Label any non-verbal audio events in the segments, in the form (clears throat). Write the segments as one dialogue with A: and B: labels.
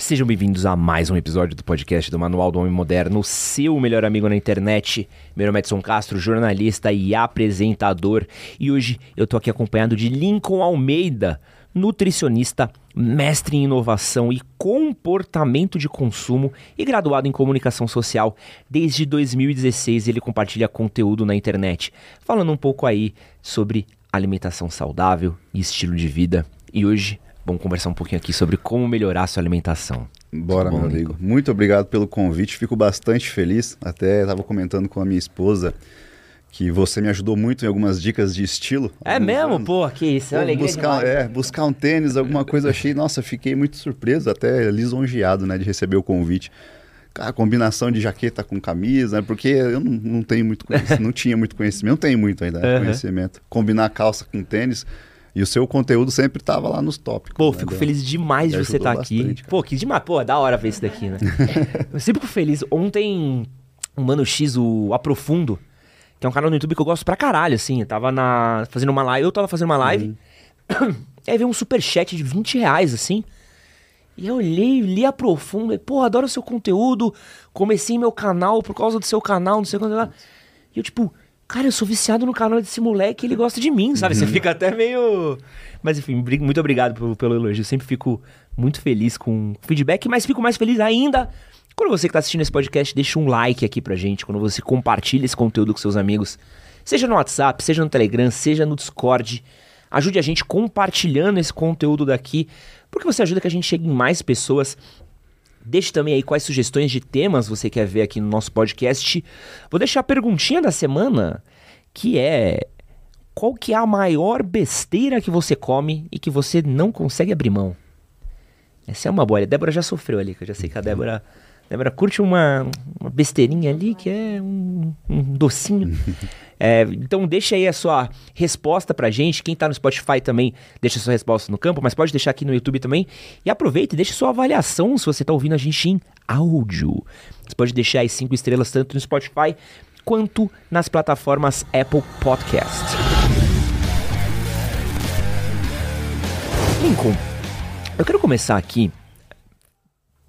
A: Sejam bem-vindos a mais um episódio do podcast do Manual do Homem Moderno, seu melhor amigo na internet. Meu nome é Edson Castro, jornalista e apresentador. E hoje eu tô aqui acompanhado de Lincoln Almeida, nutricionista, mestre em inovação e comportamento de consumo e graduado em comunicação social. Desde 2016 ele compartilha conteúdo na internet, falando um pouco aí sobre alimentação saudável e estilo de vida. E hoje vamos conversar um pouquinho aqui sobre como melhorar a sua alimentação.
B: Bora,
A: Bom,
B: meu amigo. Muito obrigado pelo convite. Fico bastante feliz. Até estava comentando com a minha esposa que você me ajudou muito em algumas dicas de estilo.
A: É mesmo? Anos. Pô, que isso. É
B: Pô,
A: alegria
B: buscar, é, buscar um tênis, alguma coisa. Achei, nossa, fiquei muito surpreso, até lisonjeado, né, de receber o convite. Cara, combinação de jaqueta com camisa, né, porque eu não, não tenho muito conhecimento, (laughs) não tinha muito conhecimento, não tenho muito ainda né, uhum. conhecimento. Combinar calça com tênis, e o seu conteúdo sempre estava lá nos tópicos.
A: Pô, né, fico feliz demais de você estar tá aqui. Cara. Pô, que demais. Pô, é da hora ver isso daqui, né? (laughs) eu sempre fico feliz. Ontem, o Mano X, o Aprofundo, que é um canal no YouTube que eu gosto pra caralho, assim. Eu tava na, fazendo uma live, eu tava fazendo uma live. Uhum. (clears throat) aí veio um superchat de 20 reais, assim. E eu olhei, li a profundo, e, pô, adoro o seu conteúdo, comecei meu canal por causa do seu canal, não sei quando lá. E eu, tipo, cara, eu sou viciado no canal desse moleque, ele gosta de mim, sabe? Você uhum. fica até meio. Mas enfim, muito obrigado pelo, pelo elogio. Eu sempre fico muito feliz com o feedback, mas fico mais feliz ainda quando você que está assistindo esse podcast deixa um like aqui pra gente, quando você compartilha esse conteúdo com seus amigos, seja no WhatsApp, seja no Telegram, seja no Discord. Ajude a gente compartilhando esse conteúdo daqui, porque você ajuda que a gente chegue em mais pessoas. Deixe também aí quais sugestões de temas você quer ver aqui no nosso podcast. Vou deixar a perguntinha da semana, que é qual que é a maior besteira que você come e que você não consegue abrir mão? Essa é uma boa. A Débora já sofreu ali, que eu já sei que a Débora, a Débora curte uma, uma besteirinha ali, que é um, um docinho. (laughs) É, então deixa aí a sua resposta pra gente. Quem tá no Spotify também deixa a sua resposta no campo, mas pode deixar aqui no YouTube também. E aproveita e deixa sua avaliação se você tá ouvindo a gente em áudio. Você pode deixar aí cinco estrelas tanto no Spotify quanto nas plataformas Apple Podcast. Lincoln, eu quero começar aqui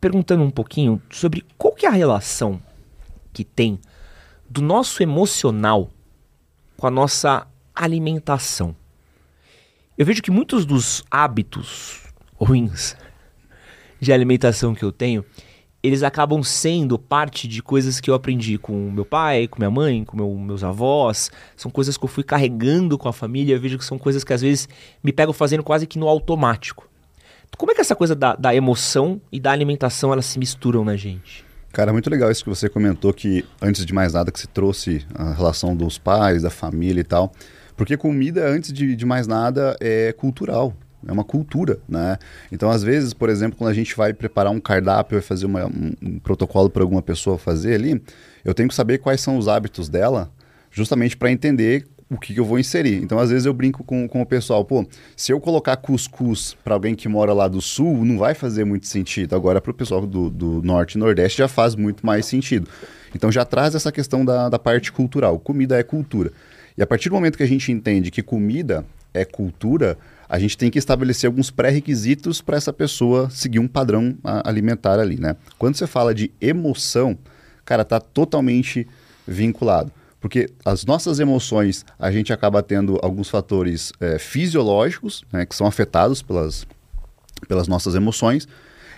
A: perguntando um pouquinho sobre qual que é a relação que tem do nosso emocional com a nossa alimentação. Eu vejo que muitos dos hábitos ruins de alimentação que eu tenho, eles acabam sendo parte de coisas que eu aprendi com meu pai, com minha mãe, com meu, meus avós. São coisas que eu fui carregando com a família. Eu vejo que são coisas que às vezes me pegam fazendo quase que no automático. Como é que essa coisa da, da emoção e da alimentação elas se misturam na gente?
B: Cara, muito legal isso que você comentou, que antes de mais nada que você trouxe a relação dos pais, da família e tal. Porque comida, antes de, de mais nada, é cultural. É uma cultura, né? Então, às vezes, por exemplo, quando a gente vai preparar um cardápio e fazer uma, um, um protocolo para alguma pessoa fazer ali, eu tenho que saber quais são os hábitos dela, justamente para entender o que, eu vou inserir. Então, às vezes, eu brinco com, com o pessoal, pô, se eu colocar cuscuz para alguém que mora lá do sul, não vai fazer muito sentido. Agora, para o pessoal do, do norte e nordeste, já faz muito mais sentido. Então, já traz essa questão da, da parte cultural. Comida é cultura. E a partir do momento que a gente entende que comida é cultura, a gente tem que estabelecer alguns pré-requisitos para essa pessoa seguir um padrão alimentar ali, né? Quando você fala de emoção, cara, tá totalmente vinculado. Porque as nossas emoções, a gente acaba tendo alguns fatores é, fisiológicos, né, que são afetados pelas, pelas nossas emoções,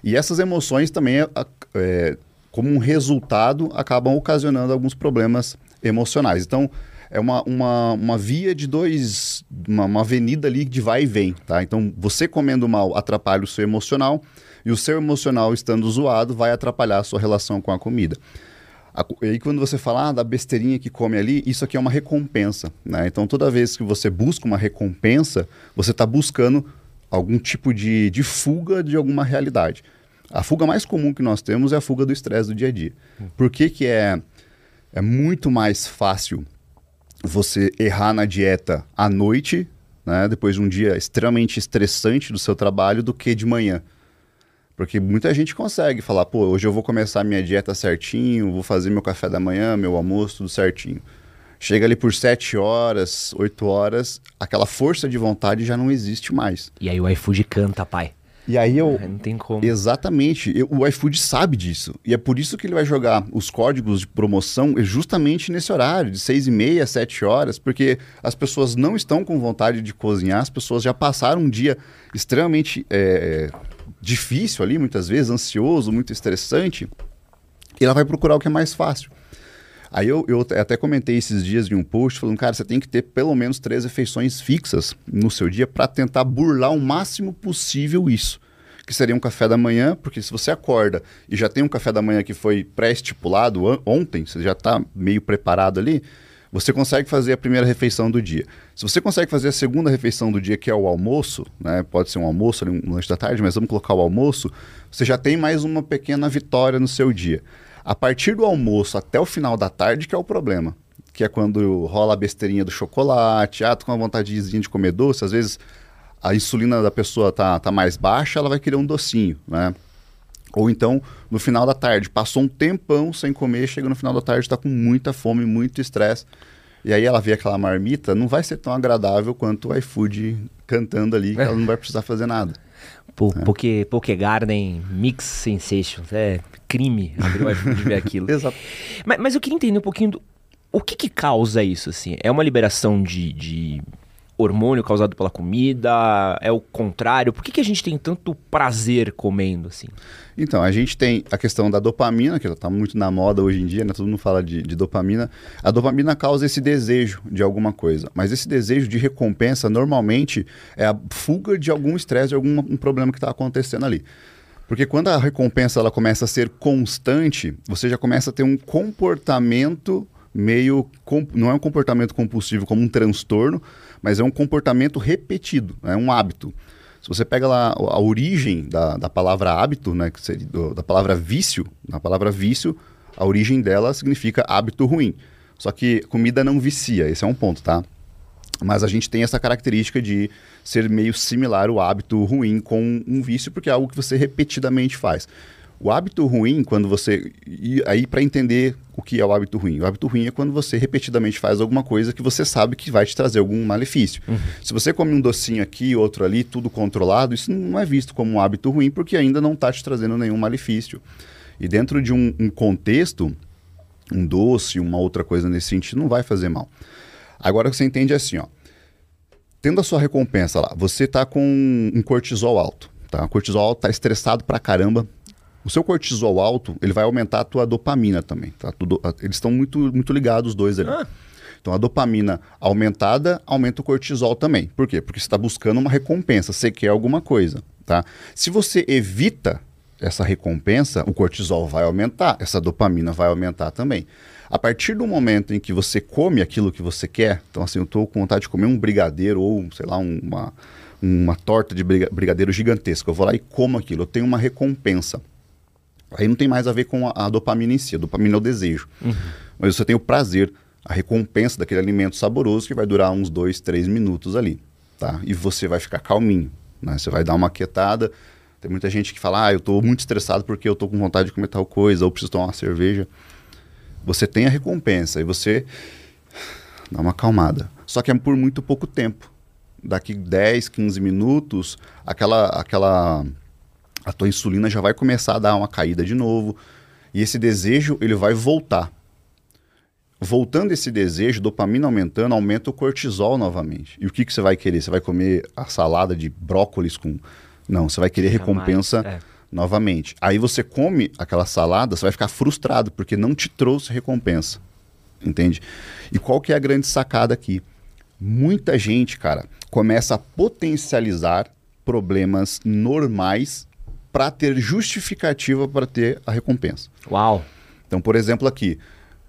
B: e essas emoções também, é, como um resultado, acabam ocasionando alguns problemas emocionais. Então, é uma, uma, uma via de dois, uma, uma avenida ali de vai e vem, tá? Então, você comendo mal atrapalha o seu emocional, e o seu emocional estando zoado vai atrapalhar a sua relação com a comida. E aí quando você fala ah, da besteirinha que come ali, isso aqui é uma recompensa. Né? Então toda vez que você busca uma recompensa, você está buscando algum tipo de, de fuga de alguma realidade. A fuga mais comum que nós temos é a fuga do estresse do dia a dia. Por que, que é, é muito mais fácil você errar na dieta à noite, né, depois de um dia extremamente estressante do seu trabalho, do que de manhã? Porque muita gente consegue falar, pô, hoje eu vou começar minha dieta certinho, vou fazer meu café da manhã, meu almoço, tudo certinho. Chega ali por 7 horas, 8 horas, aquela força de vontade já não existe mais.
A: E aí o iFood canta, pai.
B: E aí eu.
A: É, não tem como.
B: Exatamente. Eu, o iFood sabe disso. E é por isso que ele vai jogar os códigos de promoção justamente nesse horário, de 6 e meia, 7 horas, porque as pessoas não estão com vontade de cozinhar, as pessoas já passaram um dia extremamente é, difícil ali, muitas vezes, ansioso, muito estressante, e ela vai procurar o que é mais fácil. Aí eu, eu até comentei esses dias de um post falando, cara, você tem que ter pelo menos três refeições fixas no seu dia para tentar burlar o máximo possível isso. Que seria um café da manhã, porque se você acorda e já tem um café da manhã que foi pré-estipulado ontem, você já está meio preparado ali, você consegue fazer a primeira refeição do dia. Se você consegue fazer a segunda refeição do dia, que é o almoço, né? pode ser um almoço, um lanche da tarde, mas vamos colocar o almoço, você já tem mais uma pequena vitória no seu dia. A partir do almoço até o final da tarde que é o problema. Que é quando rola a besteirinha do chocolate, ah, tô com uma vontadezinha de comer doce, às vezes a insulina da pessoa tá, tá mais baixa, ela vai querer um docinho, né? Ou então, no final da tarde, passou um tempão sem comer, chega no final da tarde, está com muita fome, muito estresse. E aí ela vê aquela marmita, não vai ser tão agradável quanto o iFood cantando ali, que ela não vai precisar fazer nada.
A: É. Poke, Poke Garden Mix Sensations. É crime abrir o iFood ver aquilo. (laughs)
B: Exato.
A: Mas, mas eu queria entender um pouquinho do. O que, que causa isso, assim? É uma liberação de, de hormônio causado pela comida? É o contrário? Por que, que a gente tem tanto prazer comendo, assim?
B: Então, a gente tem a questão da dopamina, que está muito na moda hoje em dia, né? Todo mundo fala de, de, dopamina. A dopamina causa esse desejo de alguma coisa, mas esse desejo de recompensa, normalmente, é a fuga de algum estresse, de algum um problema que está acontecendo ali. Porque quando a recompensa ela começa a ser constante, você já começa a ter um comportamento meio. Não é um comportamento compulsivo como um transtorno, mas é um comportamento repetido, é um hábito. Se você pega lá a origem da, da palavra hábito, né, que seria do, da palavra vício, na palavra vício, a origem dela significa hábito ruim. Só que comida não vicia, esse é um ponto, tá? Mas a gente tem essa característica de ser meio similar o hábito ruim com um vício, porque é algo que você repetidamente faz. O hábito ruim, quando você. E aí, para entender o que é o hábito ruim. O hábito ruim é quando você repetidamente faz alguma coisa que você sabe que vai te trazer algum malefício. Uhum. Se você come um docinho aqui, outro ali, tudo controlado, isso não é visto como um hábito ruim porque ainda não está te trazendo nenhum malefício. E dentro de um, um contexto, um doce, uma outra coisa nesse sentido, não vai fazer mal. Agora que você entende é assim, ó. Tendo a sua recompensa lá, você está com um cortisol alto, tá? O cortisol alto tá estressado pra caramba, o seu cortisol alto, ele vai aumentar a tua dopamina também, tá? Tudo, eles estão muito, muito ligados os dois ali. Ah. Então a dopamina aumentada aumenta o cortisol também. Por quê? Porque você está buscando uma recompensa, você quer alguma coisa, tá? Se você evita essa recompensa, o cortisol vai aumentar, essa dopamina vai aumentar também. A partir do momento em que você come aquilo que você quer, então assim, eu estou com vontade de comer um brigadeiro ou, sei lá, uma, uma torta de brigadeiro gigantesca, eu vou lá e como aquilo, eu tenho uma recompensa. Aí não tem mais a ver com a, a dopamina em si. A dopamina é o desejo. Uhum. Mas você tem o prazer, a recompensa daquele alimento saboroso que vai durar uns dois, três minutos ali. Tá? E você vai ficar calminho. Né? Você vai dar uma quietada. Tem muita gente que fala, ah, eu estou muito estressado porque eu estou com vontade de comer tal coisa, ou preciso tomar uma cerveja. Você tem a recompensa e você dá uma acalmada. Só que é por muito pouco tempo. Daqui 10, 15 minutos, aquela, aquela a tua insulina já vai começar a dar uma caída de novo e esse desejo ele vai voltar. Voltando esse desejo, dopamina aumentando, aumenta o cortisol novamente. E o que, que você vai querer? Você vai comer a salada de brócolis com. Não, você vai querer recompensa é. novamente. Aí você come aquela salada, você vai ficar frustrado, porque não te trouxe recompensa. Entende? E qual que é a grande sacada aqui? Muita gente, cara, começa a potencializar problemas normais para ter justificativa para ter a recompensa.
A: Uau!
B: Então, por exemplo, aqui,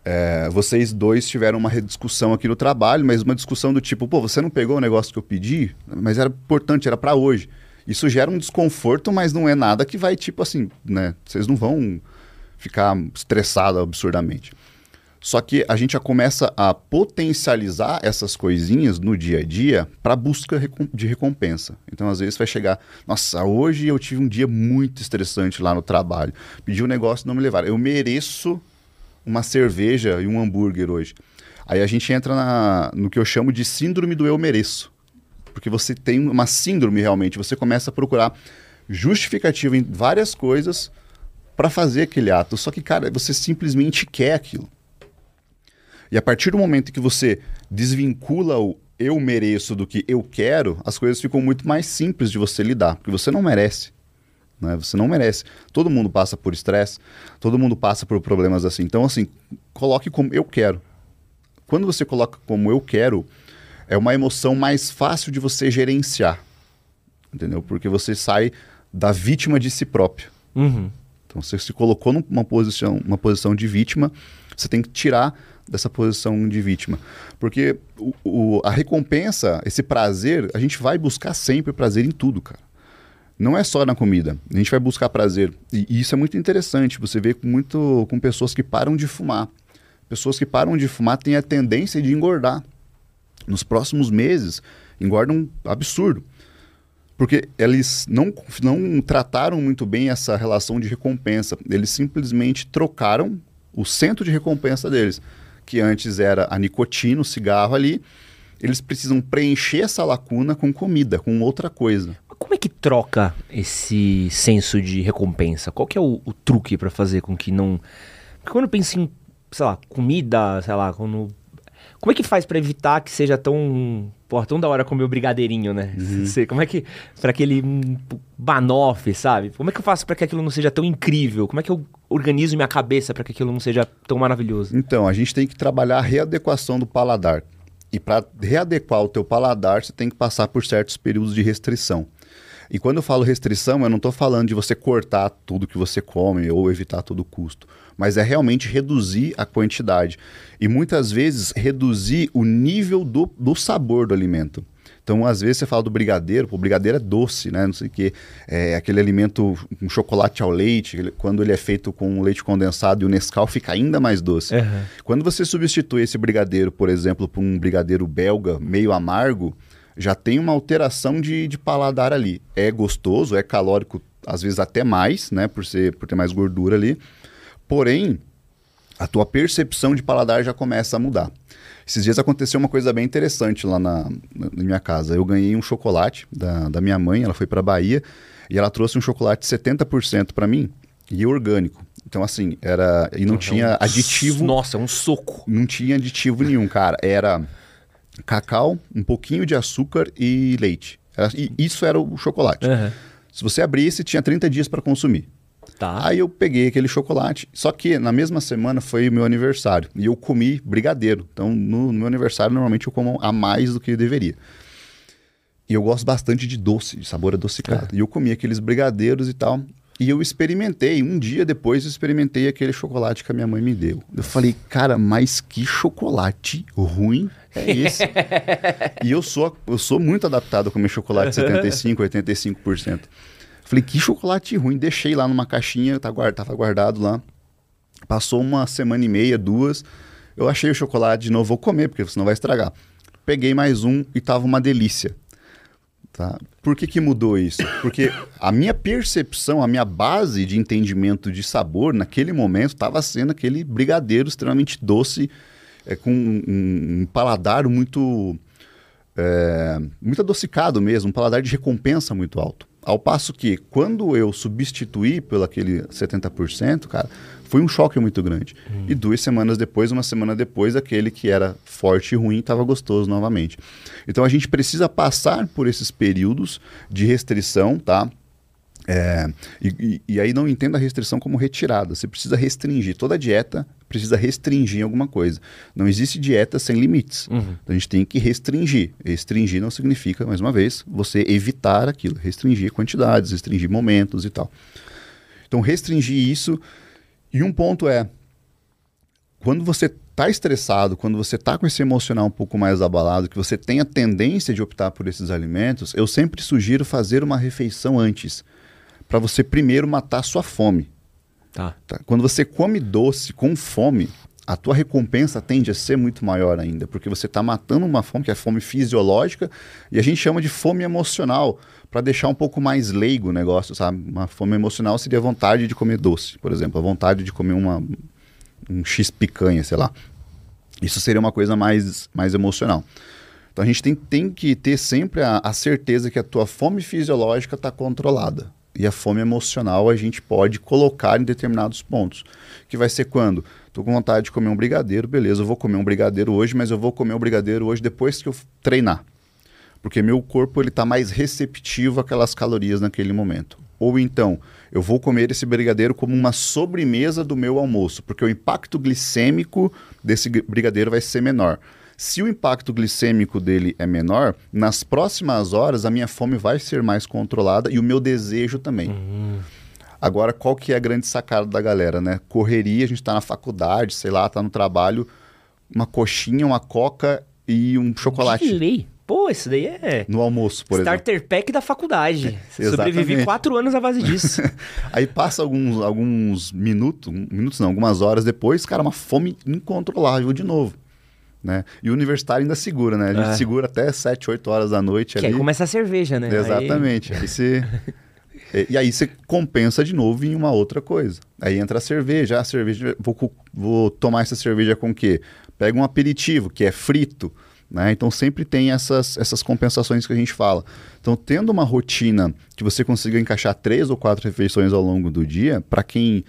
B: é, vocês dois tiveram uma discussão aqui no trabalho, mas uma discussão do tipo, pô, você não pegou o negócio que eu pedi, mas era importante, era para hoje. Isso gera um desconforto, mas não é nada que vai, tipo assim, né? Vocês não vão ficar estressados absurdamente. Só que a gente já começa a potencializar essas coisinhas no dia a dia para busca de recompensa. Então, às vezes, vai chegar, nossa, hoje eu tive um dia muito estressante lá no trabalho. Pedi um negócio e não me levaram. Eu mereço uma cerveja e um hambúrguer hoje. Aí a gente entra na, no que eu chamo de síndrome do eu mereço. Porque você tem uma síndrome realmente, você começa a procurar justificativa em várias coisas para fazer aquele ato. Só que, cara, você simplesmente quer aquilo. E a partir do momento que você desvincula o eu mereço do que eu quero, as coisas ficam muito mais simples de você lidar, porque você não merece. Né? Você não merece. Todo mundo passa por estresse, todo mundo passa por problemas assim. Então, assim, coloque como eu quero. Quando você coloca como eu quero, é uma emoção mais fácil de você gerenciar. Entendeu? Porque você sai da vítima de si próprio.
A: Uhum.
B: Então, você se colocou numa posição, uma posição de vítima, você tem que tirar dessa posição de vítima. Porque o, o, a recompensa, esse prazer, a gente vai buscar sempre prazer em tudo, cara. Não é só na comida. A gente vai buscar prazer. E, e isso é muito interessante. Você vê com, muito, com pessoas que param de fumar. Pessoas que param de fumar têm a tendência de engordar. Nos próximos meses, engordam absurdo. Porque eles não, não trataram muito bem essa relação de recompensa. Eles simplesmente trocaram o centro de recompensa deles que antes era a nicotina, o cigarro ali, eles precisam preencher essa lacuna com comida, com outra coisa.
A: Como é que troca esse senso de recompensa? Qual que é o, o truque para fazer com que não... Porque quando eu penso em, sei lá, comida, sei lá, quando... Como é que faz para evitar que seja tão Pô, tão da hora comer o brigadeirinho, né? Uhum. Sei, como é que. para aquele hum, banoffee, sabe? Como é que eu faço para que aquilo não seja tão incrível? Como é que eu organizo minha cabeça para que aquilo não seja tão maravilhoso?
B: Então, a gente tem que trabalhar a readequação do paladar. E para readequar o teu paladar, você tem que passar por certos períodos de restrição. E quando eu falo restrição, eu não estou falando de você cortar tudo que você come ou evitar todo custo, mas é realmente reduzir a quantidade. E muitas vezes reduzir o nível do, do sabor do alimento. Então, às vezes você fala do brigadeiro, o brigadeiro é doce, né? Não sei o quê. É aquele alimento, um chocolate ao leite, quando ele é feito com leite condensado e o Nescau fica ainda mais doce. Uhum. Quando você substitui esse brigadeiro, por exemplo, por um brigadeiro belga meio amargo, já tem uma alteração de, de paladar ali. É gostoso, é calórico, às vezes até mais, né? Por, ser, por ter mais gordura ali. Porém, a tua percepção de paladar já começa a mudar. Esses dias aconteceu uma coisa bem interessante lá na, na minha casa. Eu ganhei um chocolate da, da minha mãe, ela foi para Bahia e ela trouxe um chocolate 70% para mim e orgânico. Então, assim, era. E não tinha é um, aditivo.
A: Nossa, é um soco.
B: Não tinha aditivo nenhum, cara. Era cacau, um pouquinho de açúcar e leite. Era, e isso era o chocolate. Uhum. Se você abrisse, tinha 30 dias para consumir.
A: Tá.
B: Aí eu peguei aquele chocolate. Só que na mesma semana foi o meu aniversário. E eu comi brigadeiro. Então, no, no meu aniversário, normalmente eu como a mais do que eu deveria. E eu gosto bastante de doce, de sabor adocicado. É. E eu comi aqueles brigadeiros e tal. E eu experimentei, um dia depois eu experimentei aquele chocolate que a minha mãe me deu. Eu falei, cara, mas que chocolate ruim é esse? e eu sou, eu sou muito adaptado a comer chocolate (laughs) 75, 85%. Falei, que chocolate ruim. Deixei lá numa caixinha, tá guardado, tava guardado lá. Passou uma semana e meia, duas. Eu achei o chocolate de novo, vou comer, porque senão vai estragar. Peguei mais um e tava uma delícia. Tá? Por que, que mudou isso? Porque a minha percepção, a minha base de entendimento de sabor naquele momento estava sendo aquele brigadeiro extremamente doce, é, com um, um paladar muito, é, muito adocicado mesmo, um paladar de recompensa muito alto. Ao passo que, quando eu substituí pelo aquele 70%, cara, foi um choque muito grande. Hum. E duas semanas depois, uma semana depois, aquele que era forte e ruim estava gostoso novamente. Então a gente precisa passar por esses períodos de restrição, tá? É, e, e, aí não entenda a restrição como retirada. Você precisa restringir. Toda dieta precisa restringir alguma coisa. Não existe dieta sem limites. Uhum. Então a gente tem que restringir. Restringir não significa, mais uma vez, você evitar aquilo. Restringir quantidades, restringir momentos e tal. Então restringir isso. E um ponto é, quando você está estressado, quando você está com esse emocional um pouco mais abalado, que você tem a tendência de optar por esses alimentos, eu sempre sugiro fazer uma refeição antes, para você primeiro matar sua fome.
A: Tá.
B: tá. Quando você come doce com fome, a tua recompensa tende a ser muito maior ainda, porque você está matando uma fome que é fome fisiológica e a gente chama de fome emocional, para deixar um pouco mais leigo o negócio, sabe? Uma fome emocional seria a vontade de comer doce, por exemplo, a vontade de comer uma, um X picanha, sei lá. Isso seria uma coisa mais, mais emocional. Então a gente tem, tem que ter sempre a, a certeza que a tua fome fisiológica está controlada. E a fome emocional a gente pode colocar em determinados pontos. Que vai ser quando? Tô com vontade de comer um brigadeiro, beleza, eu vou comer um brigadeiro hoje, mas eu vou comer um brigadeiro hoje depois que eu treinar. Porque meu corpo ele está mais receptivo àquelas calorias naquele momento. Ou então, eu vou comer esse brigadeiro como uma sobremesa do meu almoço, porque o impacto glicêmico desse brigadeiro vai ser menor. Se o impacto glicêmico dele é menor, nas próximas horas a minha fome vai ser mais controlada e o meu desejo também. Uhum. Agora, qual que é a grande sacada da galera, né? Correria, a gente está na faculdade, sei lá, está no trabalho, uma coxinha, uma coca e um chocolate.
A: Que lei. Pô, isso daí é.
B: No almoço, por
A: Starter
B: exemplo.
A: pack da faculdade. É, sobrevivi quatro anos à base (laughs) disso.
B: Aí passa alguns, alguns minutos, minutos não, algumas horas depois, cara, uma fome incontrolável de novo. Né? E o universitário ainda segura, né? A gente é. segura até 7, 8 horas da noite
A: que
B: ali.
A: aí começa a cerveja, né?
B: Exatamente. Aí, aí (laughs) e, aí você compensa de novo em uma outra coisa. Aí entra a cerveja. A cerveja, vou, vou tomar essa cerveja com o quê? Pega um aperitivo, que é frito. Né? Então sempre tem essas, essas compensações que a gente fala. Então, tendo uma rotina que você consiga encaixar três ou quatro refeições ao longo do dia, para quem.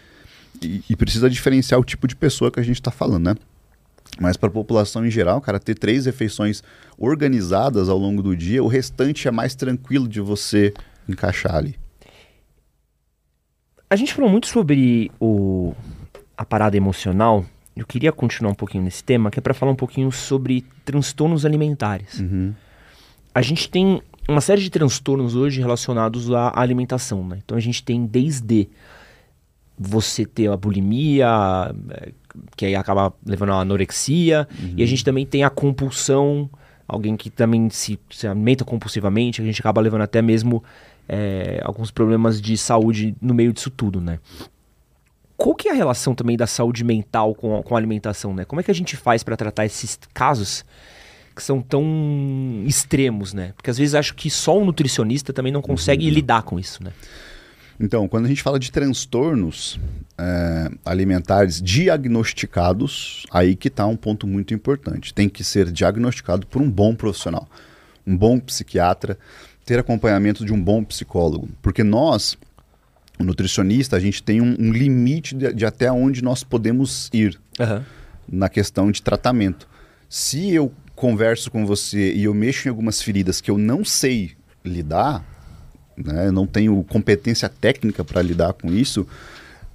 B: E, e, precisa diferenciar o tipo de pessoa que a gente está falando, né? Mas para a população em geral, cara, ter três refeições organizadas ao longo do dia, o restante é mais tranquilo de você encaixar ali.
A: A gente falou muito sobre o, a parada emocional eu queria continuar um pouquinho nesse tema, que é para falar um pouquinho sobre transtornos alimentares.
B: Uhum.
A: A gente tem uma série de transtornos hoje relacionados à alimentação, né? Então a gente tem desde você ter a bulimia, é, que aí acaba levando a anorexia, uhum. e a gente também tem a compulsão, alguém que também se, se alimenta compulsivamente, a gente acaba levando até mesmo é, alguns problemas de saúde no meio disso tudo, né? Qual que é a relação também da saúde mental com, com a alimentação, né? Como é que a gente faz para tratar esses casos que são tão extremos, né? Porque às vezes acho que só um nutricionista também não consegue uhum. lidar com isso, né?
B: Então, quando a gente fala de transtornos é, alimentares diagnosticados, aí que está um ponto muito importante. Tem que ser diagnosticado por um bom profissional, um bom psiquiatra, ter acompanhamento de um bom psicólogo. Porque nós, o nutricionista, a gente tem um, um limite de, de, até onde nós podemos ir
A: uhum.
B: na questão de tratamento. Se eu converso com você e eu mexo em algumas feridas que eu não sei lidar, né, não tenho competência técnica para lidar com isso,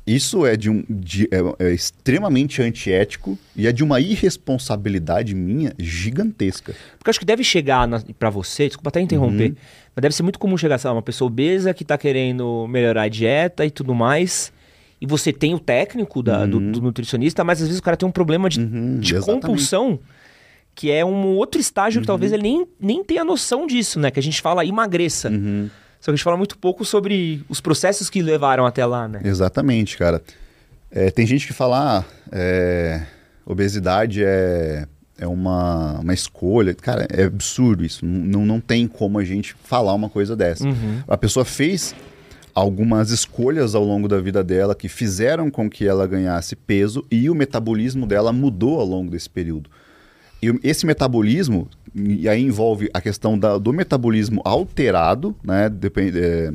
B: isso é, de um, de, é, é, extremamente antiético e é de uma irresponsabilidade minha gigantesca.
A: Porque acho que deve chegar para você, desculpa até interromper, uhum. mas deve ser muito comum chegar, sei lá, uma pessoa obesa que está querendo melhorar a dieta e tudo mais. E você tem o técnico da, uhum. do, do, nutricionista, mas às vezes o cara tem um problema de, uhum, de compulsão, que é um outro estágio que talvez uhum. ele nem, nem tenha noção disso, né? Que a gente fala emagreça. Só que a gente fala muito pouco sobre os processos que levaram até lá, né?
B: Exatamente, cara. É, tem gente que fala, ah, é, obesidade é, é uma, uma escolha. Cara, é absurdo isso. Não, não tem como a gente falar uma coisa dessa.
A: Uhum.
B: A pessoa fez algumas escolhas ao longo da vida dela que fizeram com que ela ganhasse peso e o metabolismo dela mudou ao longo desse período. E esse metabolismo e aí envolve a questão da, do metabolismo alterado, né, depende, é,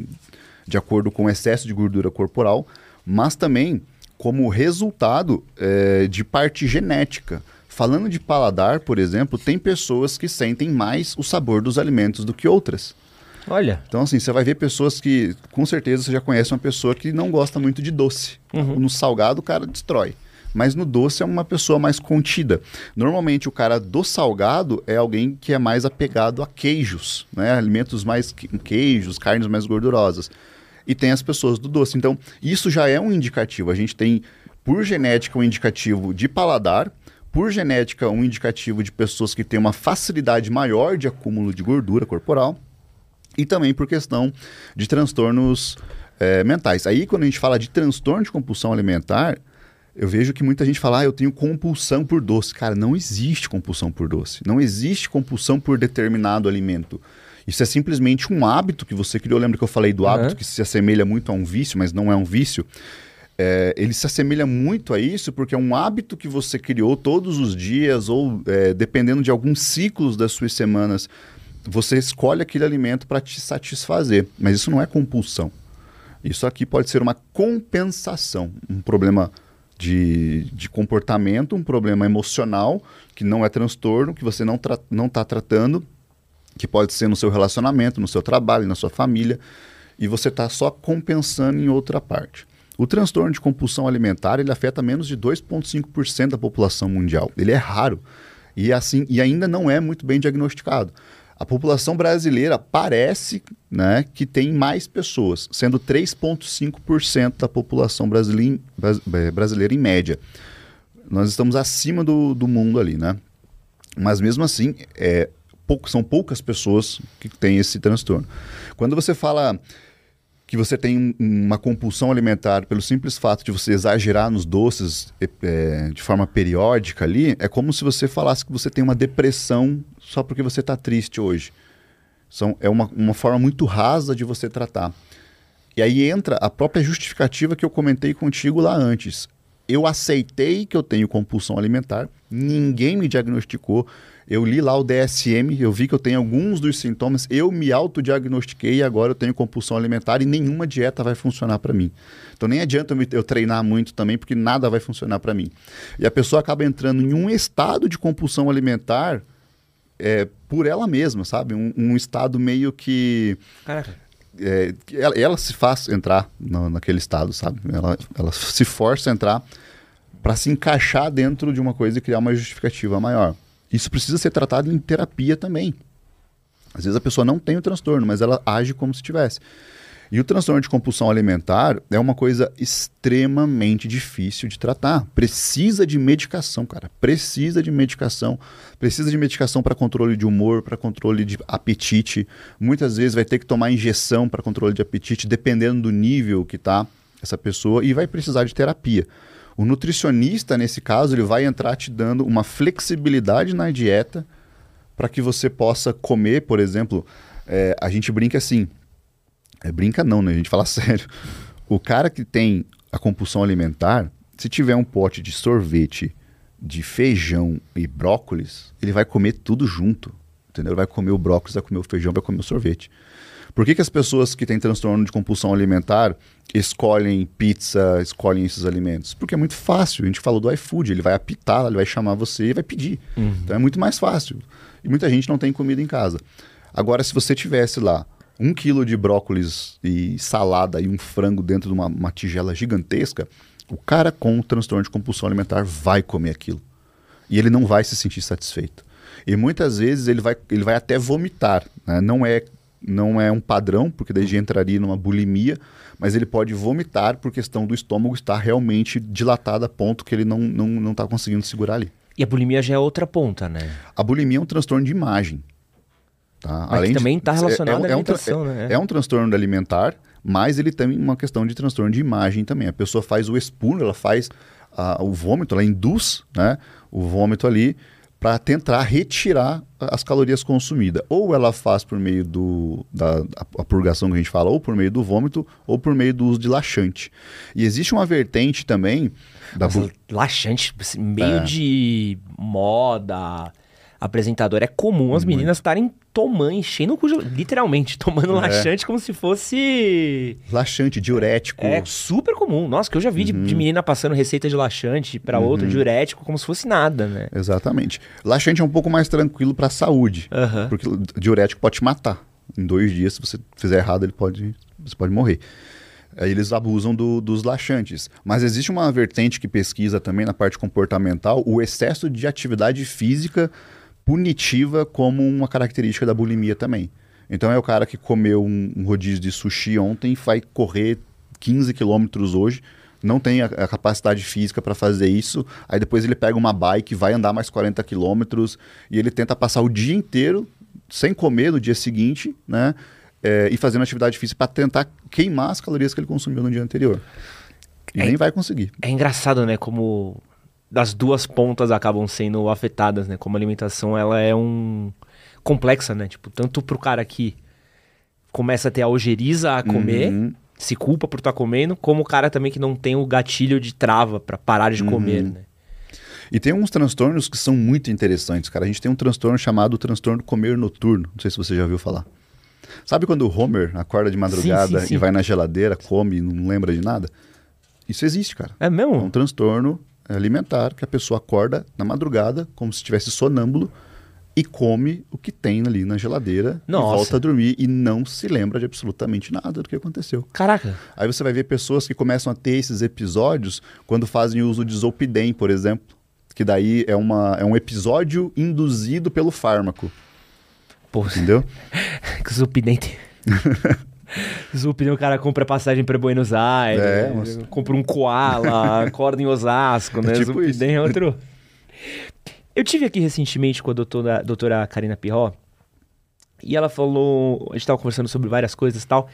B: de acordo com o excesso de gordura corporal, mas também como resultado é, de parte genética. Falando de paladar, por exemplo, tem pessoas que sentem mais o sabor dos alimentos do que outras.
A: Olha.
B: Então, assim, você vai ver pessoas que, com certeza, você já conhece uma pessoa que não gosta muito de doce.
A: Uhum.
B: No salgado, o cara destrói mas no doce é uma pessoa mais contida. Normalmente o cara do salgado é alguém que é mais apegado a queijos, né? alimentos mais queijos, carnes mais gordurosas. E tem as pessoas do doce. Então, isso já é um indicativo. A gente tem por genética, um indicativo de paladar, por genética, um indicativo de pessoas que têm uma facilidade maior de acúmulo de gordura corporal, e também por questão de transtornos é, mentais. Aí, quando a gente fala de transtorno de compulsão alimentar, eu vejo que muita gente fala, ah, eu tenho compulsão por doce. Cara, não existe compulsão por doce. Não existe compulsão por determinado alimento. Isso é simplesmente um hábito que você criou. Lembra que eu falei do hábito uhum. que se assemelha muito a um vício, mas não é um vício? É, ele se assemelha muito a isso porque é um hábito que você criou todos os dias ou é, dependendo de alguns ciclos das suas semanas, você escolhe aquele alimento para te satisfazer. Mas isso não é compulsão. Isso aqui pode ser uma compensação, um problema de, de comportamento, um problema emocional, que não é transtorno, que você não está não tá tratando, que pode ser no seu relacionamento, no seu trabalho, na sua família, e você está só compensando em outra parte. O transtorno de compulsão alimentar ele afeta menos de 2,5% da população mundial. Ele é raro e, assim, e ainda não é muito bem diagnosticado. A população brasileira parece né, que tem mais pessoas, sendo 3,5% da população brasileira, é, brasileira em média. Nós estamos acima do, do mundo ali, né? Mas mesmo assim, é, pouco, são poucas pessoas que têm esse transtorno. Quando você fala que você tem uma compulsão alimentar pelo simples fato de você exagerar nos doces é, de forma periódica ali, é como se você falasse que você tem uma depressão só porque você está triste hoje. São, é uma, uma forma muito rasa de você tratar. E aí entra a própria justificativa que eu comentei contigo lá antes. Eu aceitei que eu tenho compulsão alimentar, ninguém me diagnosticou, eu li lá o DSM, eu vi que eu tenho alguns dos sintomas, eu me autodiagnostiquei e agora eu tenho compulsão alimentar e nenhuma dieta vai funcionar para mim. Então nem adianta eu, eu treinar muito também, porque nada vai funcionar para mim. E a pessoa acaba entrando em um estado de compulsão alimentar é, por ela mesma, sabe? Um, um estado meio que. Caraca. É, ela, ela, se faz entrar no, naquele estado, sabe? Ela, ela se força a entrar para se encaixar dentro de uma coisa e criar uma justificativa maior. Isso precisa ser tratado em terapia também. Às vezes a pessoa não tem o transtorno, mas ela age como se tivesse. E o transtorno de compulsão alimentar é uma coisa extremamente difícil de tratar. Precisa de medicação, cara. Precisa de medicação. Precisa de medicação para controle de humor, para controle de apetite. Muitas vezes vai ter que tomar injeção para controle de apetite, dependendo do nível que tá essa pessoa, e vai precisar de terapia. O nutricionista, nesse caso, ele vai entrar te dando uma flexibilidade na dieta para que você possa comer, por exemplo, é, a gente brinca assim, é, brinca não, né? A gente fala (laughs) sério. O cara que tem a compulsão alimentar, se tiver um pote de sorvete, de feijão e brócolis, ele vai comer tudo junto, entendeu? Ele vai comer o brócolis, vai comer o feijão, vai comer o sorvete. Por que, que as pessoas que têm transtorno de compulsão alimentar escolhem pizza, escolhem esses alimentos? Porque é muito fácil. A gente falou do iFood, ele vai apitar, ele vai chamar você e vai pedir. Uhum. Então é muito mais fácil. E muita gente não tem comida em casa. Agora, se você tivesse lá um quilo de brócolis e salada e um frango dentro de uma, uma tigela gigantesca, o cara com transtorno de compulsão alimentar vai comer aquilo. E ele não vai se sentir satisfeito. E muitas vezes ele vai, ele vai até vomitar. Né? Não é não é um padrão, porque daí já entraria numa bulimia, mas ele pode vomitar por questão do estômago estar realmente dilatado a ponto que ele não está não, não tá conseguindo segurar ali.
A: E a bulimia já é outra ponta, né?
B: A bulimia é um transtorno de imagem.
A: Tá? Mas Além também está relacionado é, é, à alimentação,
B: é um,
A: né?
B: É um transtorno alimentar, mas ele tem uma questão de transtorno de imagem também. A pessoa faz o espurno, ela faz a, o vômito, ela induz né, o vômito ali para tentar retirar as calorias consumidas. Ou ela faz por meio do, da a purgação que a gente fala, ou por meio do vômito, ou por meio do uso de laxante. E existe uma vertente também...
A: Da Nossa, bu... laxante, meio é. de moda apresentador. É comum as meninas estarem tomando, enchendo o cu, literalmente, (laughs) tomando é. laxante como se fosse.
B: Laxante, diurético.
A: É super comum. Nossa, que eu já vi uhum. de, de, uhum. menina passando receita de laxante para uhum. outro, diurético, como se fosse nada, né?
B: Exatamente. Laxante é um pouco mais tranquilo para saúde, uhum. porque diurético pode te matar. Em dois dias, se você fizer errado, ele pode, você pode morrer. Aí eles abusam do, dos laxantes. Mas existe uma vertente que pesquisa também na parte comportamental o excesso de atividade física punitiva como uma característica da bulimia também. Então é o cara que comeu um, um rodízio de sushi ontem e vai correr 15 quilômetros hoje, não tem a, a capacidade física para fazer isso. Aí depois ele pega uma bike, vai andar mais 40 quilômetros e ele tenta passar o dia inteiro sem comer no dia seguinte, né? É, e fazendo atividade física para tentar queimar as calorias que ele consumiu no dia anterior. E é, nem vai conseguir.
A: É engraçado, né? Como das duas pontas acabam sendo afetadas, né? Como a alimentação ela é um complexa, né? Tipo, tanto pro cara que começa a ter a ojeriza a comer, uhum. se culpa por estar tá comendo, como o cara também que não tem o gatilho de trava para parar de uhum. comer, né?
B: E tem uns transtornos que são muito interessantes, cara. A gente tem um transtorno chamado transtorno comer noturno. Não sei se você já ouviu falar. Sabe quando o Homer acorda de madrugada sim, sim, sim. e vai na geladeira, come e não lembra de nada? Isso existe, cara.
A: É mesmo? É
B: um transtorno alimentar que a pessoa acorda na madrugada, como se estivesse sonâmbulo, e come o que tem ali na geladeira Nossa. e volta a dormir e não se lembra de absolutamente nada do que aconteceu.
A: Caraca.
B: Aí você vai ver pessoas que começam a ter esses episódios quando fazem uso de Zolpidem, por exemplo, que daí é, uma, é um episódio induzido pelo fármaco.
A: Pô, entendeu? (laughs) Zolpidem (laughs) (laughs) tem... Zupin, o cara compra passagem para Buenos Aires, é, mas... compra um koala, acorda em Osasco, (laughs) né? É tipo Zupidem é outro. Eu tive aqui recentemente com a doutora, doutora Karina Pirró, e ela falou, a gente estava conversando sobre várias coisas e tal,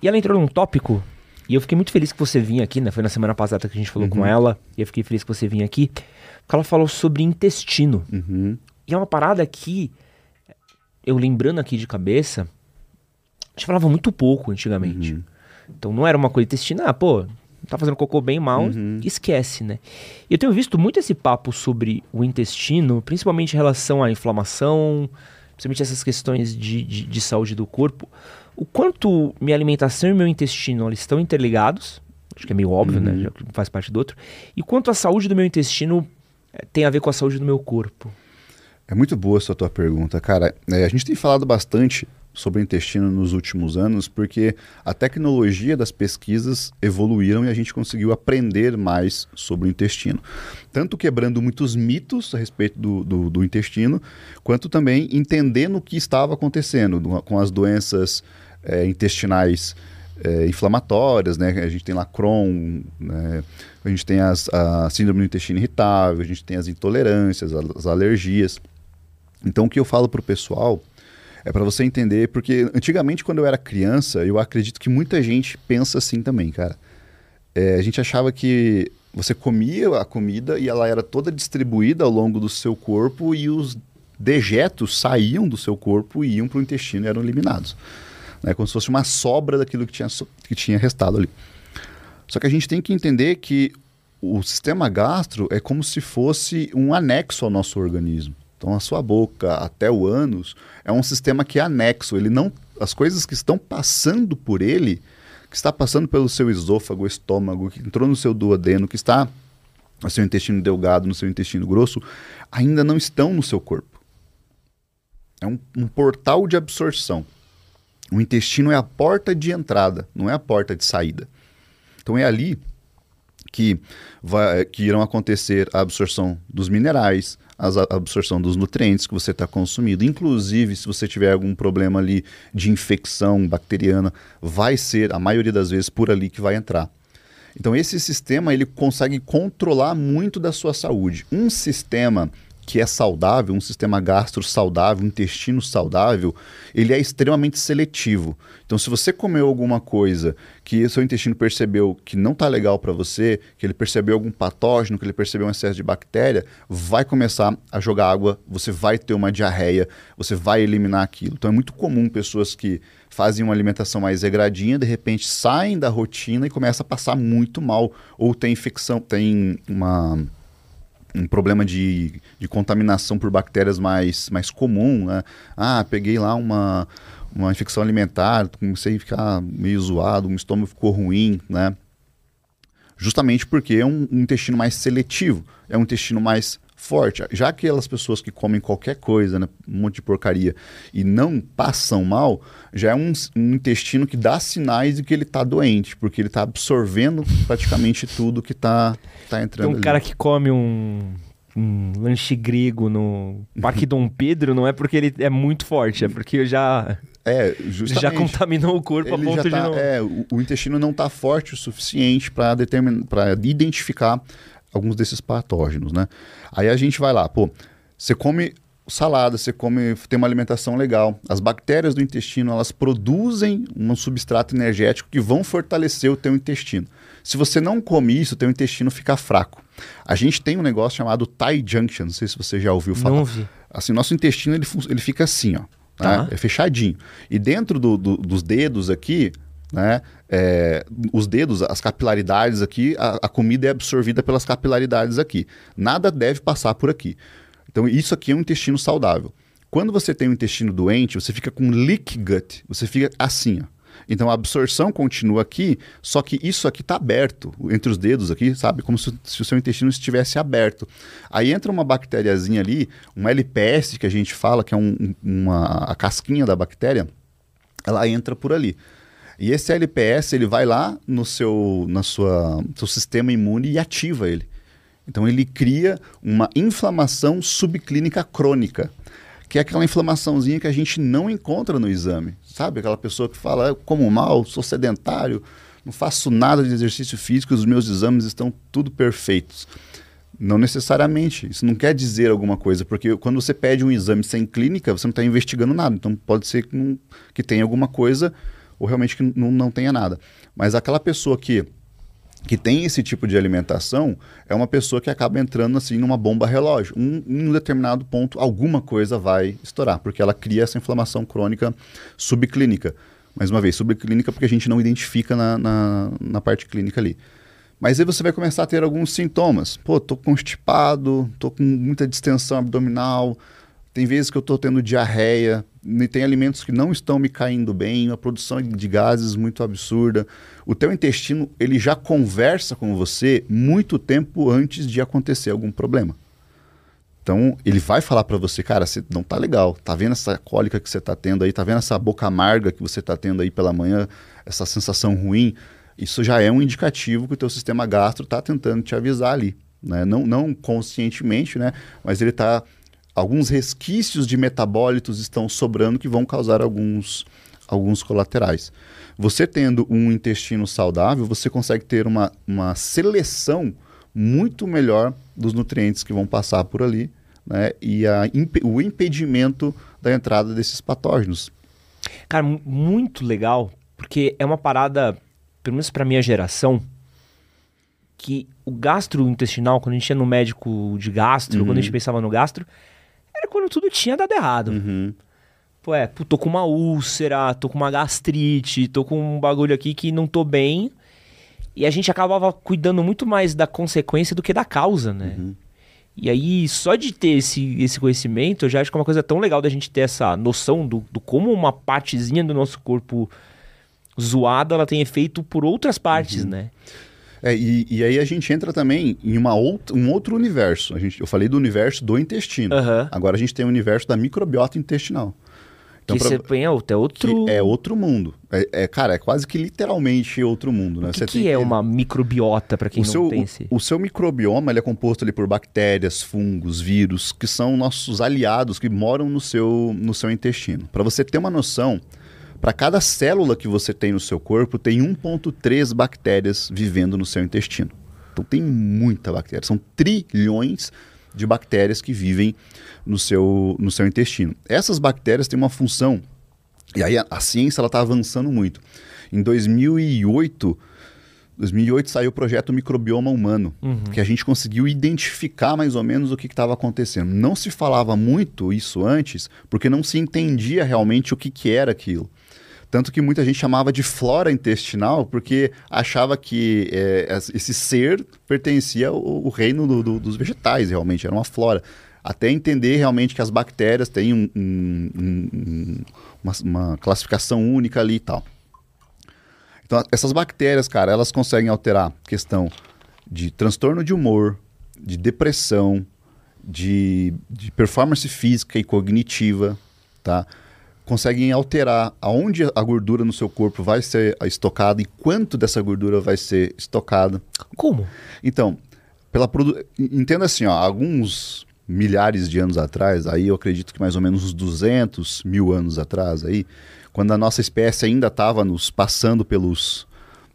A: e ela entrou num tópico, e eu fiquei muito feliz que você vinha aqui, né? Foi na semana passada que a gente falou uhum. com ela, e eu fiquei feliz que você vinha aqui, porque ela falou sobre intestino.
B: Uhum.
A: E é uma parada que, eu lembrando aqui de cabeça, a gente falava muito pouco antigamente. Uhum. Então não era uma coisa intestina, ah, pô, tá fazendo cocô bem mal, uhum. esquece, né? E eu tenho visto muito esse papo sobre o intestino, principalmente em relação à inflamação, principalmente essas questões de, de, de saúde do corpo. O quanto minha alimentação e meu intestino eles estão interligados, acho que é meio óbvio, né? uhum. né? Já faz parte do outro. E quanto a saúde do meu intestino eh, tem a ver com a saúde do meu corpo.
B: É muito boa essa tua pergunta, cara. É, a gente tem falado bastante sobre o intestino nos últimos anos, porque a tecnologia das pesquisas evoluíram e a gente conseguiu aprender mais sobre o intestino. Tanto quebrando muitos mitos a respeito do, do, do intestino, quanto também entendendo o que estava acontecendo com as doenças é, intestinais é, inflamatórias, né? A gente tem lá Crohn, né? a gente tem as, a síndrome do intestino irritável, a gente tem as intolerâncias, as alergias. Então, o que eu falo para o pessoal é para você entender, porque antigamente, quando eu era criança, eu acredito que muita gente pensa assim também, cara. É, a gente achava que você comia a comida e ela era toda distribuída ao longo do seu corpo e os dejetos saíam do seu corpo e iam para o intestino e eram eliminados. Né? Como se fosse uma sobra daquilo que tinha, que tinha restado ali. Só que a gente tem que entender que o sistema gastro é como se fosse um anexo ao nosso organismo. Então a sua boca até o ânus é um sistema que é anexo, ele não as coisas que estão passando por ele, que está passando pelo seu esôfago, estômago, que entrou no seu duodeno, que está no seu intestino delgado, no seu intestino grosso, ainda não estão no seu corpo. É um, um portal de absorção. O intestino é a porta de entrada, não é a porta de saída. Então é ali que, vai, que irão acontecer a absorção dos minerais, a absorção dos nutrientes que você está consumindo. Inclusive, se você tiver algum problema ali de infecção bacteriana, vai ser, a maioria das vezes, por ali que vai entrar. Então, esse sistema ele consegue controlar muito da sua saúde. Um sistema que é saudável, um sistema gastro saudável, um intestino saudável, ele é extremamente seletivo. Então, se você comeu alguma coisa que seu intestino percebeu que não está legal para você, que ele percebeu algum patógeno, que ele percebeu um excesso de bactéria, vai começar a jogar água, você vai ter uma diarreia, você vai eliminar aquilo. Então, é muito comum pessoas que fazem uma alimentação mais regradinha, de repente saem da rotina e começam a passar muito mal, ou tem infecção, tem uma um problema de, de contaminação por bactérias mais, mais comum, né? Ah, peguei lá uma, uma infecção alimentar, comecei a ficar meio zoado, o estômago ficou ruim, né? Justamente porque é um, um intestino mais seletivo, é um intestino mais forte. Já aquelas pessoas que comem qualquer coisa, né, um monte de porcaria, e não passam mal, já é um, um intestino que dá sinais de que ele está doente, porque ele está absorvendo praticamente tudo que está tá entrando.
A: Tem um
B: ali.
A: cara que come um, um lanche grego no Parque Dom Pedro, não é porque ele é muito forte, é porque já
B: É.
A: Já contaminou o corpo
B: ele
A: a ponto
B: tá,
A: de não...
B: É, o, o intestino não está forte o suficiente para determinar, para identificar alguns desses patógenos, né? Aí a gente vai lá, pô, você come salada, você come, tem uma alimentação legal. As bactérias do intestino, elas produzem um substrato energético que vão fortalecer o teu intestino. Se você não come isso, o teu intestino fica fraco. A gente tem um negócio chamado tie junction, não sei se você já ouviu falar.
A: Não vi.
B: Assim, nosso intestino ele, ele fica assim, ó. Tá. Né? É fechadinho. E dentro do, do, dos dedos aqui, né? É, os dedos, as capilaridades aqui, a, a, comida é absorvida pelas capilaridades aqui. Nada deve passar por aqui. Então, isso aqui é um intestino saudável. Quando você tem um intestino doente, você fica com leak gut, você fica assim, ó. Então a absorção continua aqui, só que isso aqui está aberto entre os dedos aqui, sabe? Como se, se, o seu intestino estivesse aberto. Aí entra uma bactériazinha ali, uma LPS que a gente fala, que é um, uma, a casquinha da bactéria, ela entra por ali. E esse LPS ele vai lá no seu, na sua, seu sistema imune e ativa ele. Então ele cria uma inflamação subclínica crônica, que é aquela inflamaçãozinha que a gente não encontra no exame. Sabe? Aquela pessoa que fala, como mal, sou sedentário, não faço nada de exercício físico, os meus exames estão tudo perfeitos. Não necessariamente. Isso não quer dizer alguma coisa, porque quando você pede um exame sem clínica, você não está investigando nada. Então pode ser que, não, que tenha alguma coisa ou realmente que não, não tenha nada. Mas aquela pessoa que que tem esse tipo de alimentação é uma pessoa que acaba entrando assim numa bomba relógio. Um, em um determinado ponto, alguma coisa vai estourar, porque ela cria essa inflamação crônica subclínica. Mais uma vez, subclínica porque a gente não identifica na, na, na parte clínica ali. Mas aí você vai começar a ter alguns sintomas. Pô, tô constipado, tô com muita distensão abdominal, tem vezes que eu estou tendo diarreia, tem alimentos que não estão me caindo bem, uma produção de gases muito absurda. O teu intestino, ele já conversa com você muito tempo antes de acontecer algum problema. Então, ele vai falar para você, cara, você não tá legal, tá vendo essa cólica que você tá tendo aí, tá vendo essa boca amarga que você tá tendo aí pela manhã, essa sensação ruim, isso já é um indicativo que o teu sistema gastro tá tentando te avisar ali, né? Não, não conscientemente, né? Mas ele tá alguns resquícios de metabólitos estão sobrando que vão causar alguns, alguns colaterais. Você tendo um intestino saudável, você consegue ter uma, uma seleção muito melhor dos nutrientes que vão passar por ali né, e a, o impedimento da entrada desses patógenos.
A: Cara, muito legal, porque é uma parada, pelo menos para minha geração, que o gastrointestinal, quando a gente ia no médico de gastro, uhum. quando a gente pensava no gastro, era quando tudo tinha dado errado.
B: Uhum.
A: Pô, é, pô, tô com uma úlcera, tô com uma gastrite, tô com um bagulho aqui que não tô bem. E a gente acabava cuidando muito mais da consequência do que da causa, né? Uhum. E aí, só de ter esse, esse conhecimento, eu já acho que é uma coisa tão legal da gente ter essa noção do, do como uma partezinha do nosso corpo zoada, ela tem efeito por outras partes, uhum. né?
B: É, e, e, aí a gente entra também em uma outra, um outro universo. A gente, eu falei do universo do intestino.
A: Uhum.
B: Agora a gente tem o universo da microbiota intestinal.
A: Então, que pra, você põe é outro...
B: é outro mundo. É, é, cara, é quase que literalmente outro mundo. Né?
A: O que, que é que... uma microbiota, para quem o não
B: seu,
A: tem esse...
B: O, o seu microbioma ele é composto ali por bactérias, fungos, vírus, que são nossos aliados que moram no seu, no seu intestino. Para você ter uma noção, para cada célula que você tem no seu corpo, tem 1,3 bactérias vivendo no seu intestino. Então tem muita bactéria. São trilhões de bactérias que vivem no seu, no seu intestino. Essas bactérias têm uma função, e aí a, a ciência está avançando muito. Em 2008, 2008 saiu o projeto Microbioma Humano, uhum. que a gente conseguiu identificar mais ou menos o que estava acontecendo. Não se falava muito isso antes, porque não se entendia realmente o que, que era aquilo. Tanto que muita gente chamava de flora intestinal, porque achava que é, esse ser pertencia ao, ao reino do, do, dos vegetais, realmente, era uma flora. Até entender realmente que as bactérias têm um, um, um, uma, uma classificação única ali e tal. Então, essas bactérias, cara, elas conseguem alterar questão de transtorno de humor, de depressão, de, de performance física e cognitiva, tá? Conseguem alterar aonde a gordura no seu corpo vai ser estocada e quanto dessa gordura vai ser estocada.
A: Como?
B: Então, pela produ... entenda assim, ó, alguns milhares de anos atrás, aí eu acredito que mais ou menos uns 200 mil anos atrás, aí, quando a nossa espécie ainda estava nos passando pelos.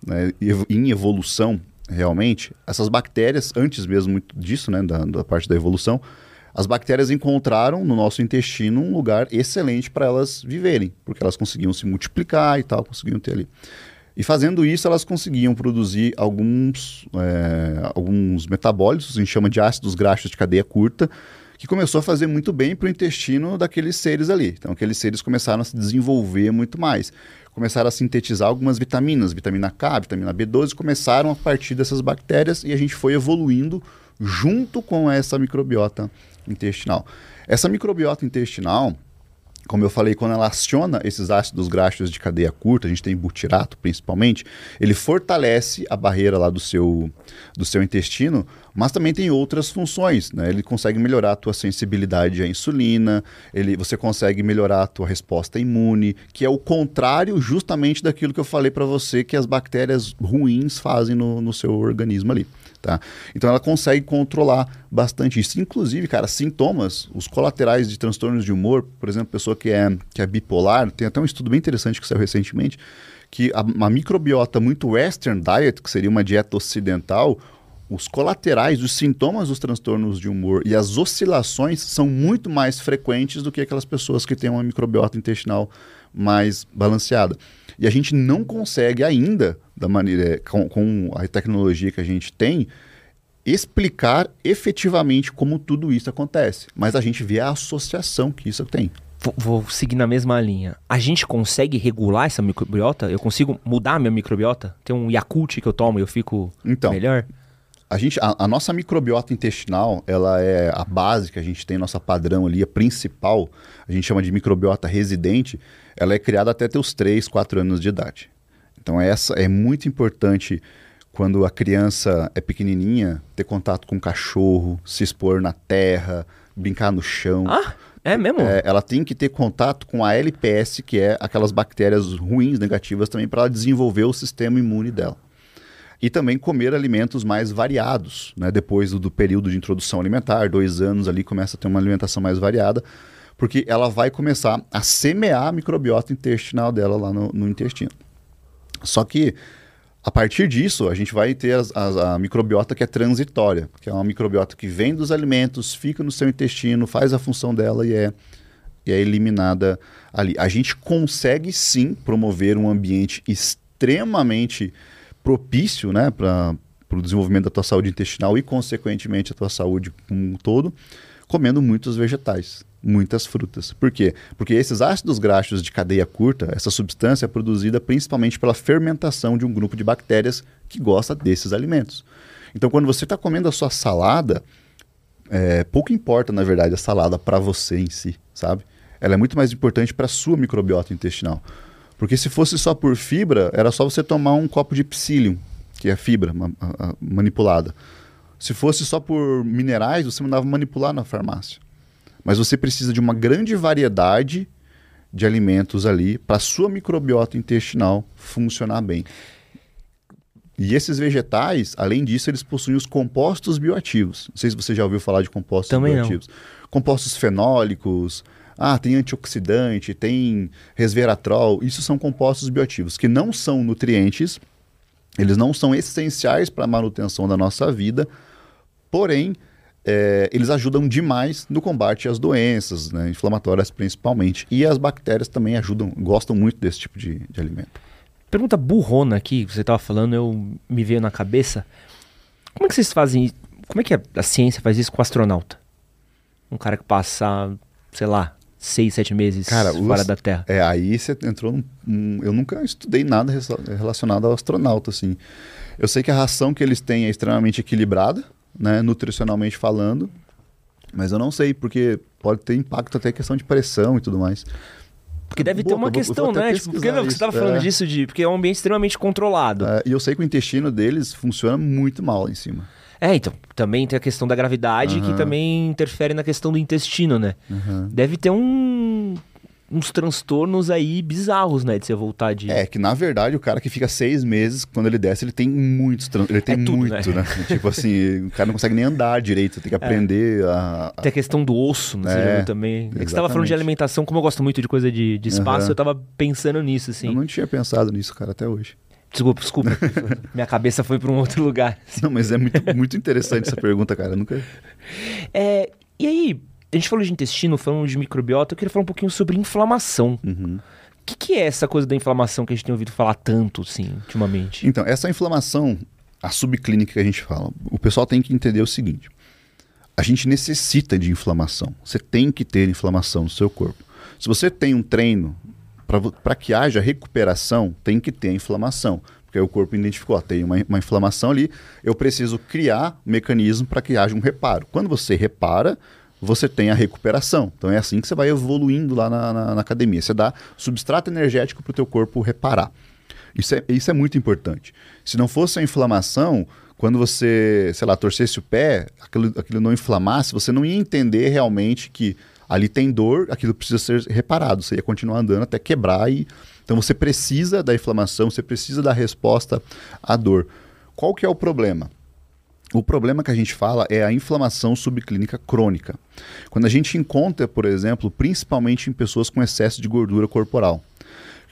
B: Né, em evolução realmente, essas bactérias, antes mesmo disso, né, da, da parte da evolução, as bactérias encontraram no nosso intestino um lugar excelente para elas viverem, porque elas conseguiam se multiplicar e tal, conseguiam ter ali. E fazendo isso, elas conseguiam produzir alguns, é, alguns metabólitos, a gente chama de ácidos graxos de cadeia curta, que começou a fazer muito bem para o intestino daqueles seres ali. Então, aqueles seres começaram a se desenvolver muito mais. Começaram a sintetizar algumas vitaminas, vitamina K, vitamina B12, começaram a partir dessas bactérias e a gente foi evoluindo junto com essa microbiota intestinal. Essa microbiota intestinal, como eu falei, quando ela aciona esses ácidos graxos de cadeia curta, a gente tem butirato principalmente, ele fortalece a barreira lá do seu, do seu intestino, mas também tem outras funções, né? Ele consegue melhorar a tua sensibilidade à insulina, ele, você consegue melhorar a tua resposta imune, que é o contrário justamente daquilo que eu falei para você que as bactérias ruins fazem no, no seu organismo ali. Tá? Então ela consegue controlar bastante isso. Inclusive, cara, sintomas, os colaterais de transtornos de humor, por exemplo, pessoa que é, que é bipolar, tem até um estudo bem interessante que saiu recentemente, que a, uma microbiota muito western diet, que seria uma dieta ocidental, os colaterais, os sintomas dos transtornos de humor e as oscilações são muito mais frequentes do que aquelas pessoas que têm uma microbiota intestinal mais balanceada. E a gente não consegue ainda, da maneira com, com a tecnologia que a gente tem, explicar efetivamente como tudo isso acontece. Mas a gente vê a associação que isso tem.
A: Vou, vou, seguir na mesma linha. A gente consegue regular essa microbiota? Eu consigo mudar a minha microbiota? Tem um Yakult que eu tomo e eu fico então, melhor?
B: A, gente, a, a, nossa microbiota intestinal, ela é a base que a gente tem, nossa padrão ali, a principal, a gente chama de microbiota residente, ela é criada até teus 3, 4 anos de idade. Então essa é muito importante quando a criança é pequenininha, ter contato com o cachorro, se expor na terra, brincar no chão.
A: Ah, é mesmo? É,
B: ela tem que ter contato com a LPS, que é aquelas bactérias ruins, negativas também, para ela desenvolver o sistema imune dela. E também comer alimentos mais variados, né? Depois do, do período de introdução alimentar, dois anos ali, começa a ter uma alimentação mais variada porque ela vai começar a semear a microbiota intestinal dela lá no, no intestino. Só que a partir disso, a gente vai ter as, as, a microbiota que é transitória, que é uma microbiota que vem dos alimentos, fica no seu intestino, faz a função dela e é, e é eliminada ali. A gente consegue sim promover um ambiente extremamente propício né, para o desenvolvimento da tua saúde intestinal e, consequentemente, a tua saúde como um todo, comendo muitos vegetais muitas frutas. Por quê? Porque esses ácidos graxos de cadeia curta, essa substância é produzida principalmente pela fermentação de um grupo de bactérias que gosta desses alimentos. Então, quando você está comendo a sua salada, é, pouco importa, na verdade, a salada para você em si, sabe? Ela é muito mais importante para a sua microbiota intestinal. Porque se fosse só por fibra, era só você tomar um copo de psyllium, que é fibra ma manipulada. Se fosse só por minerais, você mandava manipular na farmácia. Mas você precisa de uma grande variedade de alimentos ali para a sua microbiota intestinal funcionar bem. E esses vegetais, além disso, eles possuem os compostos bioativos. Não sei se você já ouviu falar de compostos
A: Também
B: bioativos. Não. Compostos fenólicos, ah, tem antioxidante, tem resveratrol. Isso são compostos bioativos que não são nutrientes, eles não são essenciais para a manutenção da nossa vida, porém é, eles ajudam demais no combate às doenças, né, inflamatórias principalmente. E as bactérias também ajudam, gostam muito desse tipo de, de alimento.
A: Pergunta burrona aqui, que você estava falando, eu me veio na cabeça. Como é que vocês fazem Como é que a ciência faz isso com o astronauta? Um cara que passa, sei lá, seis, sete meses cara, fora os, da Terra.
B: É, aí você entrou num, num, Eu nunca estudei nada relacionado ao astronauta, assim. Eu sei que a ração que eles têm é extremamente equilibrada, né, nutricionalmente falando. Mas eu não sei, porque pode ter impacto até questão de pressão e tudo mais.
A: Porque deve ter uma vou, questão, vou né? Tipo, porque não, você estava falando é. disso de. Porque é um ambiente extremamente controlado. É,
B: e eu sei que o intestino deles funciona muito mal lá em cima.
A: É, então, também tem a questão da gravidade uhum. que também interfere na questão do intestino, né? Uhum. Deve ter um. Uns transtornos aí bizarros, né? De você voltar de.
B: É, que na verdade o cara que fica seis meses, quando ele desce, ele tem muitos transtornos. Ele tem é tudo, muito, né? né? (laughs) tipo assim, o cara não consegue nem andar direito, você tem que é. aprender é. a,
A: a. Tem a questão do osso, não sei é, também. É que você tava falando de alimentação, como eu gosto muito de coisa de, de espaço, uhum. eu tava pensando nisso, assim.
B: Eu não tinha pensado nisso, cara, até hoje.
A: Desculpa, desculpa. (laughs) Minha cabeça foi para um outro lugar.
B: Não, mas é muito, muito interessante essa pergunta, cara. Eu nunca.
A: É, e aí, a gente falou de intestino, falando de microbiota, eu queria falar um pouquinho sobre inflamação. Uhum. O que, que, é essa coisa da inflamação que a gente tem ouvido falar tanto, assim, ultimamente?
B: Então, essa inflamação, a subclínica que a gente fala, o pessoal tem que entender o seguinte: a gente necessita de inflamação. Você tem que ter inflamação no seu corpo. Se você tem um treino para que haja recuperação, tem que ter inflamação. Porque o corpo identificou, ó, tem uma, uma inflamação ali, eu preciso criar um mecanismo para que haja um reparo. Quando você repara, você tem a recuperação. Então é assim que você vai evoluindo lá na, na, na academia. Você dá substrato energético para o teu corpo reparar. Isso é, isso é muito importante. Se não fosse a inflamação, quando você, sei lá, torcesse o pé, aquilo, aquilo não inflamasse, você não ia entender realmente que ali tem dor, aquilo precisa ser reparado. Você ia continuar andando até quebrar e então você precisa da inflamação, você precisa da resposta à dor. Qual que é o problema? O problema que a gente fala é a inflamação subclínica crônica. Quando a gente encontra, por exemplo, principalmente em pessoas com excesso de gordura corporal.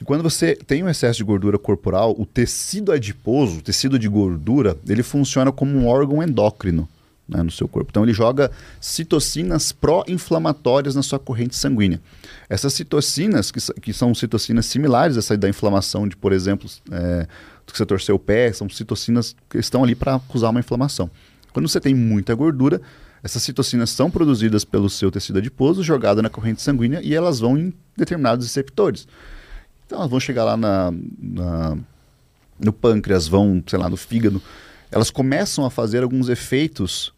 B: E quando você tem um excesso de gordura corporal, o tecido adiposo, o tecido de gordura, ele funciona como um órgão endócrino né, no seu corpo. Então ele joga citocinas pró-inflamatórias na sua corrente sanguínea. Essas citocinas, que, que são citocinas similares a essa da inflamação de, por exemplo, é, que você torceu o pé, são citocinas que estão ali para causar uma inflamação. Quando você tem muita gordura, essas citocinas são produzidas pelo seu tecido adiposo, jogada na corrente sanguínea e elas vão em determinados receptores. Então elas vão chegar lá na, na, no pâncreas, vão, sei lá, no fígado. Elas começam a fazer alguns efeitos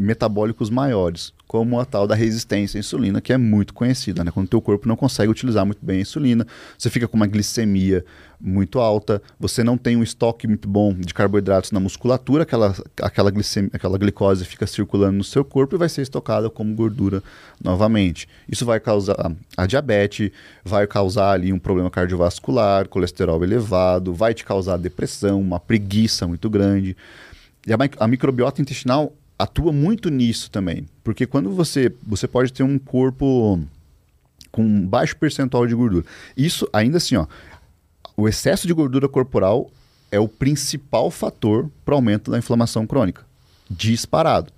B: metabólicos maiores como a tal da resistência à insulina, que é muito conhecida, né? Quando o teu corpo não consegue utilizar muito bem a insulina, você fica com uma glicemia muito alta, você não tem um estoque muito bom de carboidratos na musculatura, aquela, aquela, glicemia, aquela glicose fica circulando no seu corpo e vai ser estocada como gordura novamente. Isso vai causar a diabetes, vai causar ali um problema cardiovascular, colesterol elevado, vai te causar depressão, uma preguiça muito grande. E a, a microbiota intestinal atua muito nisso também. Porque quando você, você pode ter um corpo com baixo percentual de gordura. Isso, ainda assim, ó, o excesso de gordura corporal é o principal fator para o aumento da inflamação crônica. Disparado.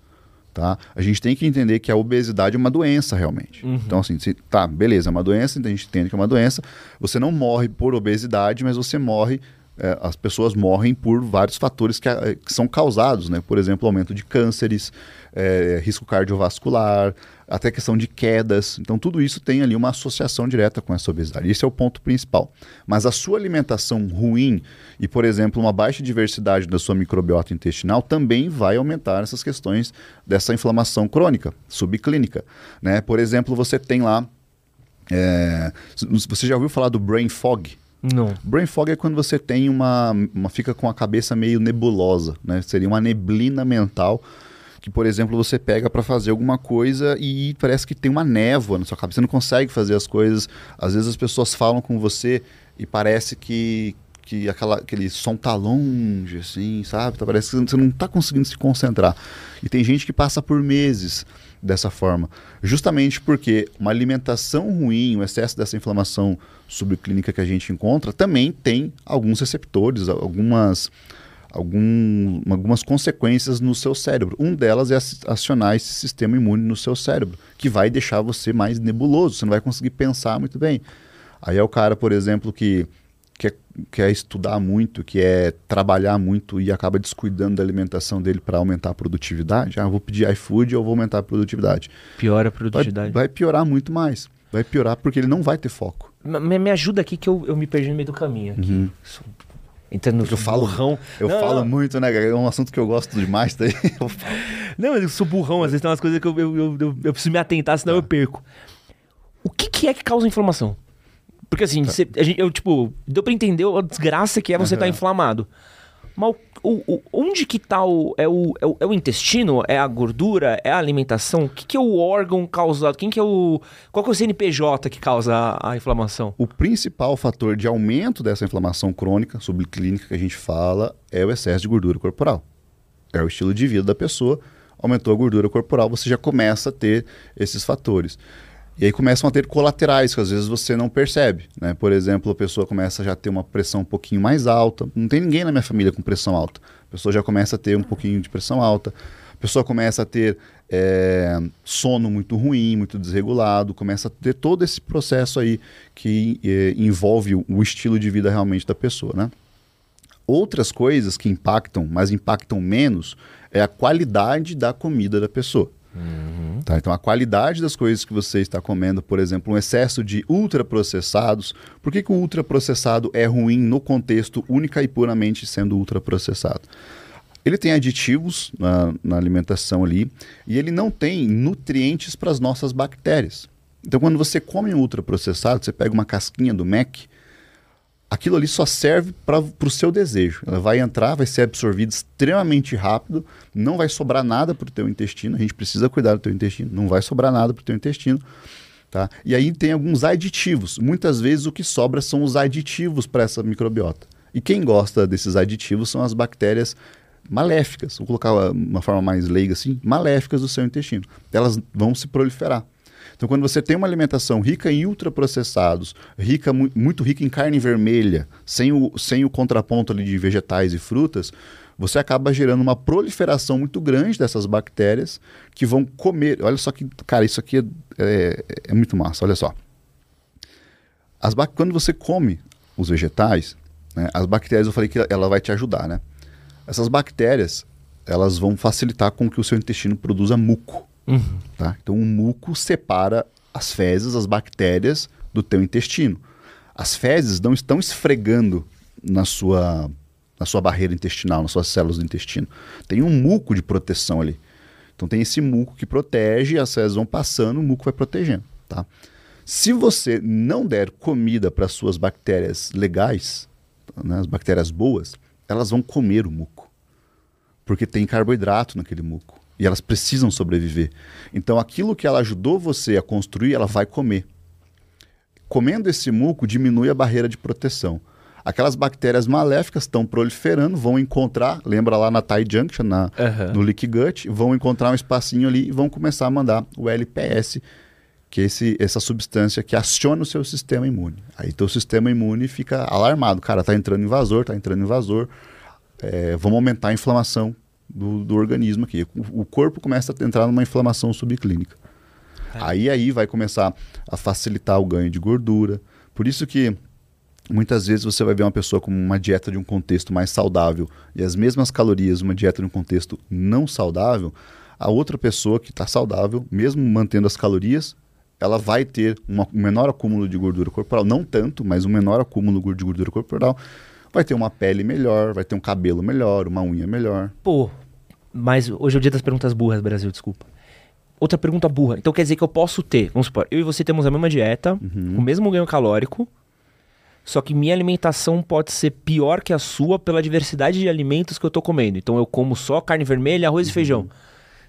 B: Tá? A gente tem que entender que a obesidade é uma doença realmente. Uhum. Então, assim, se, tá, beleza, é uma doença, então a gente entende que é uma doença. Você não morre por obesidade, mas você morre é, as pessoas morrem por vários fatores que, que, são causados, né? Por exemplo, aumento de cânceres, é, risco cardiovascular, até questão de quedas. Então, tudo isso tem ali uma associação direta com essa obesidade. Esse é o ponto principal. Mas a sua alimentação ruim e, por exemplo, uma baixa diversidade da sua microbiota intestinal também vai aumentar essas questões dessa inflamação crônica, subclínica. Né? Por exemplo, você tem lá. É, você já ouviu falar do brain fog?
A: Não.
B: Brain fog é quando você tem uma, uma fica com a cabeça meio nebulosa, né? Seria uma neblina mental que, por exemplo, você pega para fazer alguma coisa e parece que tem uma névoa na sua cabeça, você não consegue fazer as coisas. Às vezes as pessoas falam com você e parece que que aquela, aquele som tá longe, assim, sabe? Tá, parece que você não está conseguindo se concentrar. E tem gente que passa por meses dessa forma. Justamente porque uma alimentação ruim, o excesso dessa inflamação subclínica que a gente encontra, também tem alguns receptores, algumas, algum, algumas consequências no seu cérebro. Um delas é acionar esse sistema imune no seu cérebro, que vai deixar você mais nebuloso, você não vai conseguir pensar muito bem. Aí é o cara, por exemplo, que quer, quer estudar muito, que é trabalhar muito e acaba descuidando da alimentação dele para aumentar a produtividade. Ah, vou pedir iFood ou vou aumentar a produtividade.
A: Piora a produtividade.
B: Vai, vai, piorar muito mais. Vai piorar porque ele não vai ter foco.
A: Me, me ajuda aqui que eu, eu me perdi no meio do caminho. Aqui. Uhum. Entrando no
B: eu falo, burrão. Eu não, falo não. muito, né? É um assunto que eu gosto demais. Daí (laughs)
A: não, mas eu sou burrão. Às vezes tem umas coisas que eu, eu, eu, eu preciso me atentar, senão eu perco. O que, que é que causa inflamação? Porque assim, tá. cê, gente, eu, tipo, deu pra entender a desgraça que é você estar uhum. tá inflamado. Mas o, o, onde que tá o é, o. é, o. é o intestino? É a gordura? É a alimentação? O que, que é o órgão causado? Quem que é o. Qual que é o CNPJ que causa a, a inflamação?
B: O principal fator de aumento dessa inflamação crônica, subclínica que a gente fala, é o excesso de gordura corporal. É o estilo de vida da pessoa. Aumentou a gordura corporal, você já começa a ter esses fatores. E aí começam a ter colaterais que às vezes você não percebe. Né? Por exemplo, a pessoa começa já a ter uma pressão um pouquinho mais alta. Não tem ninguém na minha família com pressão alta. A pessoa já começa a ter um pouquinho de pressão alta. A pessoa começa a ter é, sono muito ruim, muito desregulado, começa a ter todo esse processo aí que é, envolve o estilo de vida realmente da pessoa. Né? Outras coisas que impactam, mas impactam menos, é a qualidade da comida da pessoa. Uhum. Tá? Então, a qualidade das coisas que você está comendo, por exemplo, um excesso de ultraprocessados. Por que, que o ultraprocessado é ruim no contexto única e puramente sendo ultraprocessado? Ele tem aditivos na, na alimentação ali e ele não tem nutrientes para as nossas bactérias. Então, quando você come um ultraprocessado, você pega uma casquinha do Mac, aquilo ali só serve para o seu desejo. Ela vai entrar, vai ser absorvida extremamente rápido, não vai sobrar nada para o teu intestino. A gente precisa cuidar do teu intestino, não vai sobrar nada para o teu intestino. Tá? E aí tem alguns aditivos. Muitas vezes o que sobra são os aditivos para essa microbiota. E quem gosta desses aditivos são as bactérias maléficas, vou colocar uma forma mais leiga assim, maléficas do seu intestino. Elas vão se proliferar. Então, quando você tem uma alimentação rica em ultraprocessados, rica, muito rica em carne vermelha, sem o, sem o contraponto ali de vegetais e frutas, você acaba gerando uma proliferação muito grande dessas bactérias que vão comer. Olha só que, cara, isso aqui é, é, é muito massa, olha só. As quando você come os vegetais, né, as bactérias, eu falei que ela vai te ajudar, né? Essas bactérias, elas vão facilitar com que o seu intestino produza muco. Uhum. Tá? Então o muco separa as fezes, as bactérias do teu intestino. As fezes não estão esfregando na sua, na sua barreira intestinal, nas suas células do intestino. Tem um muco de proteção ali. Então tem esse muco que protege, as fezes vão passando, o muco vai protegendo. Tá? Se você não der comida para suas bactérias legais, né, as bactérias boas, elas vão comer o muco. Porque tem carboidrato naquele muco. E elas precisam sobreviver. Então, aquilo que ela ajudou você a construir, ela vai comer. Comendo esse muco, diminui a barreira de proteção. Aquelas bactérias maléficas estão proliferando, vão encontrar, lembra lá na tie junction, na, uhum. no leaky gut, vão encontrar um espacinho ali e vão começar a mandar o LPS, que é esse, essa substância que aciona o seu sistema imune. Aí teu sistema imune fica alarmado. Cara, tá entrando invasor, tá entrando invasor. É, vamos aumentar a inflamação do, do organismo aqui. O, o, corpo começa a entrar numa inflamação subclínica. É. Aí aí vai começar a facilitar o ganho de gordura. Por isso que muitas vezes você vai ver uma pessoa com uma dieta de um contexto mais saudável e as mesmas calorias, uma dieta de um contexto não saudável, a outra pessoa que está saudável, mesmo mantendo as calorias, ela vai ter uma, um menor acúmulo de gordura corporal, não tanto, mas um menor acúmulo de gordura corporal, vai ter uma pele melhor, vai ter um cabelo melhor, uma unha melhor.
A: Pô, mas hoje é o dia das perguntas burras, Brasil, desculpa. Outra pergunta burra. Então quer dizer que eu posso ter, vamos supor, eu e você temos a mesma dieta, uhum. o mesmo ganho calórico, só que minha alimentação pode ser pior que a sua pela diversidade de alimentos que eu tô comendo. Então eu como só carne vermelha, arroz uhum. e feijão.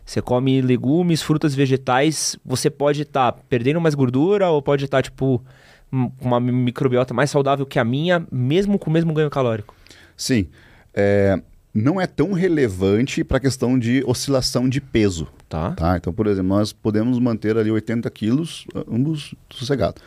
A: Você come legumes, frutas, vegetais, você pode estar tá perdendo mais gordura ou pode estar, tá, tipo, uma microbiota mais saudável que a minha, mesmo com o mesmo ganho calórico.
B: Sim. É, não é tão relevante para a questão de oscilação de peso. Tá. tá. Então, por exemplo, nós podemos manter ali 80 quilos, ambos sossegados.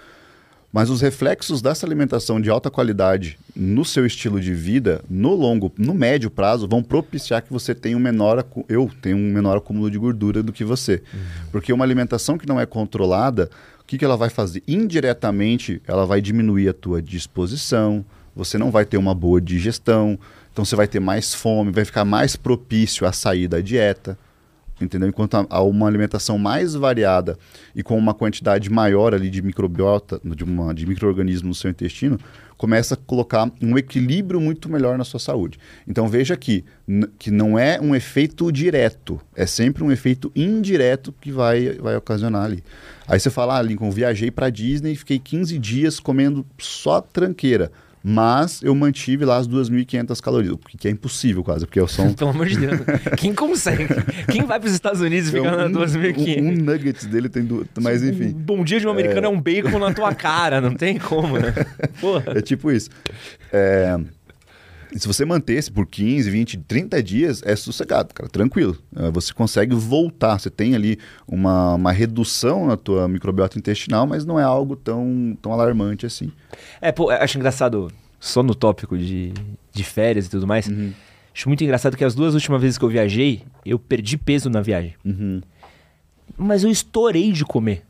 B: Mas os reflexos dessa alimentação de alta qualidade no seu estilo de vida, no longo, no médio prazo, vão propiciar que você tenha um menor, eu tenho um menor acúmulo de gordura do que você. Uhum. Porque uma alimentação que não é controlada, que, que ela vai fazer? Indiretamente, ela vai diminuir a tua disposição, você não vai ter uma boa digestão, então você vai ter mais fome, vai ficar mais propício a sair da dieta, entendeu? Enquanto a, uma alimentação mais variada e com uma quantidade maior ali de microbiota, de microorganismos no seu intestino, começa a colocar um equilíbrio muito melhor na sua saúde. Então veja aqui que não é um efeito direto, é sempre um efeito indireto que vai, vai ocasionar ali. Aí você fala, ah, Lincoln, viajei para Disney e fiquei 15 dias comendo só tranqueira. Mas eu mantive lá as 2.500 calorias, o que é impossível quase, porque eu sou (laughs)
A: Pelo amor de Deus. Quem consegue? Quem vai para os Estados Unidos e fica um, na 2.500?
B: Um, um nuggets dele tem... Du... Mas enfim. Um
A: bom dia de um americano é, é um bacon na tua (laughs) cara, não tem como, né?
B: Porra. É tipo isso. É... se você manter-se por 15, 20, 30 dias, é sossegado, cara, tranquilo. É, você consegue voltar, você tem ali uma, uma redução na tua microbiota intestinal, mas não é algo tão, tão alarmante assim.
A: É, pô, acho engraçado, só no tópico de, de férias e tudo mais, uhum. acho muito engraçado que as duas últimas vezes que eu viajei, eu perdi peso na viagem.
B: Uhum.
A: Mas eu estourei de comer.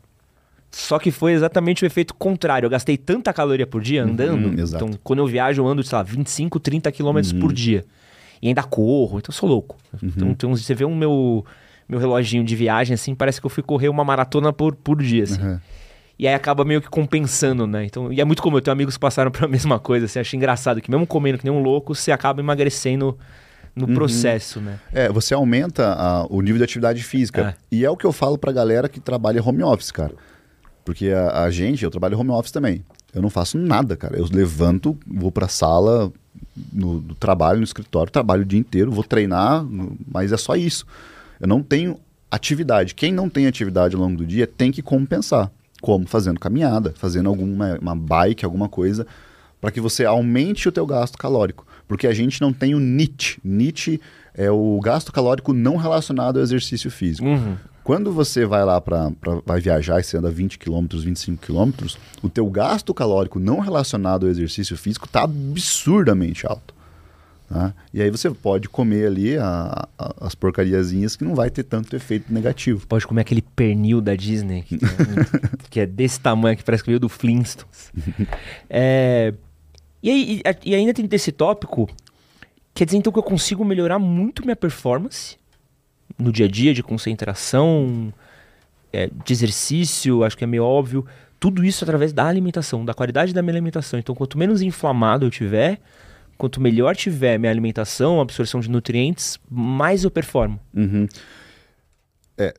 A: Só que foi exatamente o efeito contrário. Eu gastei tanta caloria por dia uhum, andando. Uhum, então, quando eu viajo, eu ando, sei lá, 25, 30 quilômetros uhum. por dia. E ainda corro, então eu sou louco. Uhum. Então, então, você vê o um meu, meu reloginho de viagem, assim, parece que eu fui correr uma maratona por, por dia, assim. Uhum. E aí acaba meio que compensando, né? Então, e é muito comum, eu tenho amigos que passaram (laughs) pela mesma coisa. Assim, acha engraçado que mesmo comendo que nem um louco, você acaba emagrecendo no uhum. processo, né?
B: É, você aumenta a, o nível de atividade física. É. E é o que eu falo pra galera que trabalha home office, cara. Porque a, a, gente, eu trabalho home office também. Eu não faço nada, cara. Eu levanto, vou pra sala, no, trabalho, no escritório, trabalho o dia inteiro, vou treinar, mas é só isso. Eu não tenho atividade. Quem não tem atividade ao longo do dia tem que compensar. Como? Fazendo caminhada, fazendo alguma uma bike, alguma coisa, para que você aumente o teu gasto calórico. Porque a gente não tem o NIT. NIT é o gasto calórico não relacionado ao exercício físico.
A: Uhum.
B: Quando você vai lá para vai viajar e você anda 20 km, 25 km, o teu gasto calórico não relacionado ao exercício físico está absurdamente alto. Tá? E aí você pode comer ali a, a, as porcariazinhas que não vai ter tanto efeito negativo.
A: Pode comer aquele pernil da Disney, que, é, (laughs) que é desse tamanho, que parece que veio do Flintstones. (laughs) é, e, aí, e, e ainda tem desse tópico, quer dizer então que eu consigo melhorar muito minha performance no dia a dia de concentração, é, de exercício, acho que é meio óbvio. Tudo isso através da alimentação, da qualidade da minha alimentação. Então, quanto menos inflamado eu tiver, quanto melhor tiver minha alimentação, a absorção de nutrientes, mais eu performo.
B: Uhum. É,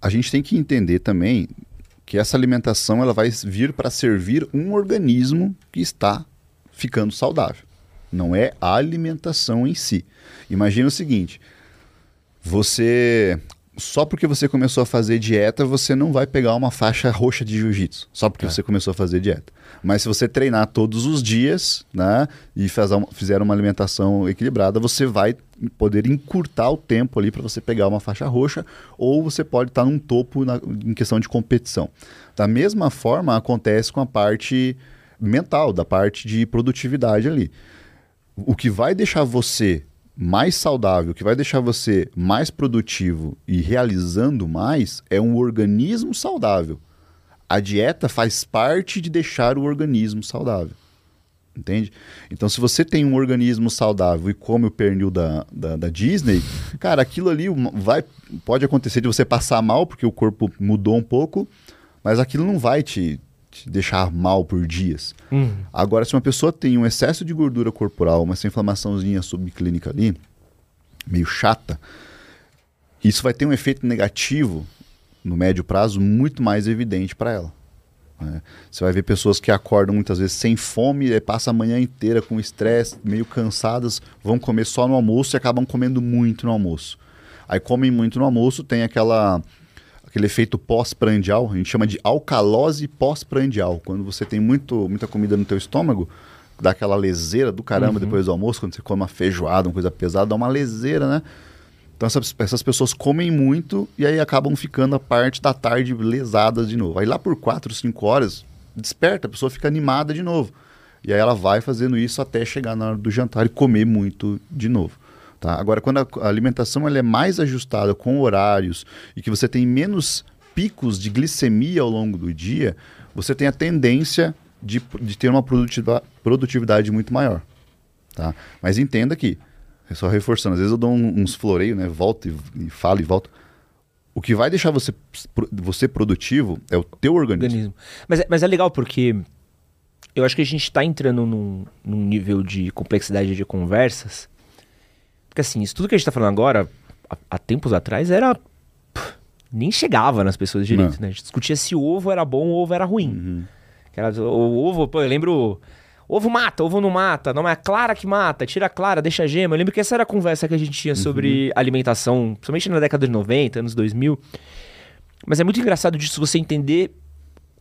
B: a gente tem que entender também que essa alimentação ela vai vir para servir um organismo que está ficando saudável. Não é a alimentação em si. Imagina o seguinte: você só porque você começou a fazer dieta, você não vai pegar uma faixa roxa de jiu-jitsu, só porque é. você começou a fazer dieta. Mas se você treinar todos os dias, né, e fazer uma, fizer uma alimentação equilibrada, você vai poder encurtar o tempo ali para você pegar uma faixa roxa, ou você pode estar tá num topo na, em questão de competição. Da mesma forma, acontece com a parte mental, da parte de produtividade ali. O que vai deixar você mais saudável, que vai deixar você mais produtivo e realizando mais, é um organismo saudável. A dieta faz parte de deixar o organismo saudável. Entende? Então, se você tem um organismo saudável e come o pernil da, da, da, Disney, (laughs) cara, aquilo ali vai, pode acontecer de você passar mal, porque o corpo mudou um pouco, mas aquilo não vai te, te deixar mal por dias.
A: Uhum.
B: Agora, se uma pessoa tem um excesso de gordura corporal, uma inflamaçãozinha subclínica ali, meio chata, isso vai ter um efeito negativo no médio prazo muito mais evidente para ela. Né? Você vai ver pessoas que acordam muitas vezes sem fome, passam a manhã inteira com estresse, meio cansadas, vão comer só no almoço e acabam comendo muito no almoço. Aí comem muito no almoço, tem aquela aquele efeito pós-prandial, a gente chama de alcalose pós-prandial. Quando você tem muito, muita comida no teu estômago, dá aquela leseira do caramba uhum. depois do almoço, quando você come uma feijoada, uma coisa pesada, dá uma leseira, né? Então essas, essas pessoas comem muito e aí acabam ficando a parte da tarde lesadas de novo. Aí lá por 4, 5 horas, desperta, a pessoa fica animada de novo. E aí ela vai fazendo isso até chegar na hora do jantar e comer muito de novo. Tá? Agora, quando a, alimentação ela é mais ajustada com horários e que você tem menos picos de glicemia ao longo do dia, você tem a tendência de, de ter uma produtividade, muito maior. Tá? Mas entenda que, é só reforçando, às vezes eu dou uns floreios, né? volto e, e falo e volto. O que vai deixar você, você produtivo é o teu organismo. organismo.
A: Mas, é, mas é legal porque eu acho que a gente está entrando num, num nível de complexidade de conversas porque assim, isso tudo que a gente tá falando agora, há, há tempos atrás, era. Pff, nem chegava nas pessoas direito, né? A gente discutia se o ovo era bom ou ovo era ruim. Uhum. Era, o ovo, pô, eu lembro ovo mata, ovo não mata, não é a clara que mata, tira a clara, deixa a gema. Eu lembro que essa era a conversa que a gente tinha sobre uhum. alimentação, principalmente na década de 90, anos 2000. Mas é muito engraçado disso você entender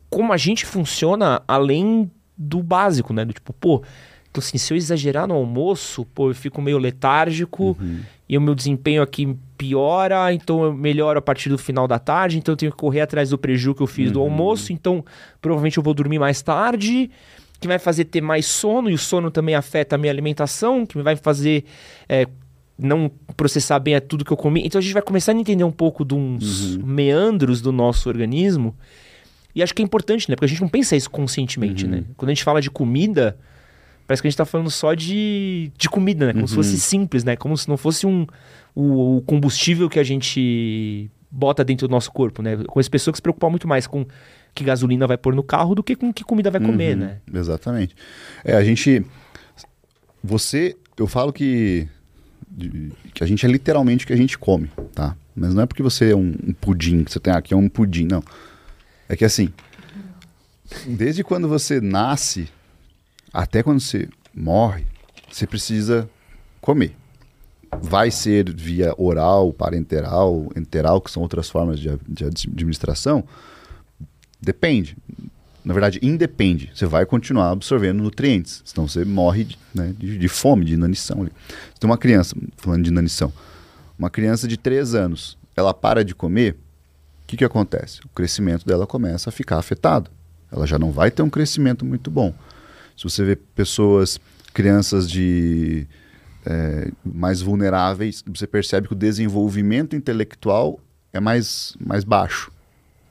A: como a gente funciona além do básico, né? Do tipo, pô, então assim, se eu exagerar no almoço, pô, eu fico meio letárgico uhum. e o meu desempenho aqui piora, então eu melhoro a partir do final da tarde, então eu tenho que correr atrás do prejuízo que eu fiz uhum. do almoço, então provavelmente eu vou dormir mais tarde que vai fazer ter mais sono, e o sono também afeta a minha alimentação, que vai fazer é, não processar bem tudo que eu comi. Então a gente vai começar a entender um pouco de uns uhum. meandros do nosso organismo. E acho que é importante, né? Porque a gente não pensa isso conscientemente, uhum. né? Quando a gente fala de comida, parece que a gente tá falando só de, de comida, né? Como uhum. se fosse simples, né? Como se não fosse um, o, o combustível que a gente bota dentro do nosso corpo, né? Com as pessoas que se preocupam muito mais com que gasolina vai pôr no carro do que com que comida vai comer, uhum, né?
B: Exatamente. É, a gente. Você. Eu falo que. Que a gente é literalmente o que a gente come, tá? Mas não é porque você é um, um pudim, que você tem aqui é um pudim, não. É que assim. Desde quando você nasce até quando você morre, você precisa comer. Vai ser via oral, parenteral, enteral, que são outras formas de, de administração, Depende. Na verdade, independe. Você vai continuar absorvendo nutrientes. Senão você morre de, né, de, de fome, de inanição. Ali. Você tem uma criança, falando de inanição, uma criança de 3 anos, ela para de comer, o que, que acontece? O crescimento dela começa a ficar afetado. Ela já não vai ter um crescimento muito bom. Se você vê pessoas, crianças de é, mais vulneráveis, você percebe que o desenvolvimento intelectual é mais, mais baixo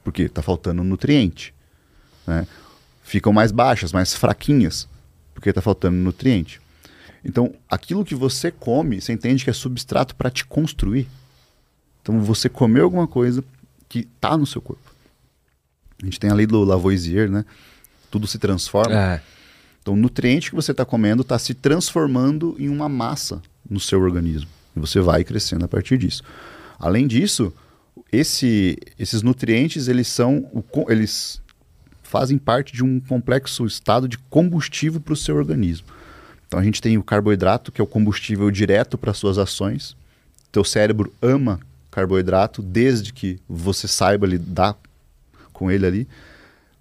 B: porque está faltando nutriente. Né? Ficam mais baixas, mais fraquinhas, porque está faltando nutriente. Então, aquilo que você come, você entende que é substrato para te construir. Então, você comeu alguma coisa que está no seu corpo. A gente tem a lei do Lavoisier, né? Tudo se transforma. É. Então, o nutriente que você está comendo está se transformando em uma massa no seu organismo. E você vai crescendo a partir disso. Além disso, esse, esses nutrientes eles são eles fazem parte de um complexo estado de combustível para o seu organismo. Então a gente tem o carboidrato que é o combustível direto para suas ações. Teu cérebro ama carboidrato desde que você saiba lidar com ele ali.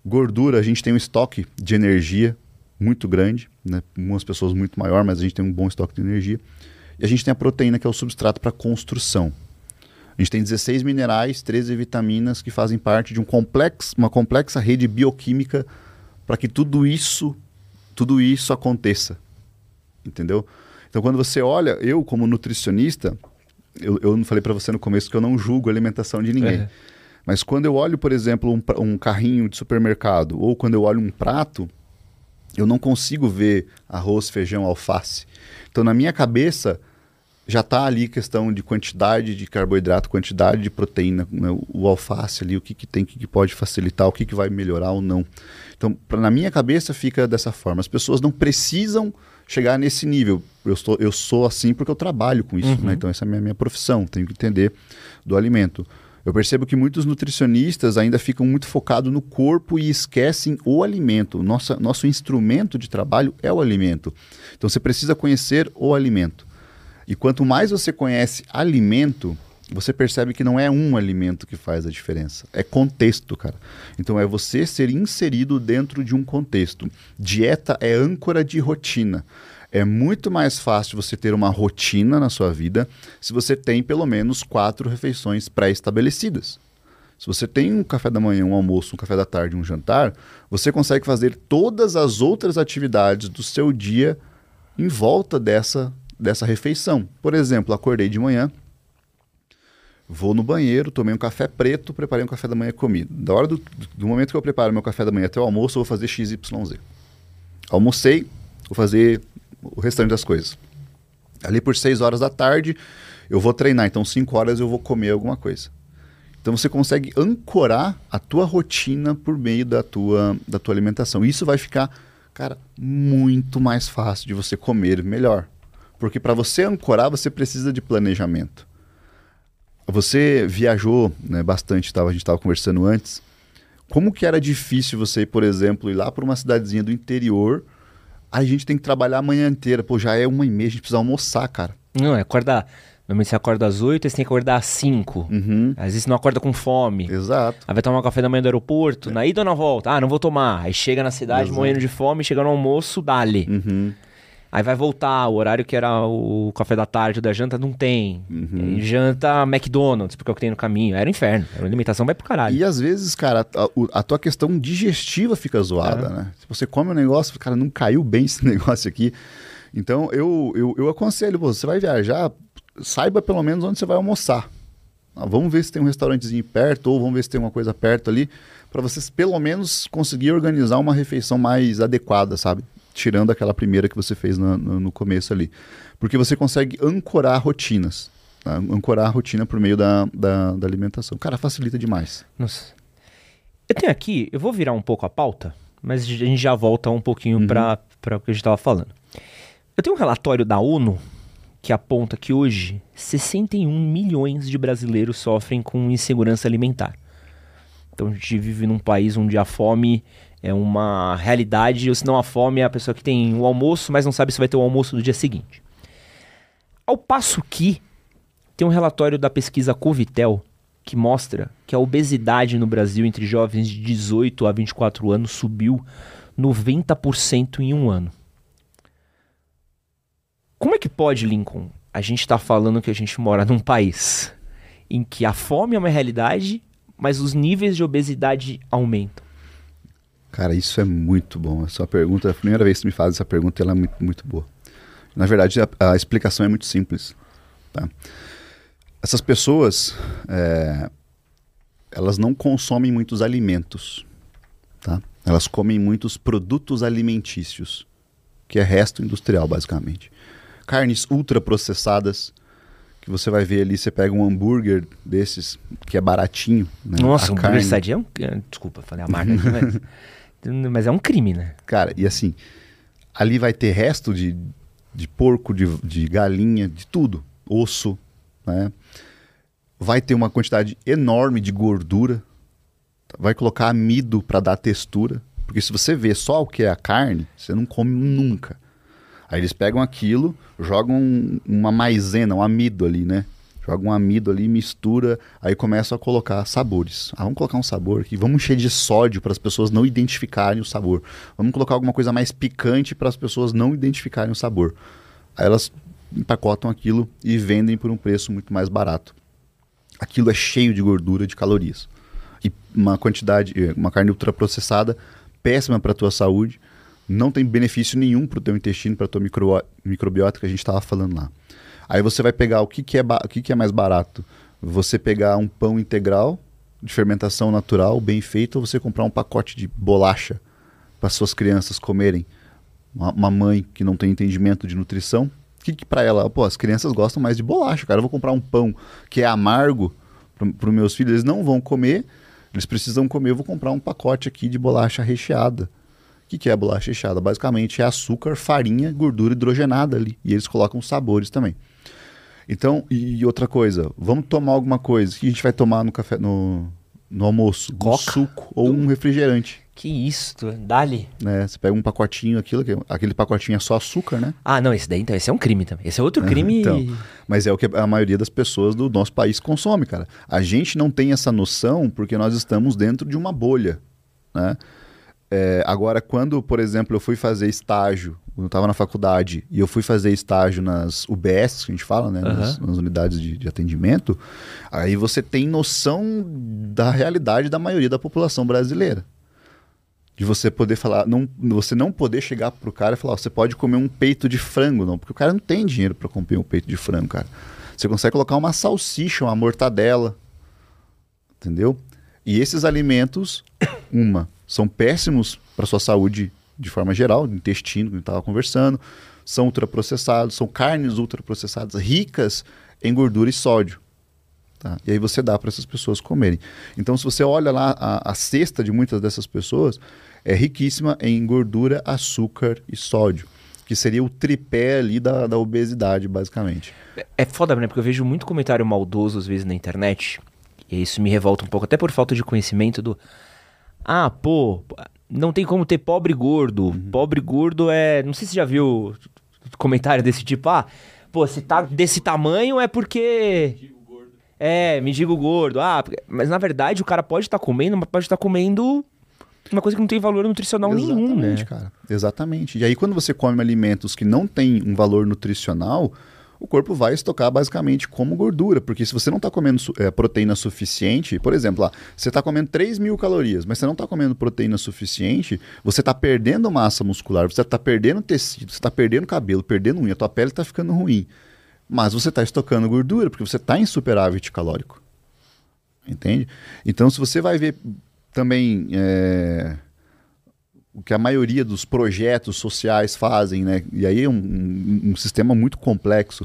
B: Gordura, a gente tem um estoque de energia muito grande, né? Algumas pessoas muito maior, mas a gente tem um bom estoque de energia. E a gente tem a proteína que é o substrato para construção. A gente tem 16 minerais, 13 vitaminas que fazem parte de um complexo, uma complexa rede bioquímica para que tudo isso, tudo isso aconteça. Entendeu? Então, quando você olha, eu como nutricionista, eu, eu não falei para você no começo que eu não julgo a alimentação de ninguém. É. Mas quando eu olho, por exemplo, um, um carrinho de supermercado ou quando eu olho um prato, eu não consigo ver arroz, feijão, alface. Então, na minha cabeça, já está ali questão de quantidade de carboidrato, quantidade de proteína, né? o alface ali, o que, que tem, o que, que pode facilitar, o que, que vai melhorar ou não. Então, pra, na minha cabeça fica dessa forma. As pessoas não precisam chegar nesse nível. Eu, estou, eu sou assim porque eu trabalho com isso, né? uhum. né? Então essa é a minha, minha profissão, tenho que entender do alimento. Eu percebo que muitos nutricionistas ainda ficam muito focados no corpo e esquecem o alimento. Nossa, nosso instrumento de trabalho é o alimento. Então você precisa conhecer o alimento. E quanto mais você conhece alimento, você percebe que não é um alimento que faz a diferença, é contexto, cara. Então é você ser inserido dentro de um contexto. Dieta é âncora de rotina. É muito mais fácil você ter uma rotina na sua vida se você tem pelo menos quatro refeições pré-estabelecidas. Se você tem um café da manhã, um almoço, um café da tarde, um jantar, você consegue fazer todas as outras atividades do seu dia em volta dessa dessa refeição. Por exemplo, acordei de manhã, vou no banheiro, tomei um café preto, preparei um café da manhã comido. Da hora do, do momento que eu preparo meu café da manhã até o almoço, eu vou fazer XYZ. Almocei, vou fazer o restante das coisas. Ali por 6 horas da tarde, eu vou treinar, então 5 horas eu vou comer alguma coisa. Então você consegue ancorar a tua rotina por meio da tua, da tua alimentação. Isso vai ficar, cara, muito mais fácil de você comer melhor. Porque para você ancorar, você precisa de planejamento. Você viajou né, bastante, tava, a gente estava conversando antes. Como que era difícil você, por exemplo, ir lá para uma cidadezinha do interior, a gente tem que trabalhar a manhã inteira. Pô, já é uma e meia, a gente precisa almoçar, cara.
A: Não, é acordar. Normalmente você acorda às 8, você tem que acordar às 5.
B: Uhum.
A: Às vezes você não acorda com fome.
B: Exato.
A: Aí vai tomar um café da manhã do aeroporto, é. na ida ou na volta? Ah, não vou tomar. Aí chega na cidade Exato. morrendo de fome, chega no almoço, dali.
B: Uhum.
A: Aí vai voltar, o horário que era o café da tarde ou da janta não tem.
B: Uhum.
A: Janta McDonald's, porque é o que tem no caminho. Era um inferno. A alimentação vai pro caralho.
B: E às vezes, cara, a, a tua questão digestiva fica zoada, é. né? Se você come um negócio, cara, não caiu bem esse (laughs) negócio aqui. Então eu, eu, eu aconselho, você vai viajar, saiba pelo menos onde você vai almoçar. Ah, vamos ver se tem um restaurantezinho perto, ou vamos ver se tem uma coisa perto ali, para vocês pelo menos conseguir organizar uma refeição mais adequada, sabe? Tirando aquela primeira que você fez no, no, no começo ali. Porque você consegue ancorar rotinas. Tá? Ancorar a rotina por meio da, da, da, alimentação. Cara, facilita demais.
A: Nossa. Eu tenho aqui, eu vou virar um pouco a pauta, mas a gente já volta um pouquinho uhum. para o que a gente estava falando. Eu tenho um relatório da ONU que aponta que hoje 61 milhões de brasileiros sofrem com insegurança alimentar. Então a gente vive num país onde a fome é uma realidade, ou se não a fome é a pessoa que tem o almoço, mas não sabe se vai ter o almoço do dia seguinte. Ao passo que tem um relatório da pesquisa Covitel que mostra que a obesidade no Brasil entre jovens de 18 a 24 anos subiu 90% em um ano. Como é que pode, Lincoln? A gente está falando que a gente mora num país em que a fome é uma realidade, mas os níveis de obesidade aumentam.
B: Cara, isso é muito bom. A sua pergunta, a primeira vez que você me faz essa pergunta, ela é muito, muito boa. Na verdade, a, a explicação é muito simples. Tá? Essas pessoas, é, elas não consomem muitos alimentos. Tá? Elas comem muitos produtos alimentícios, que é resto industrial, basicamente. Carnes ultraprocessadas, que você vai ver ali, você pega um hambúrguer desses, que é baratinho. Né?
A: Nossa, um hambúrguer carne... é um... Desculpa, falei a marca (laughs) aqui, mas... Mas é um crime, né?
B: Cara, e assim, ali vai ter resto de, de porco, de, de galinha, de tudo. Osso, né? Vai ter uma quantidade enorme de gordura. Vai colocar amido para dar textura. Porque se você vê só o que é a carne, você não come nunca. Aí eles pegam aquilo, jogam uma maisena, um amido ali, né? Joga um amido ali, mistura, aí começa a colocar sabores. Ah, vamos colocar um sabor aqui, vamos encher de sódio para as pessoas não identificarem o sabor. Vamos colocar alguma coisa mais picante para as pessoas não identificarem o sabor. Aí elas empacotam aquilo e vendem por um preço muito mais barato. Aquilo é cheio de gordura, de calorias. E uma quantidade, eh, uma carne ultraprocessada, péssima para a tua saúde, não tem benefício nenhum para o teu intestino, para a tua micro, microbiota que a gente estava falando lá. Aí você vai pegar o que, que, é, o que, que é mais barato? Você pegar um pão integral de fermentação natural, bem feito, ou você comprar um pacote de bolacha para suas crianças comerem. Uma, uma, mãe que não tem entendimento de nutrição, o que, que para ela? Pô, as crianças gostam mais de bolacha, cara. Eu vou comprar um pão que é amargo para os meus filhos, eles não vão comer, eles precisam comer. Eu vou comprar um pacote aqui de bolacha recheada. O que, que é a bolacha recheada? Basicamente é açúcar, farinha, gordura hidrogenada ali. E eles colocam sabores também. Então, e outra coisa, vamos tomar alguma coisa. Que a gente vai tomar no café, no, no almoço?
A: Coca?
B: Um suco ou um refrigerante.
A: Que isso, dali.
B: Né? Você pega um pacotinho, aquilo, aquele pacotinho é só açúcar, né?
A: Ah, não, esse daí então, esse é um crime também. Esse é outro crime. então,
B: mas é o que a maioria das pessoas do nosso país consome, cara. A gente não tem essa noção porque nós estamos dentro de uma bolha, né? É, agora, quando, por exemplo, eu fui fazer estágio, quando eu estava na faculdade, e eu fui fazer estágio nas UBS, que a gente fala, né? Uhum. Nas, nas, unidades de, de, atendimento, aí você tem noção da realidade da maioria da população brasileira. De você poder falar, não, você não poder chegar pro cara e falar, você pode comer um peito de frango, não, porque o cara não tem dinheiro para comer um peito de frango, cara. Você consegue colocar uma salsicha, uma mortadela, entendeu? E esses alimentos, uma, são péssimos para sua saúde de forma geral, intestino, que estava conversando, são ultraprocessados, são carnes ultraprocessadas ricas em gordura e sódio. Tá? E aí você dá para essas pessoas comerem. Então, se você olha lá, a, a cesta de muitas dessas pessoas é riquíssima em gordura, açúcar e sódio que seria o tripé ali da, da obesidade, basicamente.
A: É, é foda, né? Porque eu vejo muito comentário maldoso às vezes na internet, e isso me revolta um pouco, até por falta de conhecimento do. Ah, pô, não tem como ter pobre gordo. Uhum. Pobre gordo é. Não sei se você já viu comentário desse tipo. Ah, pô, se tá desse tamanho é porque. É, me digo gordo. Ah, mas na verdade o cara pode estar tá comendo, mas pode estar tá comendo uma coisa que não tem valor nutricional
B: Exatamente,
A: nenhum, né?
B: cara. Exatamente. E aí quando você come alimentos que não têm um valor nutricional, o corpo vai estocar basicamente como gordura, porque se você não está comendo é, proteína suficiente, por exemplo, lá, você está comendo 3 mil calorias, mas você não está comendo proteína suficiente, você está perdendo massa muscular, você está perdendo tecido, você está perdendo cabelo, perdendo unha, tua pele está ficando ruim. Mas você está estocando gordura, porque você está em superávit calórico. Entende? Então, se você vai ver também é, o que a maioria dos projetos sociais fazem, né? E aí é um, um, um sistema muito complexo,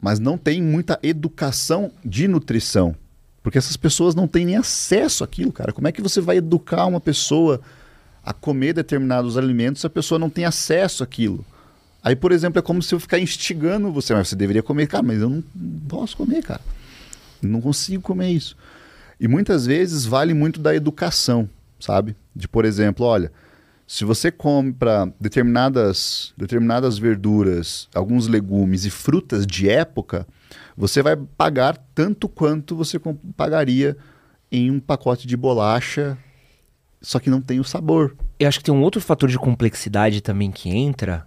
B: mas não tem muita educação de nutrição. Porque essas pessoas não têm nem acesso àquilo, cara. Como é que você vai educar uma pessoa a comer determinados alimentos se a pessoa não tem acesso àquilo? Aí, por exemplo, é como se eu ficar instigando você, mas você deveria comer, cara, mas eu não posso comer, cara. não consigo comer isso. E muitas vezes vale muito da educação sabe? De, por exemplo, olha, se você compra determinadas, determinadas verduras, alguns legumes e frutas de época, você vai pagar tanto quanto você pagaria em um pacote de bolacha, só que não tem o sabor.
A: Eu acho que tem um outro fator de complexidade também que entra,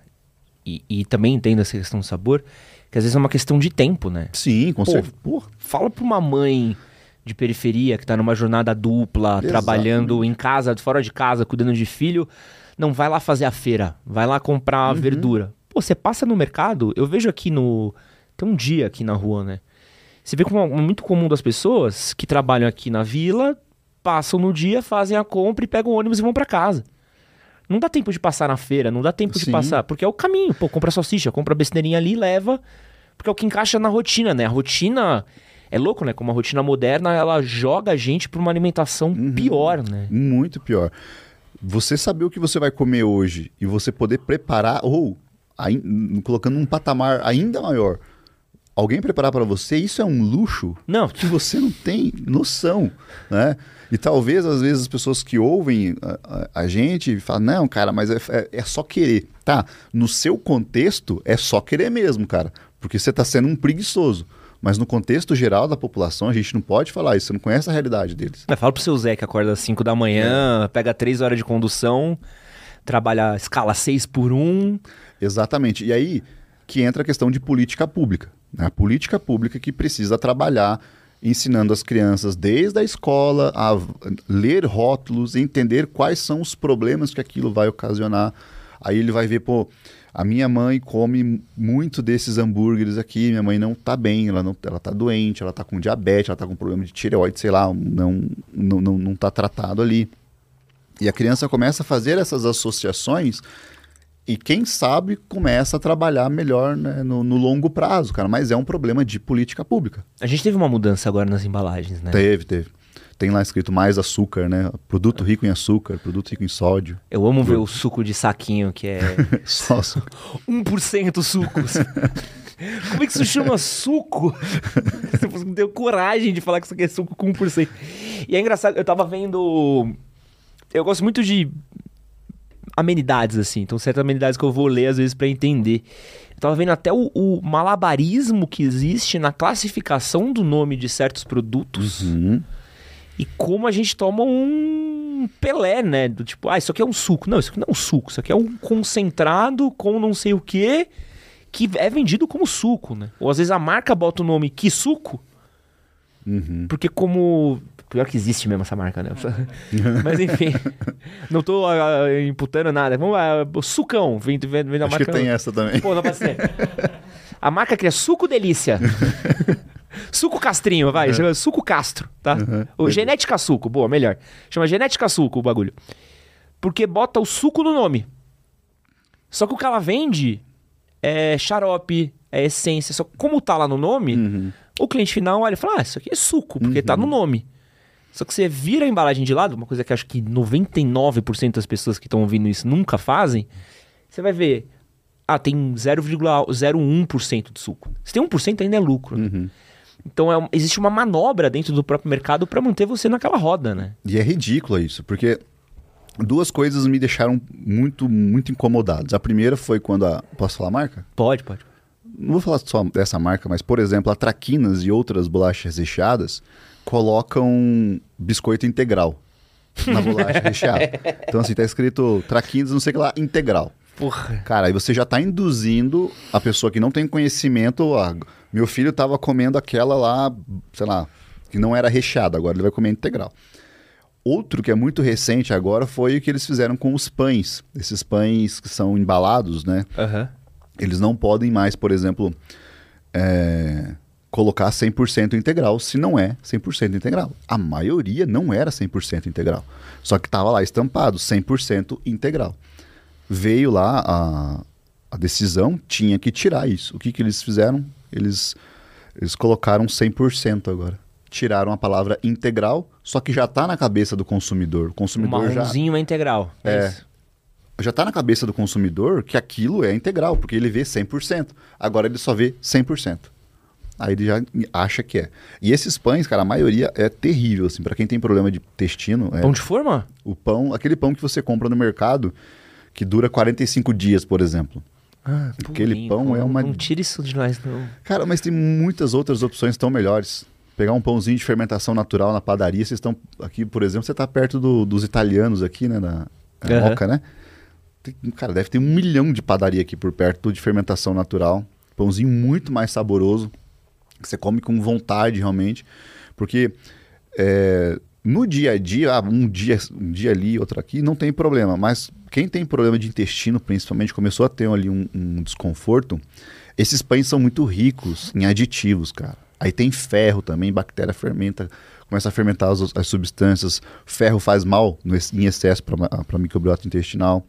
A: e, e também entendo essa questão do sabor, que às vezes é uma questão de tempo, né?
B: Sim, com certeza.
A: Fala pra uma mãe de periferia que está numa jornada dupla, Exatamente. trabalhando em casa, fora de casa, cuidando de filho, não vai lá fazer a feira, vai lá comprar uhum. verdura. Pô, você passa no mercado, eu vejo aqui no. Tem um dia aqui na rua, né? Você vê como é muito comum das pessoas que trabalham aqui na vila, passam no dia, fazem a compra e pegam o ônibus e vão para casa. Não dá tempo de passar na feira, não dá tempo Sim. de passar, porque é o caminho. Pô, compra salsicha, compra besteirinha ali, leva, porque é o que encaixa na rotina, né? A rotina é louco, né? Como a rotina moderna, ela joga a gente para uma alimentação uhum. pior, né?
B: Muito pior. Você saber o que você vai comer hoje e você poder preparar, ou colocando um patamar ainda maior, alguém preparar para você, isso é um luxo
A: não.
B: que você não tem noção, né? E talvez, às vezes, as pessoas que ouvem a, a, a gente falam, não, cara, mas é, é, é, só querer. Tá, no seu contexto, é só querer mesmo, cara. Porque você está sendo um preguiçoso. Mas no contexto geral da população, a gente não pode falar isso, você não conhece a realidade deles.
A: É, fala pro seu Zé que acorda às 5 da manhã, é. pega 3 horas de condução, trabalha escala 6 por 1.
B: Exatamente. E aí que entra a questão de política pública. Né? A política pública que precisa trabalhar ensinando as crianças desde a escola a ler rótulos, entender quais são os problemas que aquilo vai ocasionar. Aí ele vai ver, pô, a minha mãe come muito desses hambúrgueres aqui, minha mãe não tá bem, ela não ela tá doente, ela tá com diabetes, ela tá com problema de tireoide, sei lá, não, não, não, não tá tratado ali. E a criança começa a fazer essas associações e quem sabe começa a trabalhar melhor né, no, no, longo prazo, cara. Mas é um problema de política pública.
A: A gente teve uma mudança agora nas embalagens, né?
B: Teve, teve tem lá escrito mais açúcar, né? Produto rico em açúcar, produto rico em sódio.
A: Eu amo ver o suco de saquinho, que é. (laughs)
B: Só açúcar. (laughs)
A: 1% suco. (laughs) Como é que isso chama suco? Você deu coragem de falar que isso aqui é suco com 1%. E é engraçado, eu tava vendo. Eu gosto muito de amenidades, assim. Então, certas amenidades que eu vou ler às vezes para entender. Eu tava vendo até o, o, malabarismo que existe na classificação do nome de certos produtos.
B: Uhum
A: e como a gente toma um Pelé, né? Do tipo, ah, isso aqui é um suco. Não, isso aqui não é um suco. Isso aqui é um concentrado com não sei o que que é vendido como suco, né? Ou às vezes a marca bota o nome que suco.
B: Uhum.
A: Porque como... Pior que existe mesmo essa marca, né? (laughs) Mas enfim, não tô uh, imputando nada. Vamos lá, uh, sucão, vem, vem, vem da
B: Acho
A: marca...
B: que tem essa também.
A: Pô, não pode ser. A marca cria Suco Delícia. (laughs) Suco Castrinho, vai. Chama Suco Castro, tá? Uhum. O Genética Suco, boa, melhor. Chama Genética Suco o bagulho. Porque bota o suco no nome. Só que o que ela vende é xarope, é essência. Só que como tá lá no nome, uhum. o cliente final olha e fala: Ah, isso aqui é suco, porque uhum. tá no uhum. nome. Só que você vira a embalagem de lado, uma coisa que acho que 99% das pessoas que estão ouvindo isso nunca fazem. Você vai ver, ah, tem 0,01% de suco. Se tem 1% ainda é lucro. Né?
B: Uhum.
A: Então é, existe uma manobra dentro do próprio mercado para manter você naquela roda, né?
B: E é ridículo isso, porque duas coisas me deixaram muito, muito incomodados. A primeira foi quando a. Posso falar a marca?
A: Pode, pode.
B: Não vou falar só dessa marca, mas, por exemplo, a Traquinas e outras bolachas recheadas colocam biscoito integral na (laughs) bolacha recheada. Então, assim, tá escrito Traquinas, não sei o que lá, integral.
A: Porra.
B: Cara, aí você já tá induzindo a pessoa que não tem conhecimento. A... Meu filho tava comendo aquela lá, sei lá, que não era recheada, agora ele vai comer integral. Outro que é muito recente agora foi o que eles fizeram com os pães. Esses pães que são embalados, né?
A: Aham.
B: Eles não podem mais, por exemplo, é, colocar 100% integral se não é 100% integral. A maioria não era 100% integral. Só que estava lá estampado 100% integral. Veio lá a, a decisão, tinha que tirar isso. O que, que eles fizeram? Eles, eles colocaram 100% agora. Tiraram a palavra integral, só que já está na cabeça do consumidor. O
A: O
B: consumidor já
A: é integral.
B: É.
A: isso.
B: já está na cabeça do consumidor que aquilo é integral, porque ele vê 100%. Agora ele só vê 100%. Aí ele já acha que é. E esses pães, cara, a maioria é terrível, assim, para quem tem problema de intestino. É,
A: Pão de forma?
B: O pão, aquele pão que você compra no mercado, que dura 45 dias, por exemplo.
A: Ah,
B: Aquele
A: purinho,
B: pão é uma-
A: Não tira isso de nós, não.
B: Cara, mas tem muitas outras opções tão melhores. Pegar um pãozinho de fermentação natural na padaria, vocês estão aqui, por exemplo, você está perto do- dos italianos aqui, né, na, na
A: Aham.
B: Moca, né? Tem- cara, deve ter um milhão de padaria aqui por perto, tudo de fermentação natural. Pãozinho muito mais saboroso, que você come com vontade realmente, porque é, no dia a dia, ah, um dia, um dia ali, outro aqui, não tem problema. Mas quem tem problema de intestino, principalmente, começou a ter ali um, um desconforto. Esses pães são muito ricos em aditivos, cara. Aí tem ferro também, bactéria fermenta, começa a fermentar as, as substâncias. Ferro faz mal no em excesso para a microbiota intestinal.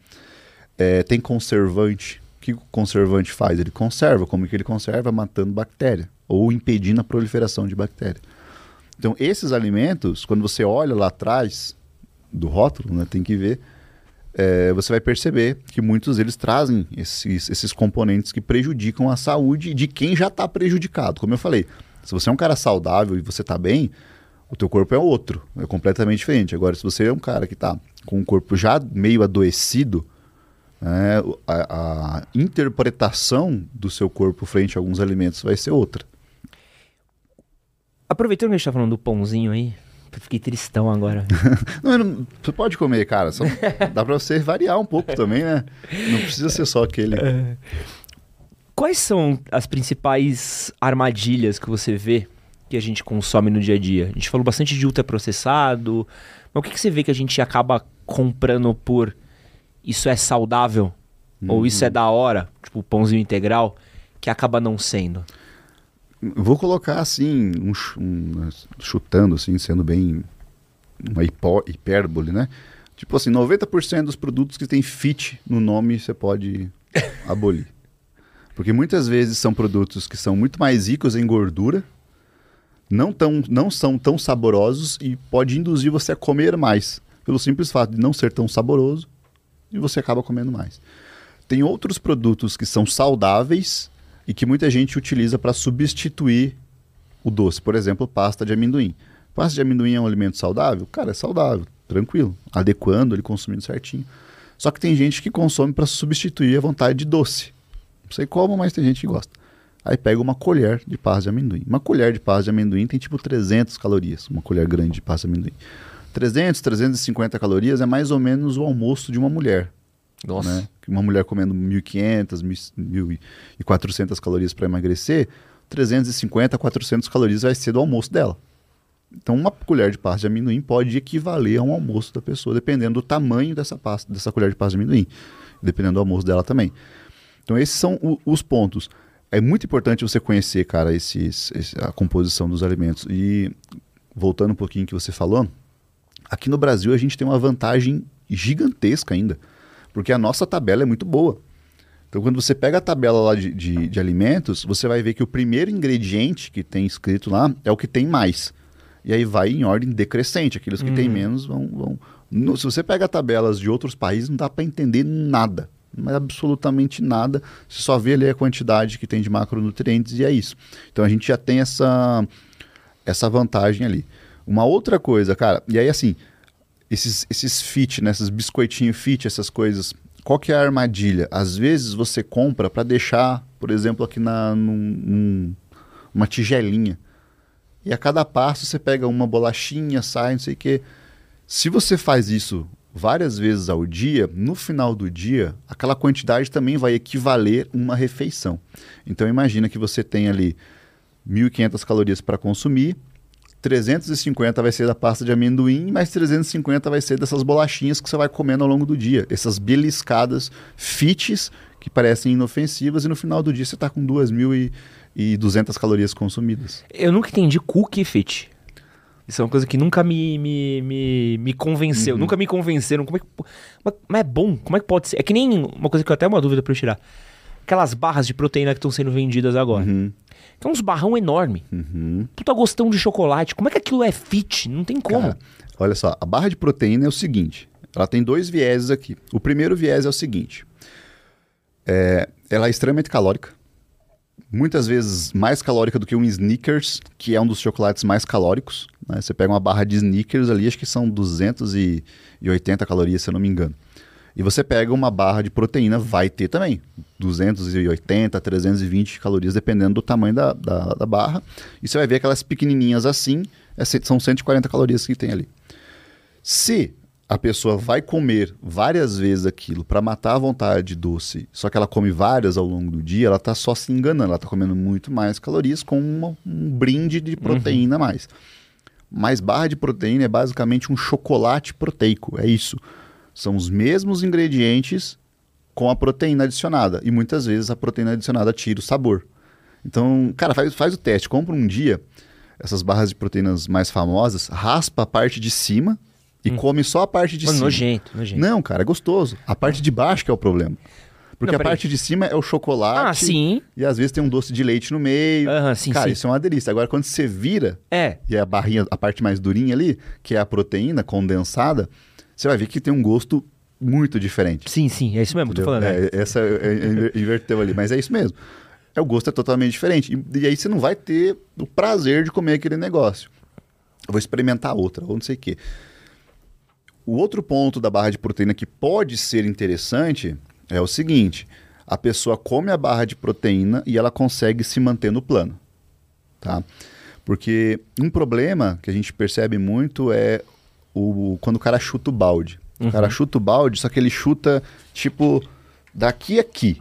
B: É, tem conservante. O que o conservante faz? Ele conserva. Como que ele conserva? Matando bactéria ou impedindo a proliferação de bactéria. Então, esses alimentos, quando você olha lá atrás do rótulo, né, tem que ver, é, você vai perceber que muitos deles trazem esses, esses componentes que prejudicam a saúde de quem já está prejudicado. Como eu falei, se você é um cara saudável e você está bem, o teu corpo é outro, é completamente diferente. Agora, se você é um cara que está com o corpo já meio adoecido, né, a, a interpretação do seu corpo frente a alguns alimentos vai ser outra.
A: Aproveitando que a gente tá falando do pãozinho aí, fiquei tristão agora. (laughs)
B: Não, não- você pode comer, cara. Só dá pra você variar um pouco também, né? Não precisa ser só aquele.
A: Quais são as principais armadilhas que você vê que a gente consome no dia a dia? A gente falou bastante de ultraprocessado, mas o que, que você vê que a gente acaba comprando por isso é saudável? Ou isso é da hora? Tipo, pãozinho integral, que acaba não sendo.
B: Vou colocar assim, um, um- chutando, assim, sendo bem uma hipérbole, né? Tipo assim, 90% dos produtos que tem fit no nome você pode (laughs) abolir. Porque muitas vezes são produtos que são muito mais ricos em gordura, não, tão, não são tão saborosos e pode induzir você a comer mais. Pelo simples fato de não ser tão saboroso e você acaba comendo mais. Tem outros produtos que são saudáveis e que muita gente utiliza para substituir o doce. Por exemplo, pasta de amendoim. Pasta de amendoim é um alimento saudável? Cara, é saudável, tranquilo, adequando ele, consumindo certinho. Só que tem gente que consome para substituir a vontade de doce. Não sei como, mas tem gente que gosta. Aí pega uma colher de pasta de amendoim. Uma colher de pasta de amendoim tem tipo 300 calorias, uma colher grande de pasta de amendoim. 300, 350 calorias é mais ou menos o almoço de uma mulher
A: Nossa.
B: né? Uma mulher comendo 1.500, 1.400 calorias para emagrecer, 350, 400 calorias vai ser do almoço dela. Então, uma colher de pasta de amendoim pode equivaler a um almoço da pessoa, dependendo do tamanho dessa pasta, dessa colher de pasta de amendoim, dependendo do almoço dela também. Então, esses são o- os pontos. É muito importante você conhecer, cara, esses, esse- a composição dos alimentos. E voltando um pouquinho que você falou, aqui no Brasil a gente tem uma vantagem gigantesca ainda, porque a nossa tabela é muito boa. Então, quando você pega a tabela lá de, de, de alimentos, você vai ver que o primeiro ingrediente que tem escrito lá é o que tem mais. E aí vai em ordem decrescente. Aqueles que têm menos vão. vão... No- se você pega tabelas de outros países, não dá para entender nada. Mas absolutamente nada. Você só vê ali a quantidade que tem de macronutrientes e é isso. Então a gente já tem essa, essa vantagem ali. Uma outra coisa, cara, e aí assim, esses, esses fit, né, esses fit, essas coisas, qual que é a armadilha? Às vezes você compra para deixar, por exemplo, aqui na num, num, uma tigelinha. E a cada passo você pega uma bolachinha, sai, não sei o quê. Se você faz isso várias vezes ao dia, no final do dia, aquela quantidade também vai equivaler uma refeição. Então imagina que você tem ali 1.500 calorias para consumir, 350 vai ser da pasta de amendoim, mais 350 vai ser dessas bolachinhas que você vai comendo ao longo do dia. Essas beliscadas fits que parecem inofensivas e no final do dia você está com 2.200 calorias consumidas.
A: Eu nunca entendi cookie fit. Isso é uma coisa que nunca me, me, me, me convenceu. Uhum. Nunca me convenceram. Como é que, mas é bom? Como é que pode ser? É que nem uma coisa que eu até uma dúvida para eu tirar. Aquelas barras de proteína que estão sendo vendidas agora. Uhum. Que é uns barrão enorme. Uhum. Puta gostão de chocolate. Como é que aquilo é fit? Não tem como. Cara,
B: olha só, a barra de proteína é o seguinte. Ela tem dois vieses aqui. O primeiro viés é o seguinte. É, ela é extremamente calórica muitas vezes mais calórica do que um Snickers, que é um dos chocolates mais calóricos. Né? Você pega uma barra de Snickers ali, acho que são 280 calorias, se eu não me engano. E você pega uma barra de proteína, vai ter também 280, 320 calorias, dependendo do tamanho da, da, da barra. E você vai ver aquelas pequenininhas assim, é, são 140 calorias que tem ali. Se a pessoa vai comer várias vezes aquilo para matar a vontade doce, só que ela come várias ao longo do dia, ela está só se enganando, ela está comendo muito mais calorias com uma, um brinde de proteína uhum. a mais. Mas barra de proteína é basicamente um chocolate proteico, é isso. São os mesmos ingredientes com a proteína adicionada. E muitas vezes a proteína adicionada tira o sabor. Então, cara, faz, faz o teste. Compra um dia essas barras de proteínas mais famosas, raspa a parte de cima e hum. come só a parte de Mano, cima.
A: Nojento, nojento.
B: Não, cara, é gostoso. A parte de baixo que é o problema. Porque não, a parte de cima é o chocolate.
A: Ah, sim.
B: E às vezes tem um doce de leite no meio.
A: Aham, sim,
B: Cara,
A: sim.
B: isso é uma delícia. Agora, quando você vira,
A: é.
B: e é a barrinha, a parte mais durinha ali, que é a proteína condensada, você vai ver que tem um gosto muito diferente.
A: Sim, sim, é isso mesmo que eu tô falando.
B: É,
A: é.
B: Essa é, é, inverteu ali, mas é isso mesmo. É, o gosto é totalmente diferente. E, e aí você não vai ter o prazer de comer aquele negócio. Eu vou experimentar outra, ou não sei o quê. O outro ponto da barra de proteína que pode ser interessante é o seguinte: a pessoa come a barra de proteína e ela consegue se manter no plano. Tá? Porque um problema que a gente percebe muito é o, quando o cara chuta o balde. Uhum. O cara chuta o balde, só que ele chuta tipo daqui a aqui.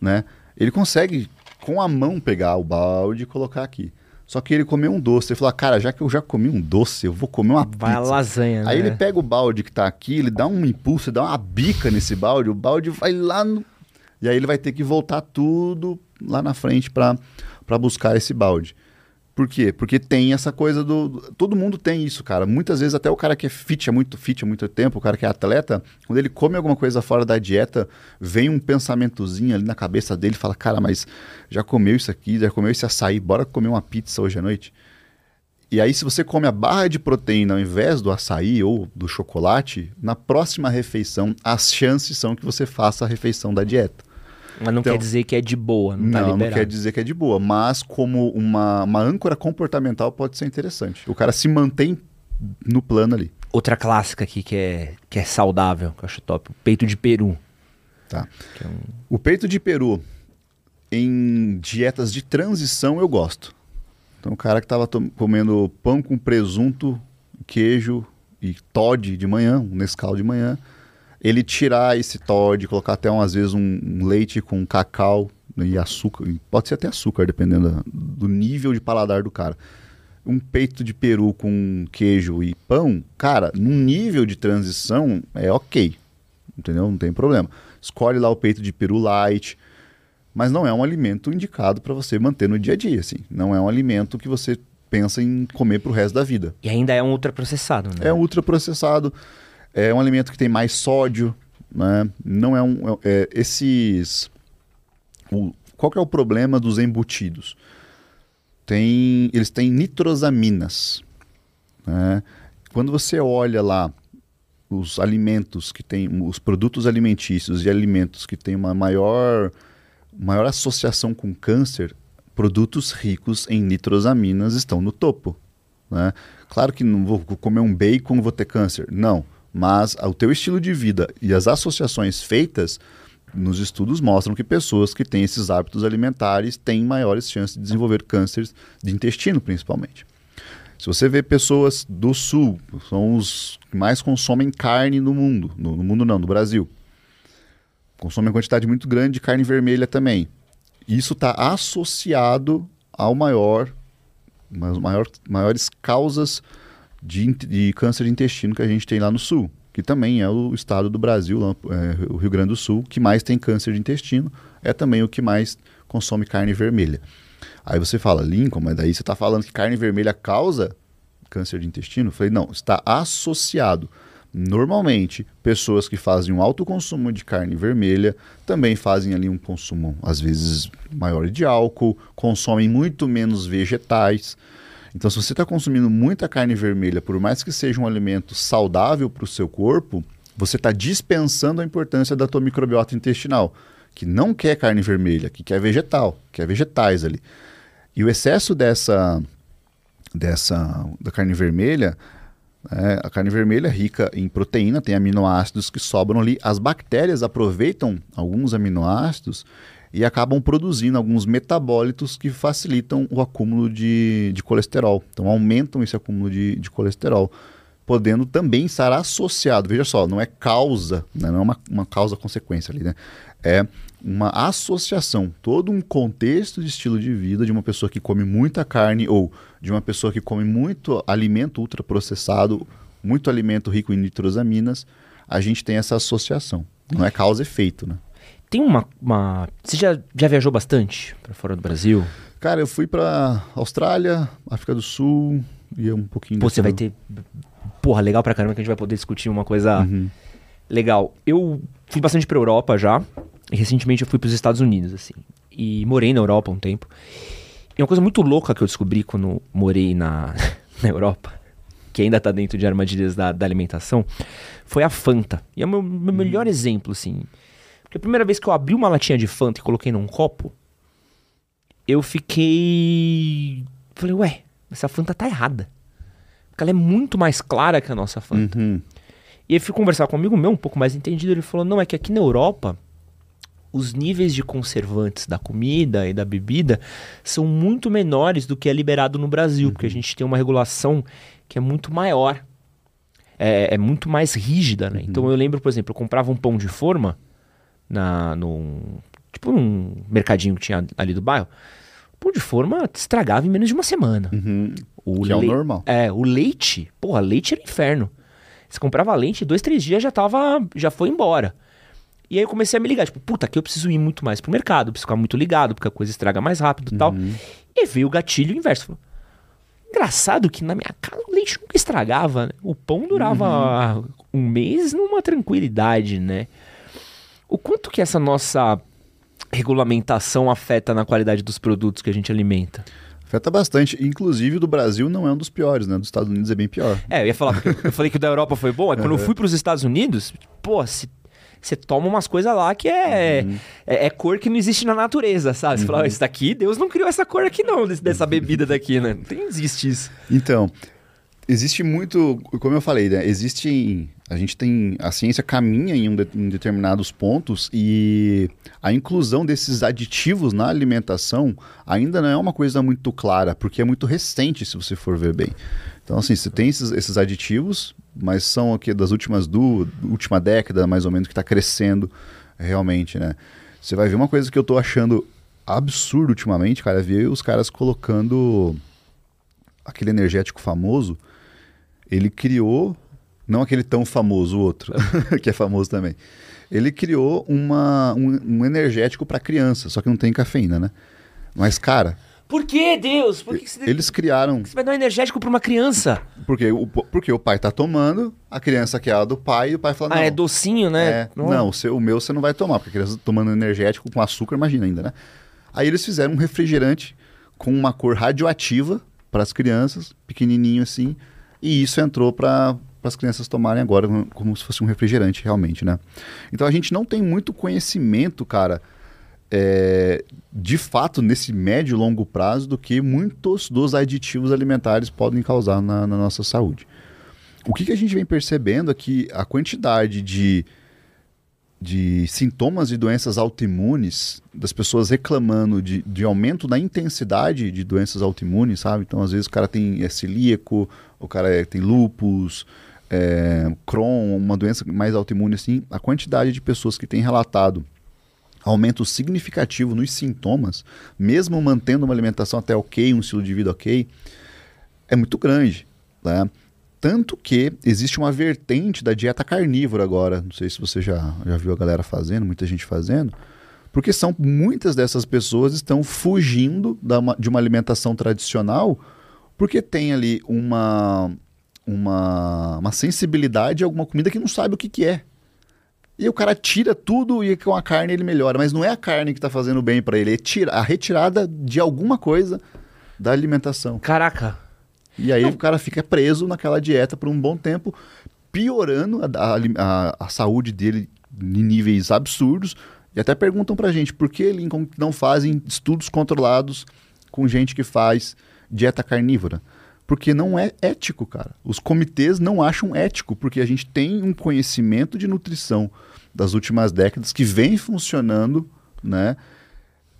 B: Né? Ele consegue com a mão pegar o balde e colocar aqui. Só que ele comeu um doce. Ele falou, cara, já que eu já comi um doce, eu vou comer uma
A: Vai
B: pizza.
A: a lasanha,
B: Aí né? ele pega o balde que tá aqui, ele dá um impulso, dá uma bica nesse balde, o balde vai lá no... E aí ele vai ter que voltar tudo lá na frente para buscar esse balde. Por quê? Porque tem essa coisa do. Todo mundo tem isso, cara. Muitas vezes, até o cara que é fit, é muito fit há muito tempo, o cara que é atleta, quando ele come alguma coisa fora da dieta, vem um pensamentozinho ali na cabeça dele fala: Cara, mas já comeu isso aqui, já comeu esse açaí, bora comer uma pizza hoje à noite. E aí, se você come a barra de proteína ao invés do açaí ou do chocolate, na próxima refeição, as chances são que você faça a refeição da dieta.
A: Mas não então, quer dizer que é de boa, não, tá não,
B: não quer dizer que é de boa, mas como uma, uma âncora comportamental pode ser interessante. O cara se mantém no plano ali.
A: Outra clássica aqui que é, que é saudável, que eu acho top, o peito de peru.
B: Tá. É um... O peito de peru, em dietas de transição, eu gosto. Então, o cara que estava comendo pão com presunto, queijo e Todd de manhã, um Nescau de manhã, ele tirar esse Todd, colocar até um, às vezes um, um, leite com cacau e açúcar, pode ser até açúcar, dependendo do nível de paladar do cara. Um peito de peru com queijo e pão, cara, num nível de transição é ok, entendeu? Não tem problema. Escolhe lá o peito de peru light, mas não é um alimento indicado para você manter no dia a dia, assim. Não é um alimento que você pensa em comer para o resto da vida.
A: E ainda é um ultraprocessado, né?
B: É um ultraprocessado. É um alimento que tem mais sódio, né? Não é um... É, esses... O, qual que é o problema dos embutidos? Tem, eles têm nitrosaminas. Né? Quando você olha lá os alimentos que têm, os produtos alimentícios e alimentos que têm uma maior, maior associação com câncer, produtos ricos em nitrosaminas estão no topo. né? Claro que não vou comer um bacon vou ter câncer. Não. Mas o teu estilo de vida e as associações feitas nos estudos mostram que pessoas que têm esses hábitos alimentares têm maiores chances de desenvolver cânceres de intestino, principalmente. Se você vê pessoas do sul, são os que mais consomem carne no mundo, no, no mundo não, no Brasil. Consomem uma quantidade muito grande de carne vermelha também. Isso está associado ao maior, maior, maiores causas de, de câncer de intestino que a gente tem lá no sul que também é o estado do Brasil, é, o Rio Grande do Sul, que mais tem câncer de intestino, é também o que mais consome carne vermelha. Aí você fala, Lincoln, mas daí você está falando que carne vermelha causa câncer de intestino? Eu falei, não, está associado. Normalmente, pessoas que fazem um alto consumo de carne vermelha também fazem ali um consumo, às vezes, maior de álcool, consomem muito menos vegetais. Então, se você está consumindo muita carne vermelha, por mais que seja um alimento saudável para o seu corpo, você está dispensando a importância da tua microbiota intestinal, que não quer carne vermelha, que quer vegetal, quer vegetais ali. E o excesso dessa, dessa da carne vermelha, é, a carne vermelha é rica em proteína, tem aminoácidos que sobram ali. As bactérias aproveitam alguns aminoácidos e acabam produzindo alguns metabólitos que facilitam o acúmulo de, de colesterol. Então, aumentam esse acúmulo de, de colesterol, podendo também estar associado. Veja só, não é causa, né? não é uma, uma causa-consequência ali, né? É uma associação, todo um contexto de estilo de vida de uma pessoa que come muita carne ou de uma pessoa que come muito alimento ultraprocessado, muito alimento rico em nitrosaminas, a gente tem essa associação. Não é causa efeito, né?
A: Tem uma, uma... Você já, já viajou bastante para fora do Brasil?
B: Cara, eu fui para Austrália, África do Sul e um pouquinho...
A: Pô, você vai ter... Porra, legal pra caramba que a gente vai poder discutir uma coisa uhum. legal. Eu fui bastante pra Europa já. E recentemente eu fui pros Estados Unidos, assim. E morei na Europa um tempo. E uma coisa muito louca que eu descobri quando morei na, (laughs) na Europa, que ainda tá dentro de armadilhas da, da alimentação, foi a Fanta. E é o meu, meu melhor uhum. exemplo, assim. Porque a primeira vez que eu abri uma latinha de Fanta e coloquei num copo, eu fiquei. Falei, ué, essa Fanta tá errada. Porque ela é muito mais clara que a nossa Fanta. Uhum. E aí fui conversar com um amigo meu, um pouco mais entendido, ele falou: não, é que aqui na Europa os níveis de conservantes da comida e da bebida são muito menores do que é liberado no Brasil, uhum. porque a uhum. gente tem uma regulação que é muito maior. É, é muito mais rígida, né? Uhum. Então eu lembro, por exemplo, eu comprava um pão de forma na, num, tipo num mercadinho que tinha ali do bairro, pão de forma estragava em menos de uma semana.
B: Uhum. O que é o normal.
A: É, o leite, porra, leite era inferno. Você comprava leite, dois, três dias já tava, já foi embora. E aí eu comecei a me ligar, tipo, puta, aqui eu preciso ir muito mais pro mercado, preciso ficar muito ligado, porque a coisa estraga mais rápido e uhum. tal. E veio o gatilho inverso. Falou, Engraçado que na minha casa o leite nunca estragava, né? O pão durava uhum. um mês numa tranquilidade, né? O quanto que essa nossa regulamentação afeta na qualidade dos produtos que a gente alimenta?
B: Afeta bastante. Inclusive, do Brasil não é um dos piores, né? Dos Estados Unidos é bem pior.
A: É, eu ia falar, eu falei que o da Europa foi bom. É (laughs) quando eu fui para os Estados Unidos, pô, se você toma umas coisas lá que é, uhum. é, é, cor que não existe na natureza, sabe? Você uhum. fala, isso daqui, Deus não criou essa cor aqui não, dessa bebida daqui, né? Não existe isso.
B: Então, existe muito, como eu falei, né? Existe, a gente tem, a ciência caminha em, um de, em determinados pontos e a inclusão desses aditivos na alimentação ainda não é uma coisa muito clara, porque é muito recente, se você for ver bem. Então, assim, você tem esses, esses aditivos, mas são aqui das últimas do última década, mais ou menos, que está crescendo realmente, né? Você vai ver uma coisa que eu estou achando absurdo ultimamente, cara, é ver os caras colocando aquele energético famoso ele criou, não aquele tão famoso, o outro, (laughs) que é famoso também. Ele criou uma, um, um energético para criança, só que não tem cafeína, né? Mas, cara.
A: Por que, Deus? Por que,
B: você Eles criaram.
A: Você vai dar um energético para uma criança?
B: Porque o, porque o pai tá tomando, a criança quer a do pai e o pai fala:
A: Ah,
B: não,
A: é docinho, né?
B: É, não, não o, seu, o meu você não vai tomar, porque a criança tomando energético com açúcar, imagina ainda, né? Aí eles fizeram um refrigerante com uma cor radioativa para as crianças, pequenininho assim, e isso entrou para as crianças tomarem agora como se fosse um refrigerante realmente, né? Então a gente não tem muito conhecimento, cara, é, de fato, nesse médio e longo prazo, do que muitos dos aditivos alimentares podem causar na, na nossa saúde. O que, que a gente vem percebendo é que a quantidade de de sintomas de doenças autoimunes, das pessoas reclamando de, de aumento na intensidade de doenças autoimunes, sabe? Então, às vezes, o cara tem é celíaco, o cara é, tem lupus, é, Crohn, uma doença mais autoimune assim. A quantidade de pessoas que têm relatado aumento significativo nos sintomas, mesmo mantendo uma alimentação até ok, um estilo de vida ok, é muito grande, né? Tanto que existe uma vertente da dieta carnívora agora. Não sei se você já, já viu a galera fazendo, muita gente fazendo. Porque são muitas dessas pessoas estão fugindo da, de uma alimentação tradicional porque tem ali uma, uma, uma sensibilidade a alguma comida que não sabe o que, que é. E o cara tira tudo e com a carne ele melhora. Mas não é a carne que está fazendo bem para ele, é tira, a retirada de alguma coisa da alimentação.
A: Caraca,
B: e aí Não. o cara fica preso naquela dieta por um bom tempo, piorando a, a, a saúde dele em níveis absurdos. E até perguntam pra gente por que Lincoln não fazem estudos controlados com gente que faz dieta carnívora. Porque não é ético, cara. Os comitês não acham ético, porque a gente tem um conhecimento de nutrição das últimas décadas que vem funcionando, né?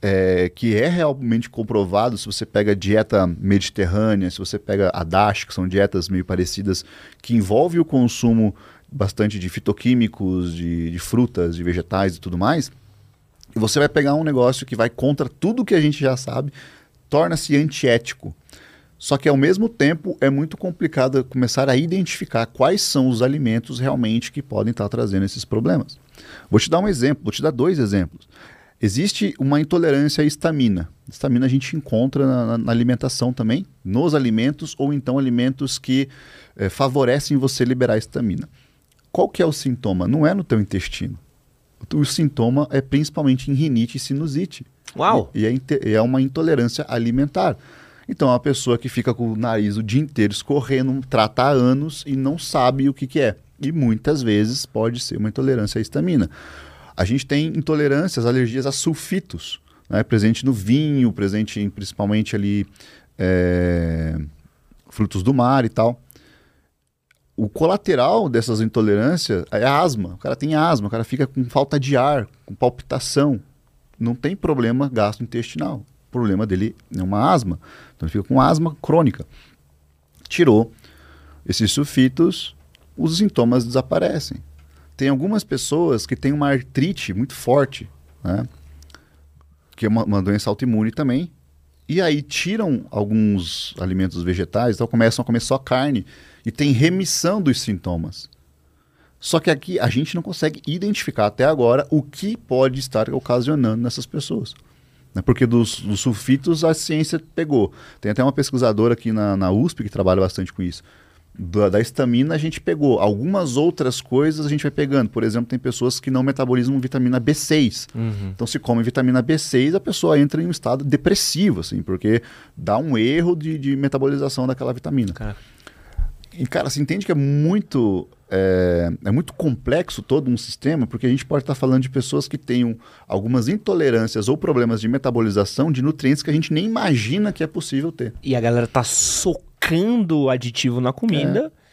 B: é, que é realmente comprovado, se você pega dieta mediterrânea, se você pega a DASH, que são dietas meio parecidas, que envolve o consumo bastante de fitoquímicos, de, de frutas, de vegetais e tudo mais, e você vai pegar um negócio que vai contra tudo que a gente já sabe, torna-se antiético. Só que ao mesmo tempo é muito complicado começar a identificar quais são os alimentos realmente que podem estar trazendo esses problemas. Vou te dar um exemplo, vou te dar dois exemplos. Existe uma intolerância à histamina. Histamina a gente encontra na, na alimentação também, nos alimentos ou então alimentos que é, favorecem você liberar histamina. Qual que é o sintoma? Não é no teu intestino. O, o sintoma é principalmente em rinite e sinusite.
A: Uau!
B: E, e é, é uma intolerância alimentar. Então, é uma pessoa que fica com o nariz o dia inteiro escorrendo, trata há anos e não sabe o que, que é. E muitas vezes pode ser uma intolerância à histamina. A gente tem intolerâncias, alergias a sulfitos, né? presente no vinho, presente em, principalmente ali é, frutos do mar e tal. O colateral dessas intolerâncias é asma. O cara tem asma, o cara fica com falta de ar, com palpitação. Não tem problema gastrointestinal. Problema dele é uma asma. Então ele fica com asma crônica. Tirou esses sulfitos, os sintomas desaparecem. Tem algumas pessoas que têm uma artrite muito forte, né? Que é uma, uma doença autoimune também. E aí tiram alguns alimentos vegetais, então começam a comer só carne e tem remissão dos sintomas. Só que aqui a gente não consegue identificar até agora o que pode estar ocasionando nessas pessoas. Né? Porque dos, dos, sulfitos a ciência pegou. Tem até uma pesquisadora aqui na, na USP que trabalha bastante com isso da, da estamina a gente pegou. Algumas outras coisas a gente vai pegando. Por exemplo, tem pessoas que não metabolizam vitamina B6. Uhum. Então, se come vitamina B6, a pessoa entra em um estado depressivo, assim, porque dá um erro de, de metabolização daquela vitamina. Cara. E, cara, você entende que é muito, é, é, muito complexo todo um sistema, porque a gente pode estar falando de pessoas que tenham algumas intolerâncias ou problemas de metabolização de nutrientes que a gente nem imagina que é possível ter.
A: E a galera tá socando aditivo na comida. É.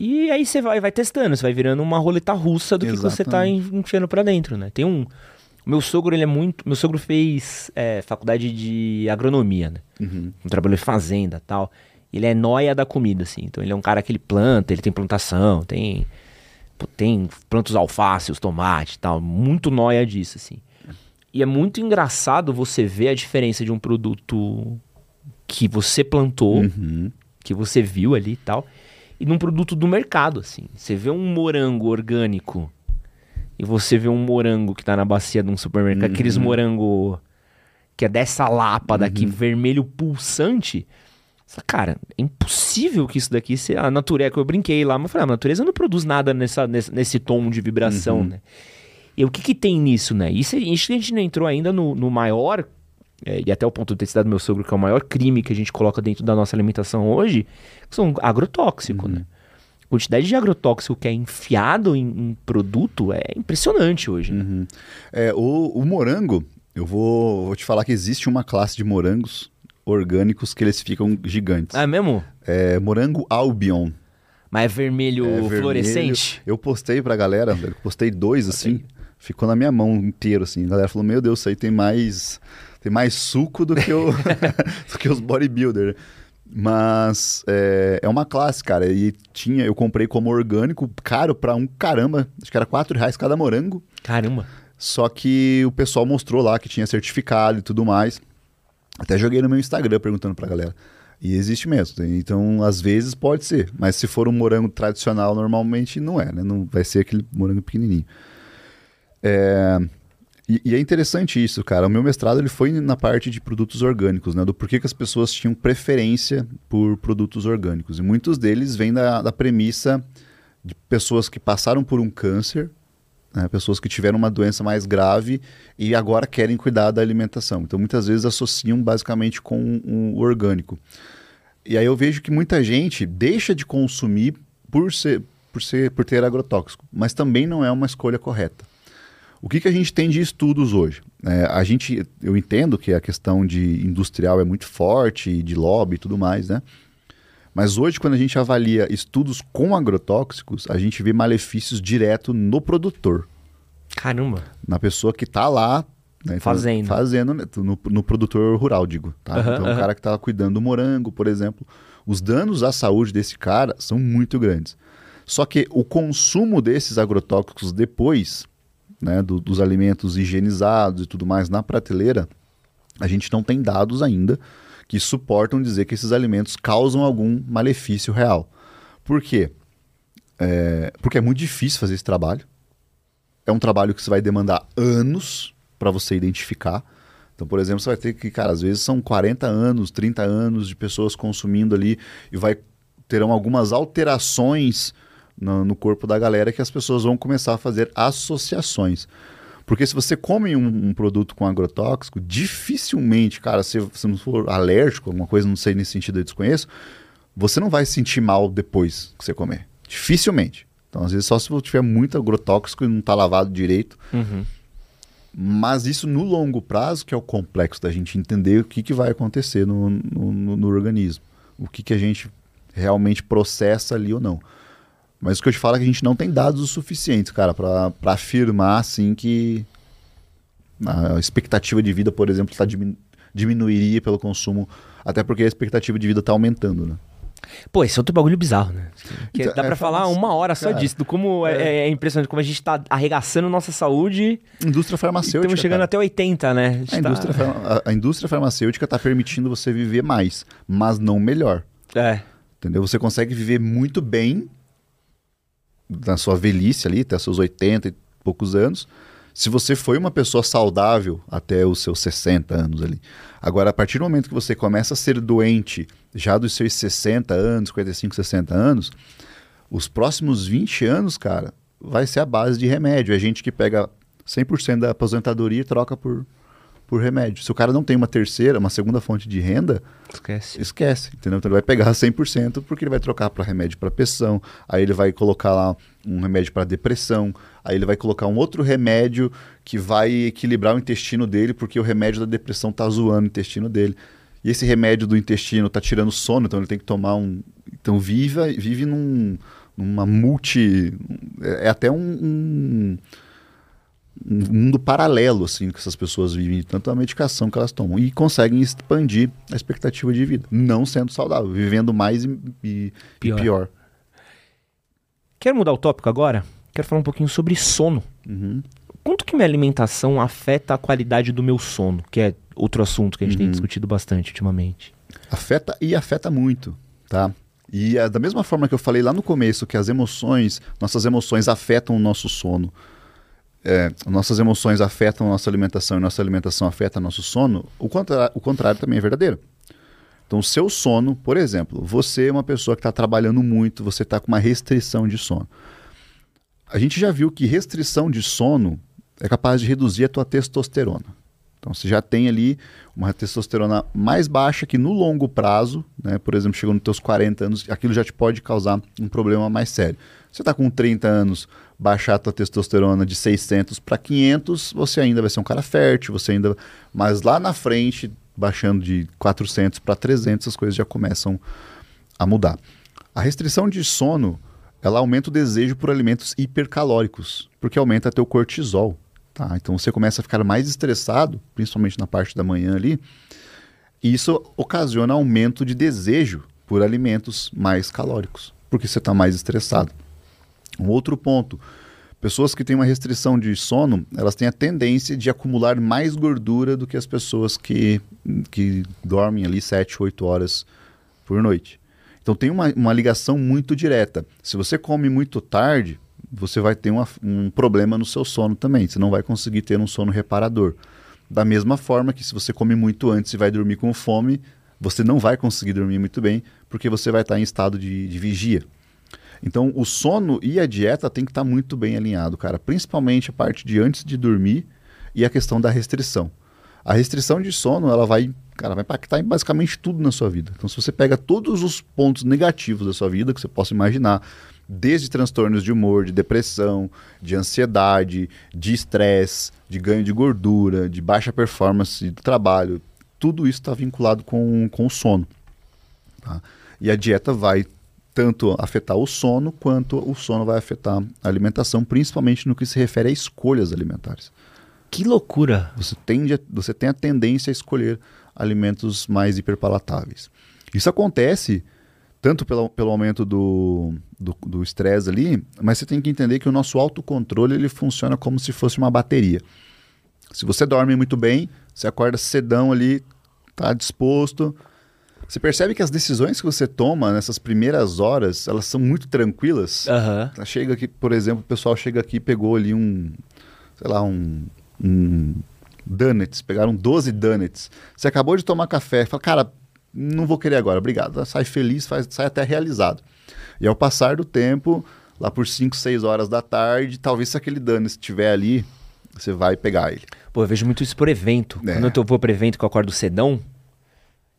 A: E aí você vai, vai testando, você vai virando uma roleta russa do Exatamente. que você tá enfiando para dentro, né? Tem um. Meu sogro, ele é muito. Meu sogro fez é, faculdade de agronomia, né? Uhum. Um trabalho em fazenda tal. Ele é noia da comida, assim. Então ele é um cara que ele planta, ele tem plantação, tem. Tem planta os alface, os tomates e tal. Muito noia disso, assim. E é muito engraçado você ver a diferença de um produto que você plantou uhum que você viu ali e tal, e num produto do mercado, assim. Você vê um morango orgânico e você vê um morango que tá na bacia de um supermercado, uhum. aqueles morango que é dessa lapa uhum. daqui, vermelho pulsante. Cara, é impossível que isso daqui seja a natureza. Eu brinquei lá, mas falei, ah, a natureza não produz nada nessa, nesse, nesse tom de vibração, uhum. né? E o que, que tem nisso, né? Isso, isso a gente não entrou ainda no, no maior é, e até o ponto de ter citado meu sogro, que é o maior crime que a gente coloca dentro da nossa alimentação hoje, são agrotóxicos, uhum. né? A quantidade de agrotóxico que é enfiado em, em produto é impressionante hoje. Né?
B: Uhum. É, o, o, morango, Eu vou, vou te falar que existe uma classe de morangos orgânicos que eles ficam gigantes.
A: Ah, é mesmo?
B: É morango Albion.
A: Mas é vermelho é fluorescente?
B: Vermelho. Eu postei pra galera, eu postei dois assim, ficou na minha mão inteiro assim. A galera falou: "Meu Deus, isso aí tem mais tem mais suco do que o (laughs) (laughs) do que os bodybuilder". Mas é, é uma classe, cara. E tinha, eu comprei como orgânico, caro pra um caramba. Acho que era 4 reais cada morango.
A: Caramba.
B: Só que o pessoal mostrou lá que tinha certificado e tudo mais. Até joguei no meu Instagram perguntando pra galera. E existe mesmo. Então, às vezes pode ser. Mas se for um morango tradicional, normalmente não é, né? Não vai ser aquele morango pequenininho. É... E, e, é interessante isso, cara. O meu mestrado ele foi na parte de produtos orgânicos, né? Do porquê que as pessoas tinham preferência por produtos orgânicos. E muitos deles vêm da, da premissa de pessoas que passaram por um câncer né? pessoas que tiveram uma doença mais grave e agora querem cuidar da alimentação. Então, muitas vezes associam basicamente com o orgânico. E aí eu vejo que muita gente deixa de consumir por ser, por ser, por ter agrotóxico, mas também não é uma escolha correta. O que, que a gente tem de estudos hoje? É, a gente, eu entendo que a questão de industrial é muito forte, de lobby e tudo mais, né? Mas hoje, quando a gente avalia estudos com agrotóxicos, a gente vê malefícios direto no produtor.
A: Caramba.
B: Na pessoa que está lá
A: né, então, fazendo.
B: Fazendo né, no, no, produtor rural, digo. Tá? Uhum, então, uhum. o cara que está cuidando do morango, por exemplo. Os danos à saúde desse cara são muito grandes. Só que o consumo desses agrotóxicos depois, né, do, dos alimentos higienizados e tudo mais na prateleira, a gente não tem dados ainda que suportam dizer que esses alimentos causam algum malefício real. Por quê? É, porque é muito difícil fazer esse trabalho. É um trabalho que você vai demandar anos para você identificar. Então, por exemplo, você vai ter que, cara, às vezes são 40 anos, 30 anos de pessoas consumindo ali e vai terão algumas alterações no, no corpo da galera que as pessoas vão começar a fazer associações. Porque se você come um, um produto com agrotóxico, dificilmente, cara, se você não for alérgico, alguma coisa, não sei nesse sentido, eu desconheço, você não vai se sentir mal depois que você comer. Dificilmente. Então, às vezes, só se você tiver muito agrotóxico e não está lavado direito. Uhum. Mas isso no longo prazo, que é o complexo da gente entender o que, que vai acontecer no, no, no, no organismo. O que, que a gente realmente processa ali ou não. Mas o que eu te falo é que a gente não tem dados o suficientes, cara, para afirmar assim que a expectativa de vida, por exemplo, tá diminu diminuiria pelo consumo, até porque a expectativa de vida está aumentando, né?
A: Pô, esse é outro bagulho bizarro, né? Que então, dá pra é falar uma hora só cara, disso, do como é, é, é, impressionante, como a gente tá arregaçando nossa saúde.
B: Indústria farmacêutica.
A: Estamos chegando cara. até 80, né?
B: A, a, tá... indústria, a, a, indústria farmacêutica tá permitindo você viver mais, mas não melhor.
A: É.
B: Entendeu? Você consegue viver muito bem na sua velhice ali, até seus 80 e poucos anos, se você foi uma pessoa saudável até os seus 60 anos ali. Agora, a partir do momento que você começa a ser doente, já dos seus 60 anos, 55, 60 anos, os próximos 20 anos, cara, vai ser a base de remédio. É gente que pega 100% da aposentadoria e troca por por remédio. Se o cara não tem uma terceira, uma segunda fonte de renda,
A: esquece.
B: Esquece, entendeu? Então ele vai pegar 100% porque ele vai trocar para remédio para pressão, aí ele vai colocar lá um remédio para depressão, aí ele vai colocar um outro remédio que vai equilibrar o intestino dele porque o remédio da depressão tá zoando o intestino dele. E esse remédio do intestino tá tirando sono, então ele tem que tomar um, então vive vive num numa multi é, é até um, um um mundo paralelo assim que essas pessoas vivem, tanto a medicação que elas tomam e conseguem expandir a expectativa de vida, não sendo saudável, vivendo mais e, e pior. E pior.
A: Quero mudar o tópico agora. Quero falar um pouquinho sobre sono. Uhum. Quanto que minha alimentação afeta a qualidade do meu sono, que é outro assunto que a gente uhum. tem discutido bastante ultimamente.
B: Afeta e afeta muito, tá? E é da mesma forma que eu falei lá no começo que as emoções, nossas emoções afetam o nosso sono é, nossas emoções afetam nossa alimentação e nossa alimentação afeta nosso sono, o, contra o contrário também é verdadeiro. Então, o seu sono, por exemplo, você é uma pessoa que está trabalhando muito, você está com uma restrição de sono. A gente já viu que restrição de sono é capaz de reduzir a tua testosterona. Então, você já tem ali uma testosterona mais baixa que no longo prazo, né, por exemplo, chegando nos teus 40 anos, aquilo já te pode causar um problema mais sério. Você está com 30 anos, baixar a tua testosterona de 600 para 500, você ainda vai ser um cara fértil, você ainda... Mas lá na frente, baixando de 400 para 300, as coisas já começam a mudar. A restrição de sono, ela aumenta o desejo por alimentos hipercalóricos, porque aumenta teu cortisol. Tá? Então você começa a ficar mais estressado, principalmente na parte da manhã ali, e isso ocasiona aumento de desejo por alimentos mais calóricos, porque você está mais estressado. Um outro ponto, pessoas que têm uma restrição de sono, elas têm a tendência de acumular mais gordura do que as pessoas que, que dormem ali 7, 8 horas por noite. Então tem uma, uma ligação muito direta. Se você come muito tarde, você vai ter uma, um problema no seu sono também. Você não vai conseguir ter um sono reparador. Da mesma forma que se você come muito antes e vai dormir com fome, você não vai conseguir dormir muito bem, porque você vai estar em estado de, de vigia. Então, o sono e a dieta tem que estar muito bem alinhado, cara. Principalmente a parte de antes de dormir e a questão da restrição. A restrição de sono, ela vai, cara, vai impactar em basicamente tudo na sua vida. Então, se você pega todos os pontos negativos da sua vida que você possa imaginar, desde transtornos de humor, de depressão, de ansiedade, de estresse, de ganho de gordura, de baixa performance do trabalho, tudo isso está vinculado com, com o sono. Tá? E a dieta vai tanto afetar o sono, quanto o sono vai afetar a alimentação, principalmente no que se refere a escolhas alimentares.
A: Que loucura!
B: Você, tende a, você tem a tendência a escolher alimentos mais hiperpalatáveis. Isso acontece tanto pelo, pelo aumento do estresse ali, mas você tem que entender que o nosso autocontrole ele funciona como se fosse uma bateria. Se você dorme muito bem, você acorda cedão ali, está disposto. Você percebe que as decisões que você toma nessas primeiras horas, elas são muito tranquilas.
A: Uhum.
B: Chega aqui, por exemplo, o pessoal chega aqui e pegou ali um, sei lá, um, um donuts, pegaram 12 donuts. Você acabou de tomar café, fala, cara, não vou querer agora, obrigado. Sai feliz, faz, sai até realizado. E ao passar do tempo, lá por 5, 6 horas da tarde, talvez se aquele dano estiver ali, você vai pegar ele.
A: Pô, eu vejo muito isso por evento. É. Quando eu vou para evento que eu acordo cedão,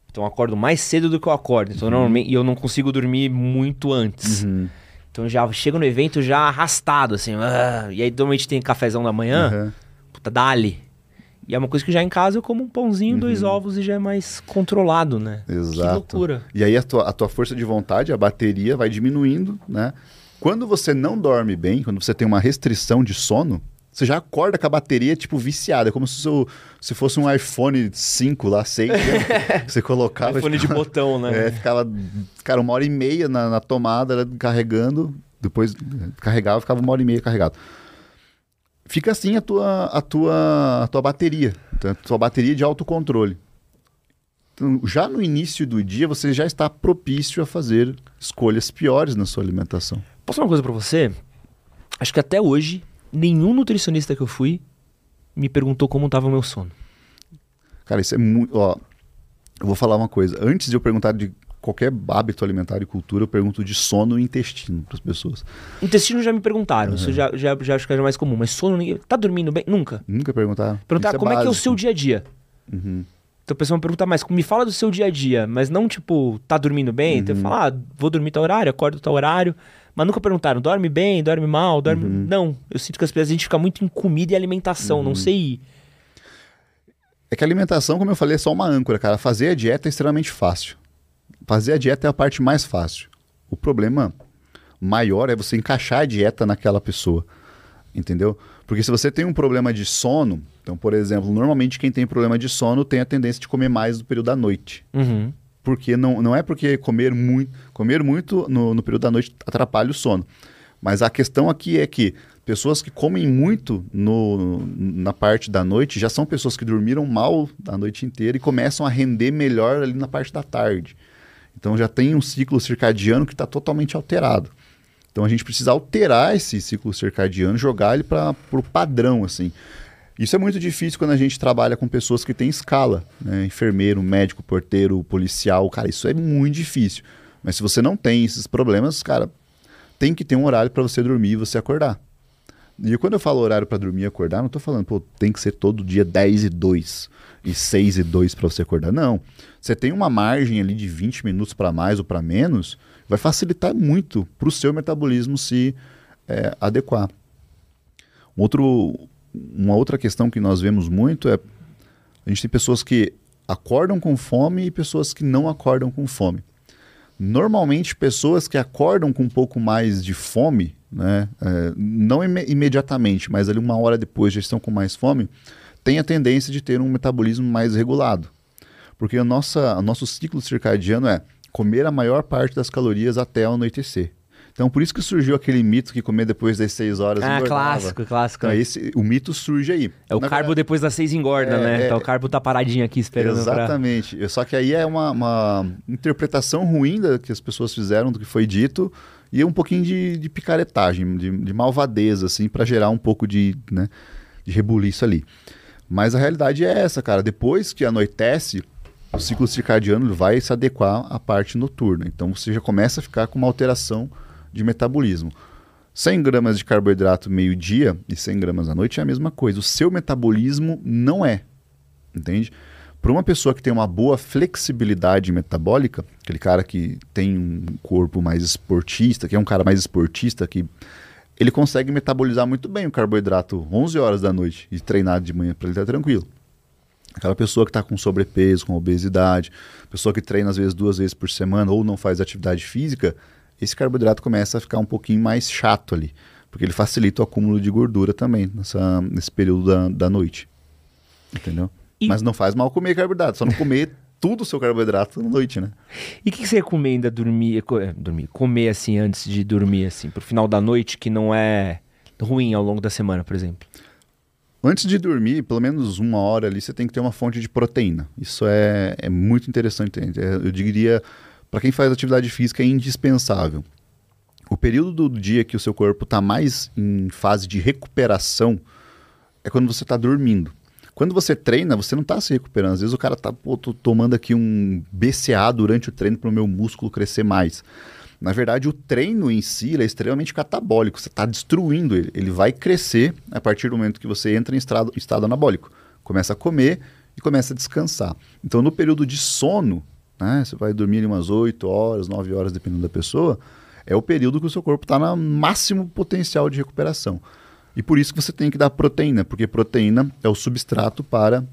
A: então eu acordo mais cedo do que eu acordo. Então, uhum. normalmente, e eu não consigo dormir muito antes. Uhum. Então já chego no evento já arrastado, assim. Uh, e aí normalmente tem cafezão da manhã. Uhum. Puta, dali. E é uma coisa que já em casa eu como um pãozinho, uhum. dois ovos e já é mais controlado, né?
B: Exato.
A: Que loucura.
B: E aí a tua, a tua força de vontade, a bateria vai diminuindo, né? Quando você não dorme bem, quando você tem uma restrição de sono, você já acorda com a bateria, tipo, viciada. É como se, seu, se fosse um iPhone 5 lá, 6, né? (laughs) Você colocava...
A: iPhone ficava, de botão, né?
B: É, ficava, cara, uma hora e meia na, na tomada, carregando. Depois carregava, ficava uma hora e meia carregado fica assim a tua, a tua, a tua bateria, a tua bateria de autocontrole. Então, já no início do dia, você já está propício a fazer escolhas piores na sua alimentação.
A: Posso falar uma coisa para você? Acho que até hoje, nenhum nutricionista que eu fui me perguntou como estava o meu sono.
B: Cara, isso é muito. Ó, eu vou falar uma coisa. Antes de eu perguntar de qualquer hábito alimentar e cultura, eu pergunto de sono e intestino para as pessoas.
A: Intestino já me perguntaram, uhum. isso já, já, já acho que é mais comum, mas sono, ninguém... tá dormindo bem? Nunca.
B: Nunca perguntaram.
A: Perguntar como é, é, que é o seu dia a dia. Uhum. Então a pessoa me pergunta mais, me fala do seu dia a dia, mas não tipo, tá dormindo bem? Uhum. Então eu falo, ah, vou dormir tal horário, acordo tal horário. Mas nunca perguntaram, dorme bem, dorme mal, dorme. Uhum. Não, eu sinto que as pessoas, a gente fica muito em comida e alimentação, não uhum. sei.
B: É que a alimentação, como eu falei, é só uma âncora, cara. Fazer a dieta é extremamente fácil. Fazer a dieta é a parte mais fácil. O problema maior é você encaixar a dieta naquela pessoa. Entendeu? Porque se você tem um problema de sono, então, por exemplo, normalmente quem tem problema de sono tem a tendência de comer mais no período da noite.
A: Uhum.
B: Porque não, não é porque comer muito, comer muito no, no período da noite atrapalha o sono. Mas a questão aqui é que pessoas que comem muito no, na parte da noite já são pessoas que dormiram mal a noite inteira e começam a render melhor ali na parte da tarde. Então já tem um ciclo circadiano que está totalmente alterado. Então a gente precisa alterar esse ciclo circadiano, jogar ele para o padrão, assim. Isso é muito difícil quando a gente trabalha com pessoas que têm escala, né? enfermeiro, médico, porteiro, policial, cara, isso é muito difícil. Mas se você não tem esses problemas, cara, tem que ter um horário para você dormir e você acordar. E quando eu falo horário para dormir e acordar, não estou falando, pô, tem que ser todo dia 10 e 2 e 6 e 2 para você acordar. Não. Você tem uma margem ali de 20 minutos para mais ou para menos, vai facilitar muito para o seu metabolismo se é, adequar. Outro, uma outra questão que nós vemos muito é a gente tem pessoas que acordam com fome e pessoas que não acordam com fome. Normalmente, pessoas que acordam com um pouco mais de fome, né, é, não im imediatamente, mas ali uma hora depois já estão com mais fome, têm a tendência de ter um metabolismo mais regulado. Porque a nossa, o nosso ciclo circadiano é comer a maior parte das calorias até o anoitecer. Então, por isso que surgiu aquele mito que comer depois das 6 horas
A: ah, engordava. clássico, clássico.
B: Então, esse, o mito surge aí.
A: É o Na carbo verdade, depois das 6 engorda, é, né? É, então o carbo tá paradinho aqui esperando
B: Exatamente. Pra... Só que aí é uma, uma, interpretação ruim da, que as pessoas fizeram do que foi dito e um pouquinho de, de picaretagem, de, de malvadeza, assim, para gerar um pouco de, né, de rebuliço ali. Mas a realidade é essa, cara. Depois que anoitece, o ciclo circadiano vai se adequar à parte noturna. Então você já começa a ficar com uma alteração de metabolismo. 100 gramas de carboidrato meio-dia e 100 gramas à noite é a mesma coisa. O seu metabolismo não é. Entende? Para uma pessoa que tem uma boa flexibilidade metabólica, aquele cara que tem um corpo mais esportista, que é um cara mais esportista, que ele consegue metabolizar muito bem o carboidrato 11 horas da noite e treinar de manhã para ele estar tranquilo. Aquela pessoa que está com sobrepeso, com obesidade, pessoa que treina às vezes duas vezes por semana ou não faz atividade física, esse carboidrato começa a ficar um pouquinho mais chato ali, porque ele facilita o acúmulo de gordura também nessa, nesse período da, da noite. Entendeu? E... Mas não faz mal comer carboidrato, só não comer (laughs) tudo o seu carboidrato na noite, né?
A: E o que, que, você recomenda dormir, é, dormir, comer assim antes de dormir, assim, pro final da noite, que não é ruim ao longo da semana, por exemplo?
B: Antes de dormir, pelo menos uma hora ali, você tem que ter uma fonte de proteína. Isso é, é muito interessante. É, eu diria para quem faz atividade física é indispensável. O período do dia que o seu corpo está mais em fase de recuperação é quando você está dormindo. Quando você treina, você não está se recuperando. Às vezes o cara está tomando aqui um BCA durante o treino para o meu músculo crescer mais. Na verdade, o treino em si é extremamente catabólico. Você está destruindo ele. Ele vai crescer a partir do momento que você entra em estado, estado anabólico. Começa a comer e começa a descansar. Então, no período de sono, né? Você vai dormir umas 8 horas, 9 horas, dependendo da pessoa. É o período que o seu corpo está no máximo potencial de recuperação. E por isso que você tem que dar proteína, porque proteína é o substrato para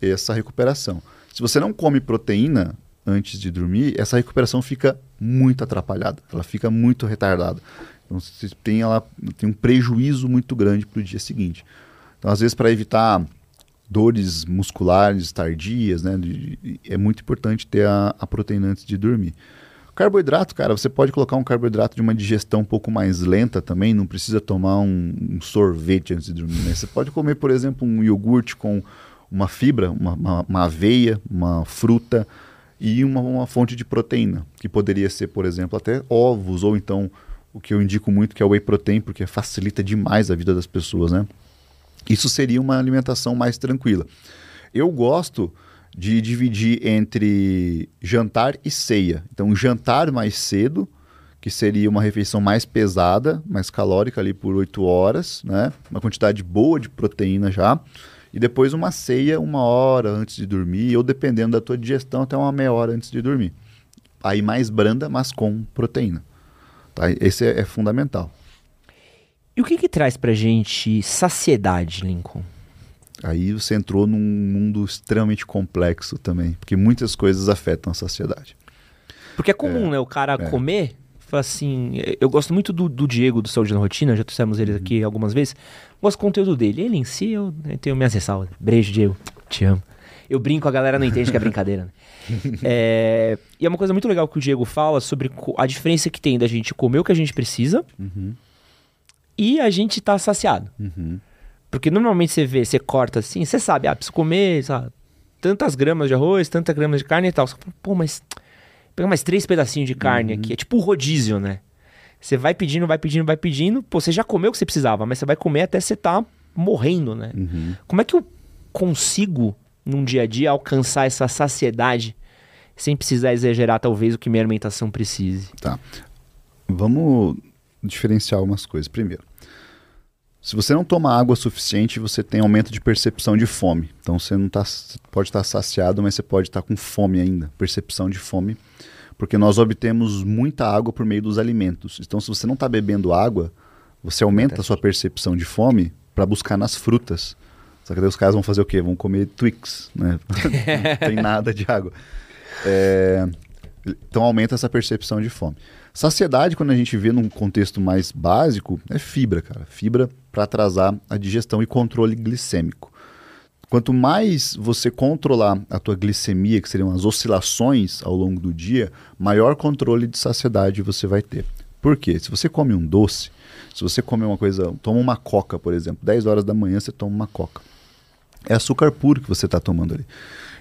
B: essa recuperação. Se você não come proteína antes de dormir, essa recuperação fica muito atrapalhada, ela fica muito retardada. Então você tem, ela, tem um prejuízo muito grande para o dia seguinte. Então, às vezes, para evitar dores musculares tardias, né? é muito importante ter a, a proteína antes de dormir. Carboidrato, cara, você pode colocar um carboidrato de uma digestão um pouco mais lenta também, não precisa tomar um, um sorvete antes de dormir. Né? Você pode comer, por exemplo, um iogurte com uma fibra, uma, uma, uma aveia, uma fruta e uma, uma, fonte de proteína, que poderia ser, por exemplo, até ovos, ou então o que eu indico muito que é o whey protein, porque facilita demais a vida das pessoas, né? Isso seria uma alimentação mais tranquila. Eu gosto de dividir entre jantar e ceia. Então, jantar mais cedo, que seria uma refeição mais pesada, mais calórica ali por 8 horas, né? Uma quantidade boa de proteína já. E depois uma ceia uma hora antes de dormir, ou dependendo da tua digestão, até uma meia hora antes de dormir. Aí mais branda, mas com proteína. Tá? Esse é, é fundamental.
A: E o que que traz pra gente saciedade, Lincoln?
B: Aí você entrou num mundo extremamente complexo também, porque muitas coisas afetam a saciedade.
A: Porque é comum, é, né, o cara é. comer, assim, eu gosto muito do, do, Diego do Saúde na Rotina, já trouxemos ele aqui uhum. algumas vezes, gosto do conteúdo dele, ele em si, eu, eu tenho minhas ressalvas. Beijo, Diego, te amo. Eu brinco, a galera não entende que é brincadeira, né? (laughs) é, e é uma coisa muito legal que o Diego fala sobre a diferença que tem da gente comer o que a gente precisa uhum e a gente tá saciado. Uhum. Porque normalmente você vê, você corta assim, você sabe, ah, preciso comer, sabe, tantas gramas de arroz, tantas gramas de carne e tal. Você fala, pô, mas pega mais três pedacinhos de carne uhum. aqui. É tipo o rodízio, né? Você vai pedindo, vai pedindo, vai pedindo. Pô, você já comeu o que você precisava, mas você vai comer até você tá morrendo, né? Uhum. Como é que eu consigo, num dia a dia, alcançar essa saciedade sem precisar exagerar, talvez, o que minha alimentação precise?
B: Tá. Vamos diferenciar algumas coisas. Primeiro, se você não toma água suficiente, você tem aumento de percepção de fome. Então você não tá, pode estar tá saciado, mas você pode estar tá com fome ainda, percepção de fome, porque nós obtemos muita água por meio dos alimentos. Então se você não está bebendo água, você aumenta a sua percepção de fome para buscar nas frutas. Só que daí os caras vão fazer o quê? Vão comer Twix, né? (laughs) não tem nada de água. É, então aumenta essa percepção de fome. Saciedade, quando a gente vê num contexto mais básico, é fibra, cara. Fibra para atrasar a digestão e controle glicêmico. Quanto mais você controlar a tua glicemia, que seriam as oscilações ao longo do dia, maior controle de saciedade você vai ter. Por quê? Se você come um doce, se você come uma coisa, toma uma coca, por exemplo, 10 horas da manhã você toma uma coca. É açúcar puro que você está tomando ali.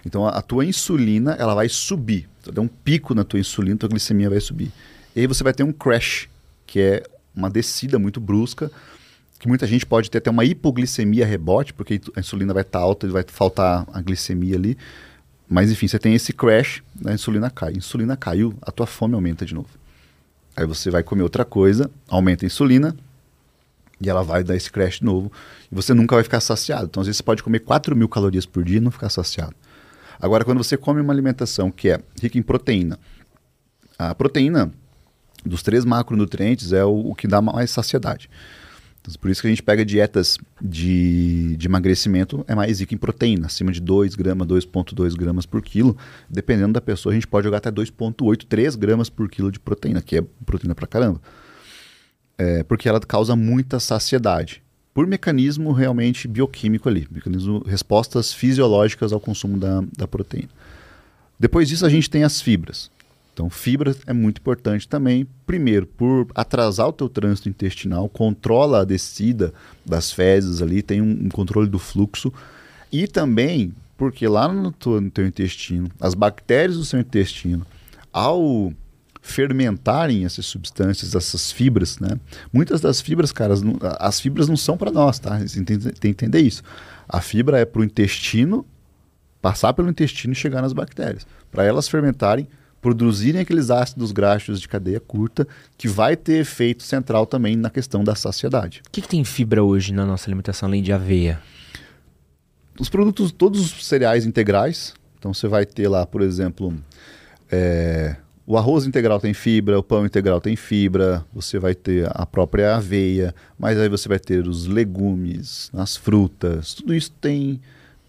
B: Então a, a, tua insulina ela vai subir. Você dá um pico na tua insulina, tua glicemia vai subir. E aí você vai ter um crash, que é uma descida muito brusca, que muita gente pode ter até uma hipoglicemia rebote, porque a insulina vai estar tá alta e vai faltar a glicemia ali. Mas enfim, você tem esse crash, a insulina cai. A insulina caiu, a tua fome aumenta de novo. Aí você vai comer outra coisa, aumenta a insulina, e ela vai dar esse crash de novo. E você nunca vai ficar saciado. Então, às vezes, você pode comer 4 mil calorias por dia e não ficar saciado. Agora, quando você come uma alimentação que é rica em proteína, a proteína dos três macronutrientes é o, o que dá mais saciedade. Então, por isso que a gente pega dietas de, de emagrecimento, é mais rica em proteína, acima de 2 gramas, 2,2 gramas por quilo. Dependendo da pessoa, a gente pode jogar até 2,8, 3 gramas por quilo de proteína, que é proteína pra caramba. É, porque ela causa muita saciedade. Por mecanismo realmente bioquímico ali, mecanismo, respostas fisiológicas ao consumo da, da proteína. Depois disso, a gente tem as fibras. Então, fibra é muito importante também, primeiro, por atrasar o teu trânsito intestinal, controla a descida das fezes ali, tem um, um controle do fluxo, e também porque lá no, teu, no teu intestino, as bactérias do seu intestino, ao fermentarem essas substâncias, essas fibras, né? Muitas das fibras, caras, as fibras não são para nós, tá? Tem, tem que entender isso. A fibra é para o intestino, passar pelo intestino e chegar nas bactérias. Para elas fermentarem, produzirem aqueles ácidos graxos de cadeia curta, que vai ter efeito central também na questão da saciedade.
A: O que, que tem fibra hoje na nossa alimentação, além de aveia?
B: Os produtos, todos os cereais integrais. Então você vai ter lá, por exemplo, é, o arroz integral tem fibra, o pão integral tem fibra, você vai ter a própria aveia, mas aí você vai ter os legumes, as frutas, tudo isso tem,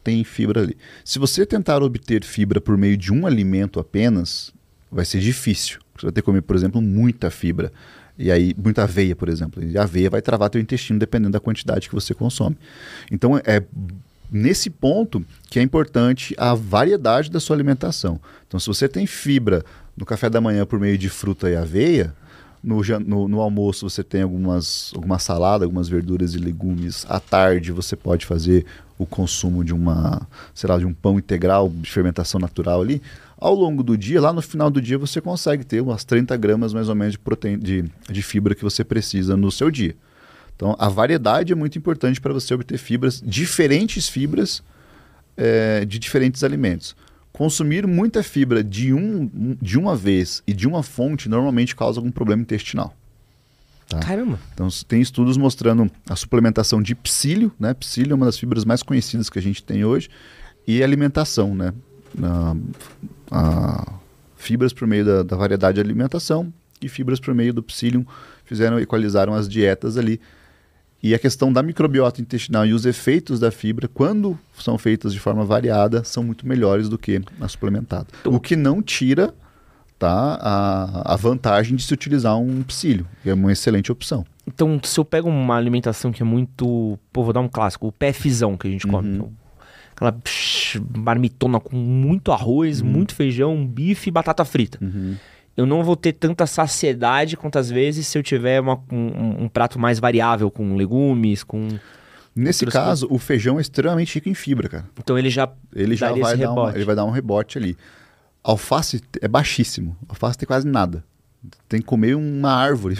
B: tem fibra ali. Se você tentar obter fibra por meio de um alimento apenas, vai ser difícil. Você vai ter que comer, por exemplo, muita fibra. E aí, muita aveia, por exemplo. E a aveia vai travar teu intestino dependendo da quantidade que você consome. Então, é nesse ponto que é importante a variedade da sua alimentação. Então, se você tem fibra no café da manhã por meio de fruta e aveia, no, no, no, almoço você tem algumas, alguma salada, algumas verduras e legumes. À tarde você pode fazer o consumo de uma, sei lá, de um pão integral de fermentação natural ali. Ao longo do dia, lá no final do dia, você consegue ter umas 30 gramas mais ou menos de, proteína, de, de fibra que você precisa no seu dia. Então, a variedade é muito importante para você obter fibras, diferentes fibras é, de diferentes alimentos. Consumir muita fibra de, um, de uma vez e de uma fonte normalmente causa algum problema intestinal.
A: Tá? Caramba!
B: Então, tem estudos mostrando a suplementação de psílio, né? Psílio é uma das fibras mais conhecidas que a gente tem hoje, e alimentação, né? A fibras por meio da, da, variedade de alimentação e fibras por meio do psyllium fizeram equalizaram as dietas ali. E a questão da microbiota intestinal e os efeitos da fibra, quando são feitas de forma variada, são muito melhores do que a suplementada. O que não tira tá, a, a vantagem de se utilizar um psyllium, que é uma excelente opção.
A: Então, se eu pego uma alimentação que é muito. Pô, vou dar um clássico, o PFzão que a gente come. Uhum. Então, aquela psh, marmitona com muito arroz, uhum. muito feijão, bife e batata frita. Uhum. Eu não vou ter tanta saciedade quantas vezes se eu tiver uma, um, um, prato mais variável, com legumes, com.
B: Nesse caso, coisas. o feijão é extremamente rico em fibra, cara.
A: Então ele já
B: ele já vai dar um, ele vai dar um rebote ali. Alface é baixíssimo. Alface tem quase nada. Tem que comer uma árvore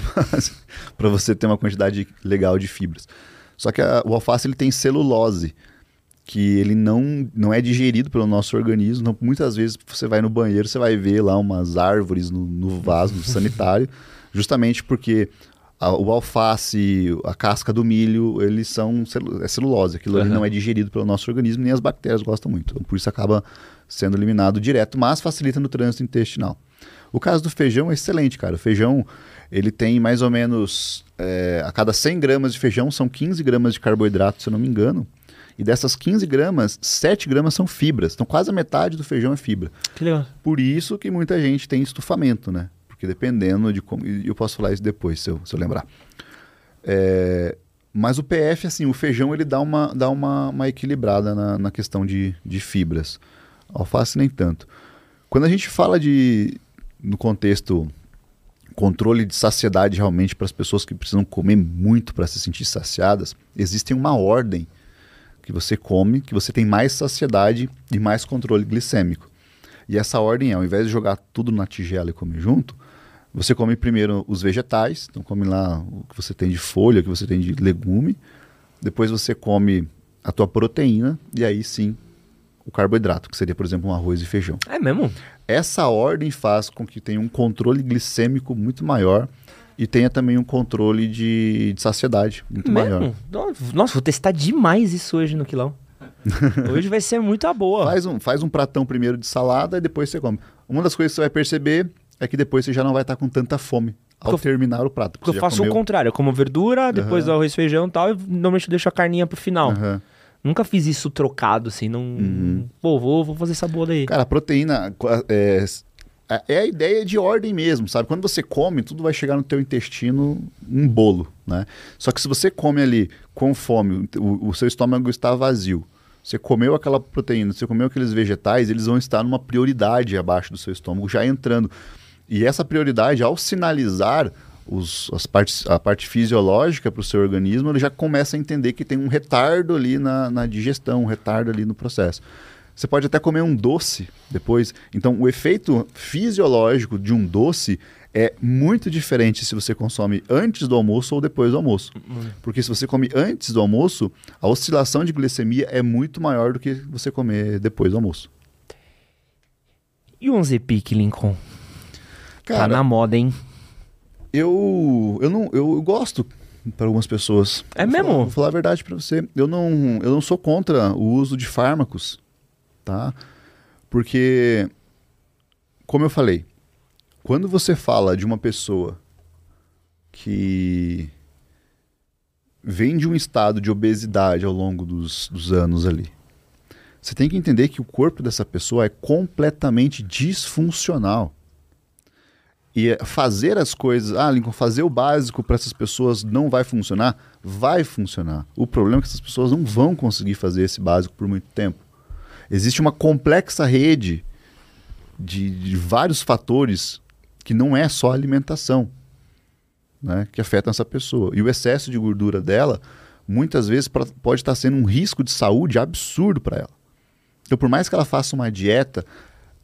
B: (laughs) para você ter uma quantidade legal de fibras. Só que a, o alface ele tem celulose que ele não, não é digerido pelo nosso organismo. Então, muitas vezes você vai no banheiro, você vai ver lá umas árvores no, no vaso (laughs) sanitário, justamente porque a, o alface, a casca do milho, eles são celu é celulose. Aquilo uhum. ali não é digerido pelo nosso organismo, nem as bactérias gostam muito. Então, por isso acaba sendo eliminado direto, mas facilita no trânsito intestinal. O caso do feijão é excelente, cara. O feijão, ele tem mais ou menos, é, a cada 100 gramas de feijão são 15 gramas de carboidrato, se eu não me engano. E dessas 15 gramas, 7 gramas são fibras. Então quase a metade do feijão é fibra.
A: Que legal.
B: Por isso que muita gente tem estufamento, né? Porque dependendo de como. E eu posso falar isso depois, se eu, se eu lembrar. É, mas o PF, assim, o feijão ele dá uma, dá uma, uma equilibrada na, na questão de, de fibras. Alface nem tanto. Quando a gente fala de, no contexto controle de saciedade realmente para as pessoas que precisam comer muito para se sentir saciadas, existe uma ordem que você come, que você tem mais saciedade e mais controle glicêmico. E essa ordem é, ao invés de jogar tudo na tigela e comer junto, você come primeiro os vegetais, então come lá o que você tem de folha, o que você tem de legume, depois você come a tua proteína e aí sim o carboidrato, que seria, por exemplo, um arroz e feijão.
A: É mesmo?
B: Essa ordem faz com que tenha um controle glicêmico muito maior e tenha também um controle de, de saciedade muito Mesmo? maior.
A: Nossa, vou testar demais isso hoje no quilão. (laughs) hoje vai ser muito boa.
B: Faz um, faz um pratão primeiro de salada e depois você come. Uma das coisas que você vai perceber é que depois você já não vai estar com tanta fome ao terminar o prato.
A: Porque, porque eu faço comeu... o contrário, eu como verdura, depois uhum. arroz, feijão e tal, e normalmente eu deixo a carninha pro final. Uhum. Nunca fiz isso trocado, assim, não... Uhum. Pô, vou, vou fazer essa boa daí.
B: Cara, a proteína é, é, é a ideia de ordem mesmo, sabe? Quando você come, tudo vai chegar no teu intestino um bolo, né? Só que se você come ali com fome, o, o seu estômago está vazio, você comeu aquela proteína, você comeu aqueles vegetais, eles vão estar numa prioridade abaixo do seu estômago, já entrando. E essa prioridade, ao sinalizar os, as partes, a parte fisiológica para o seu organismo, ele já começa a entender que tem um retardo ali na, na digestão, um retardo ali no processo. Você pode até comer um doce depois. Então, o efeito fisiológico de um doce é muito diferente se você consome antes do almoço ou depois do almoço. Porque se você come antes do almoço, a oscilação de glicemia é muito maior do que você comer depois do almoço.
A: E um Zepic, Lincoln? Tá Cara, tá na moda, hein?
B: Eu, eu, não, eu gosto para algumas pessoas.
A: É vou mesmo?
B: Falar, vou falar a verdade para você. Eu não, eu não sou contra o uso de fármacos tá? Porque, como eu falei, quando você fala de uma pessoa que vem de um estado de obesidade ao longo dos, dos anos ali, você tem que entender que o corpo dessa pessoa é completamente disfuncional. E fazer as coisas, ah, Lincoln, fazer o básico para essas pessoas não vai funcionar? Vai funcionar. O problema é que essas pessoas não vão conseguir fazer esse básico por muito tempo. Existe uma complexa rede de, de vários fatores que não é só alimentação né, que afetam essa pessoa. E o excesso de gordura dela, muitas vezes, pra, pode estar sendo um risco de saúde absurdo para ela. Então, por mais que ela faça uma dieta,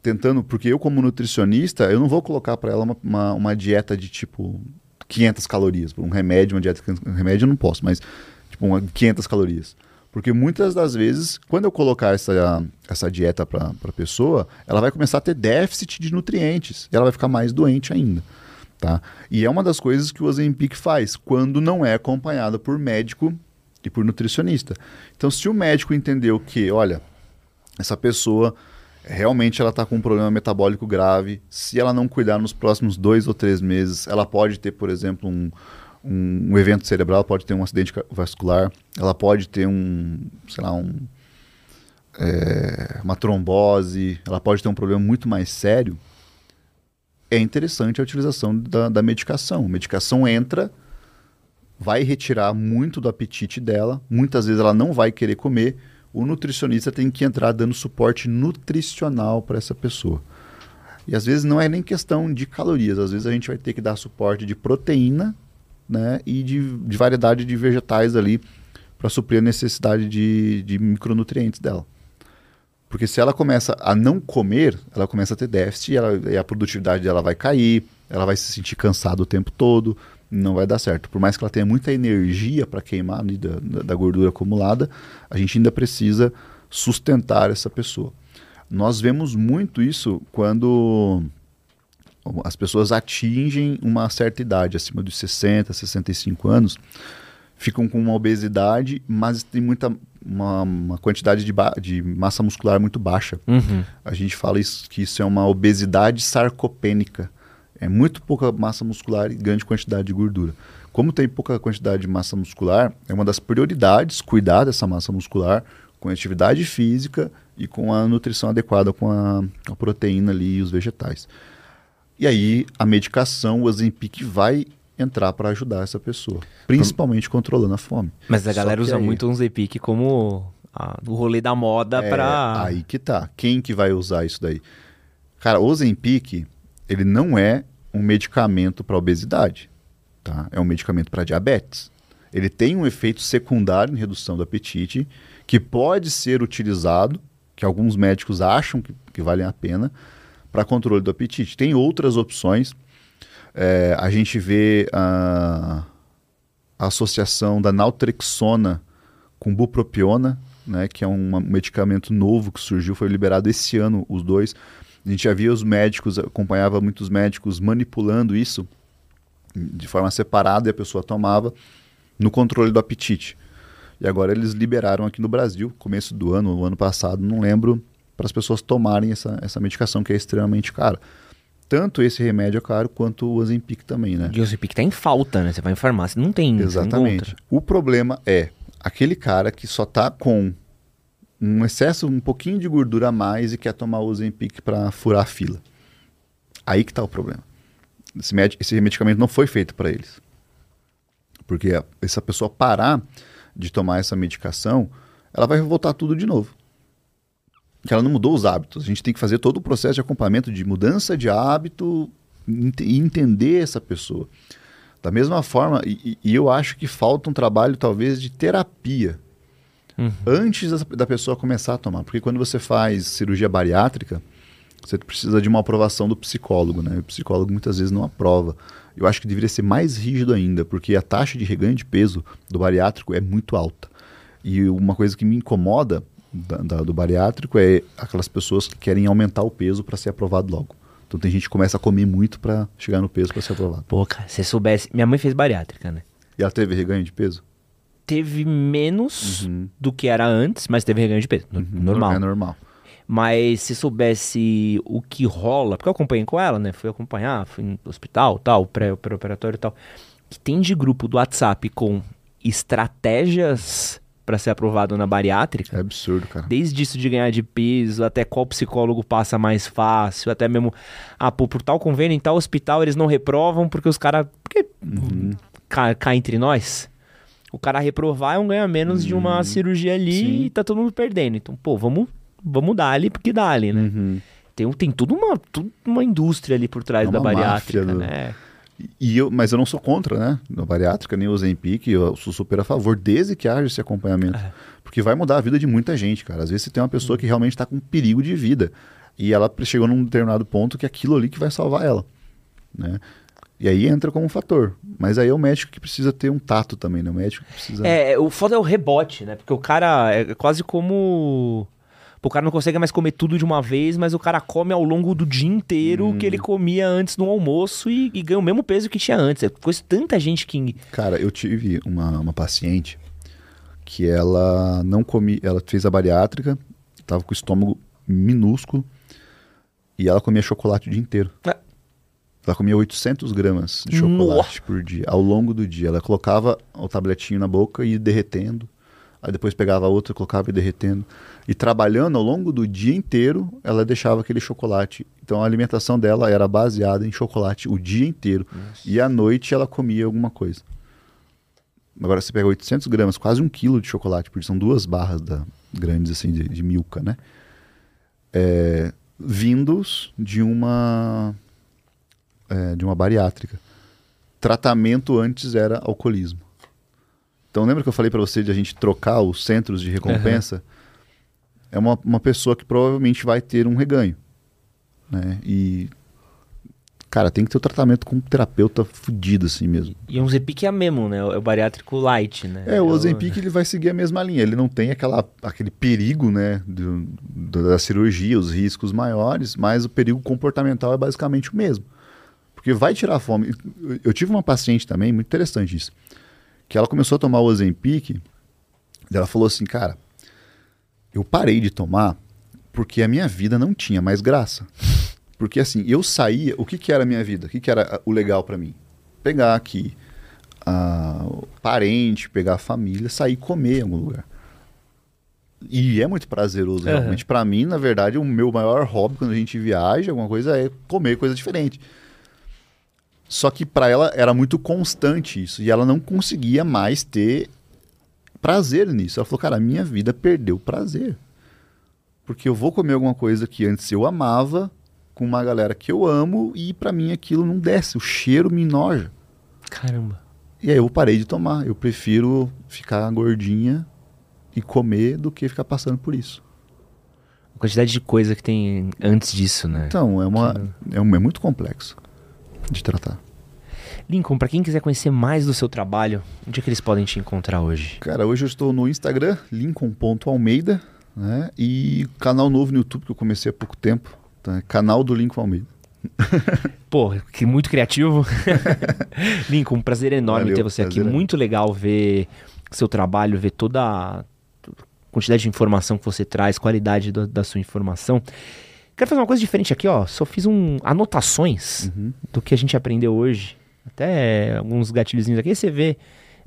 B: tentando, porque eu, como nutricionista, eu não vou colocar para ela uma, uma, uma, dieta de tipo 500 calorias. Um remédio, uma dieta, um remédio eu não posso, mas tipo uma, 500 calorias. Porque muitas das vezes, quando eu colocar essa, essa dieta para a pessoa, ela vai começar a ter déficit de nutrientes e ela vai ficar mais doente ainda. Tá? E é uma das coisas que o Ozempic faz quando não é acompanhada por médico e por nutricionista. Então, se o médico entendeu que, olha, essa pessoa realmente ela está com um problema metabólico grave, se ela não cuidar nos próximos dois ou três meses, ela pode ter, por exemplo, um, um, um, evento cerebral, pode ter um acidente vascular, ela pode ter um, sei lá, um, é, uma trombose, ela pode ter um problema muito mais sério, é interessante a utilização da, da medicação. A medicação entra, vai retirar muito do apetite dela, muitas vezes ela não vai querer comer, o nutricionista tem que entrar dando suporte nutricional para essa pessoa. E às vezes não é nem questão de calorias, às vezes a gente vai ter que dar suporte de proteína né, e de, de variedade de vegetais ali para suprir a necessidade de, de micronutrientes dela. Porque se ela começa a não comer, ela começa a ter déficit e, ela, e, a produtividade dela vai cair, ela vai se sentir cansada o tempo todo, não vai dar certo. Por mais que ela tenha muita energia para queimar né, da, da gordura acumulada, a gente ainda precisa sustentar essa pessoa. Nós vemos muito isso quando as pessoas atingem uma certa idade, acima dos 60, 65 anos, ficam com uma obesidade, mas tem muita uma, uma quantidade de, de, massa muscular muito baixa. Uhum. A gente fala isso, que isso é uma obesidade sarcopênica. É muito pouca massa muscular e grande quantidade de gordura. Como tem pouca quantidade de massa muscular, é uma das prioridades cuidar dessa massa muscular com atividade física e com a nutrição adequada com a, a proteína ali e os vegetais. E aí a medicação, o Ozempic vai entrar para ajudar essa pessoa, principalmente controlando a fome.
A: Mas a galera usa aí... muito o Ozempic como a, o rolê da moda é, para
B: aí que tá. Quem que vai usar isso daí? Cara, o Ozempic, ele não é um medicamento para obesidade, tá? É um medicamento para diabetes. Ele tem um efeito secundário em redução do apetite que pode ser utilizado, que alguns médicos acham que, que valem a pena, para controle do apetite. Tem outras opções. É, a gente vê a, a, associação da naltrexona com bupropiona, né, que é um medicamento novo que surgiu, foi liberado esse ano, os dois. A gente já via os médicos, acompanhava muitos médicos manipulando isso de forma separada e a pessoa tomava no controle do apetite. E agora eles liberaram aqui no Brasil, começo do ano, o ano passado, não lembro, para as pessoas tomarem essa, essa medicação que é extremamente cara. Tanto esse remédio é caro quanto o Ozempic também, né?
A: E o Ozempic tá em falta, né? Você vai em farmácia, não tem.
B: Exatamente. O problema é aquele cara que só tá com um excesso, um pouquinho de gordura a mais e quer tomar o Ozempic para furar a fila. Aí que tá o problema. Esse, med esse medicamento não foi feito para eles. Porque essa pessoa parar de tomar essa medicação, ela vai voltar tudo de novo que ela não mudou os hábitos. A gente tem que fazer todo o processo de acompanhamento de mudança de hábito e entender essa pessoa. Da mesma forma, e, e, eu acho que falta um trabalho talvez de terapia uhum. antes da, da pessoa começar a tomar. Porque quando você faz cirurgia bariátrica, você precisa de uma aprovação do psicólogo, né? O psicólogo muitas vezes não aprova. Eu acho que deveria ser mais rígido ainda, porque a taxa de reganho de peso do bariátrico é muito alta. E uma coisa que me incomoda da, da, do bariátrico é aquelas pessoas que querem aumentar o peso para ser aprovado logo. Então tem gente que começa a comer muito para chegar no peso para ser aprovado.
A: Pô, cara, se soubesse. Minha mãe fez bariátrica, né?
B: E ela teve reganho de peso?
A: Teve menos uhum. do que era antes, mas teve reganho de peso. Uhum. Normal.
B: É normal.
A: Mas se soubesse o que rola, porque eu acompanhei com ela, né? Fui acompanhar, fui no hospital, tal, pré-operatório e tal. Que tem de grupo do WhatsApp com estratégias para ser aprovado na bariátrica.
B: É absurdo, cara.
A: Desde isso de ganhar de peso, até qual psicólogo passa mais fácil, até mesmo, ah, por, por tal convênio, em tal hospital eles não reprovam porque os caras. Porque uhum. cá, cá, entre nós, o cara reprovar é um ganha menos uhum. de uma uhum. cirurgia ali Sim. e tá todo mundo perdendo. Então, pô, vamos, vamos dar ali porque dá ali, né? Uhum. Tem, tem tudo uma, tudo uma indústria ali por trás é da bariátrica, do... né?
B: E eu, mas eu não sou contra, né? Na bariátrica, nem o Zempic, eu sou super a favor, desde que haja esse acompanhamento. É. Porque vai mudar a vida de muita gente, cara. Às vezes você tem uma pessoa que realmente está com perigo de vida. E ela chegou num determinado ponto que é aquilo ali que vai salvar ela. Né? E aí entra como um fator. Mas aí é o médico que precisa ter um tato também, né? O médico precisa.
A: É, o foda é o rebote, né? Porque o cara é quase como o cara não consegue mais comer tudo de uma vez, mas o cara come ao longo do dia inteiro o hum. que ele comia antes no almoço e, e, ganha o mesmo peso que tinha antes. Conheço tanta gente que.
B: Cara, eu tive uma, uma paciente que ela não comia. Ela fez a bariátrica, tava com o estômago minúsculo e ela comia chocolate o dia inteiro. É. Ela comia 800 gramas de chocolate Nossa. por dia, ao longo do dia. Ela colocava o tabletinho na boca e ia derretendo. Aí depois pegava outra, colocava e derretendo. E trabalhando ao longo do dia inteiro, ela deixava aquele chocolate. Então a alimentação dela era baseada em chocolate o dia inteiro. Nossa. E à noite ela comia alguma coisa. Agora você pega 800 gramas, quase um quilo de chocolate, porque são duas barras da, grandes assim de, de milka, né? É, vindos de uma é, de uma bariátrica. Tratamento antes era alcoolismo. Então lembra que eu falei para você de a gente trocar os centros de recompensa? Uhum é uma, uma pessoa que provavelmente vai ter um reganho. Né? E, cara, tem que ter o um tratamento com um terapeuta fudido assim mesmo.
A: E um Zepic é mesmo, né? É o bariátrico light, né?
B: É, o Ozempic ele vai seguir a mesma linha. Ele não tem aquela, aquele perigo, né, do, da cirurgia, os riscos maiores, mas o perigo comportamental é basicamente o mesmo. Porque vai tirar a fome. Eu tive uma paciente também, muito interessante isso, que ela começou a tomar o Ozempic, ela falou assim, cara, eu parei de tomar porque a minha vida não tinha mais graça. Porque assim, eu saía, o que, que era a minha vida? O que, que era o legal para mim? Pegar aqui a parente, pegar a família, sair comer em algum lugar. E é muito prazeroso, uhum. realmente. Para mim, na verdade, o meu maior hobby quando a gente viaja, alguma coisa, é comer coisa diferente. Só que para ela era muito constante isso. E ela não conseguia mais ter prazer nisso. Ela falou, cara, a minha vida perdeu prazer. Porque eu vou comer alguma coisa que antes eu amava, com uma galera que eu amo, e para mim aquilo não desce. O cheiro me noja.
A: Caramba.
B: E aí eu parei de tomar. Eu prefiro ficar gordinha e comer do que ficar passando por isso.
A: A quantidade de coisa que tem antes disso, né?
B: Então, é, uma, é, um, é muito complexo de tratar.
A: Lincoln, para quem quiser conhecer mais do seu trabalho, onde é que eles podem te encontrar hoje?
B: Cara, hoje eu estou no Instagram, lincoln.almeida, né? E canal novo no YouTube que eu comecei há pouco tempo, tá? canal do Lincoln Almeida. (laughs)
A: Pô, que muito criativo. (laughs) Lincoln, um prazer enorme Valeu, ter você aqui. É. Muito legal ver seu trabalho, ver toda a quantidade de informação que você traz, qualidade do, da sua informação. Quero fazer uma coisa diferente aqui, ó. Só fiz um anotações uhum. do que a gente aprendeu hoje. Até alguns gatilhozinhos aqui. Você vê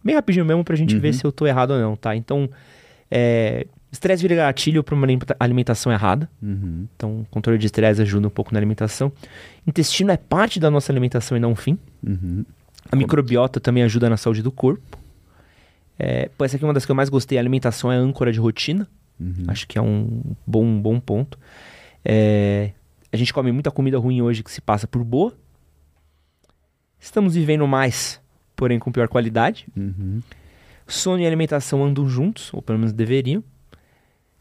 A: bem rapidinho mesmo pra gente uhum. ver se eu tô errado ou não, tá? Então, é, Estresse vira gatilho para uma alimentação errada. Uhum. Então, controle de estresse ajuda um pouco na alimentação. Intestino é parte da nossa alimentação e não um fim. Uhum. A microbiota também ajuda na saúde do corpo. É, pô, essa aqui é uma das que eu mais gostei. A alimentação é âncora de rotina. Uhum. Acho que é um bom, um bom ponto. É, a gente come muita comida ruim hoje que se passa por boa. Estamos vivendo mais, porém com pior qualidade. Uhum. Sono e alimentação andam juntos, ou pelo menos deveriam.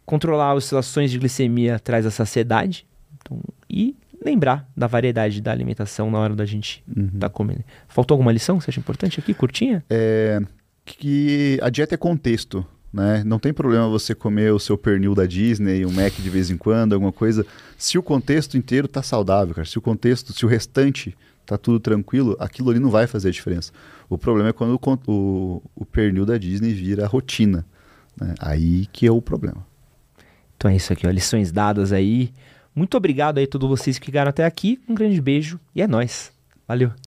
A: Controlar as oscilações de glicemia traz a saciedade. Então, e lembrar da variedade da alimentação na hora da gente estar uhum. tá comendo. Faltou alguma lição que você acha importante aqui, curtinha?
B: É que a dieta é contexto. Né? Não tem problema você comer o seu pernil da Disney, um Mac de vez em quando, alguma coisa. Se o contexto inteiro tá saudável, cara, se o contexto, se o restante tá tudo tranquilo, aquilo ali não vai fazer diferença. O problema é quando o, o, o pernil da Disney vira rotina. Né? Aí que é o problema.
A: Então é isso aqui, ó, lições dadas aí. Muito obrigado aí a todos vocês que ficaram até aqui. Um grande beijo e é nós. Valeu.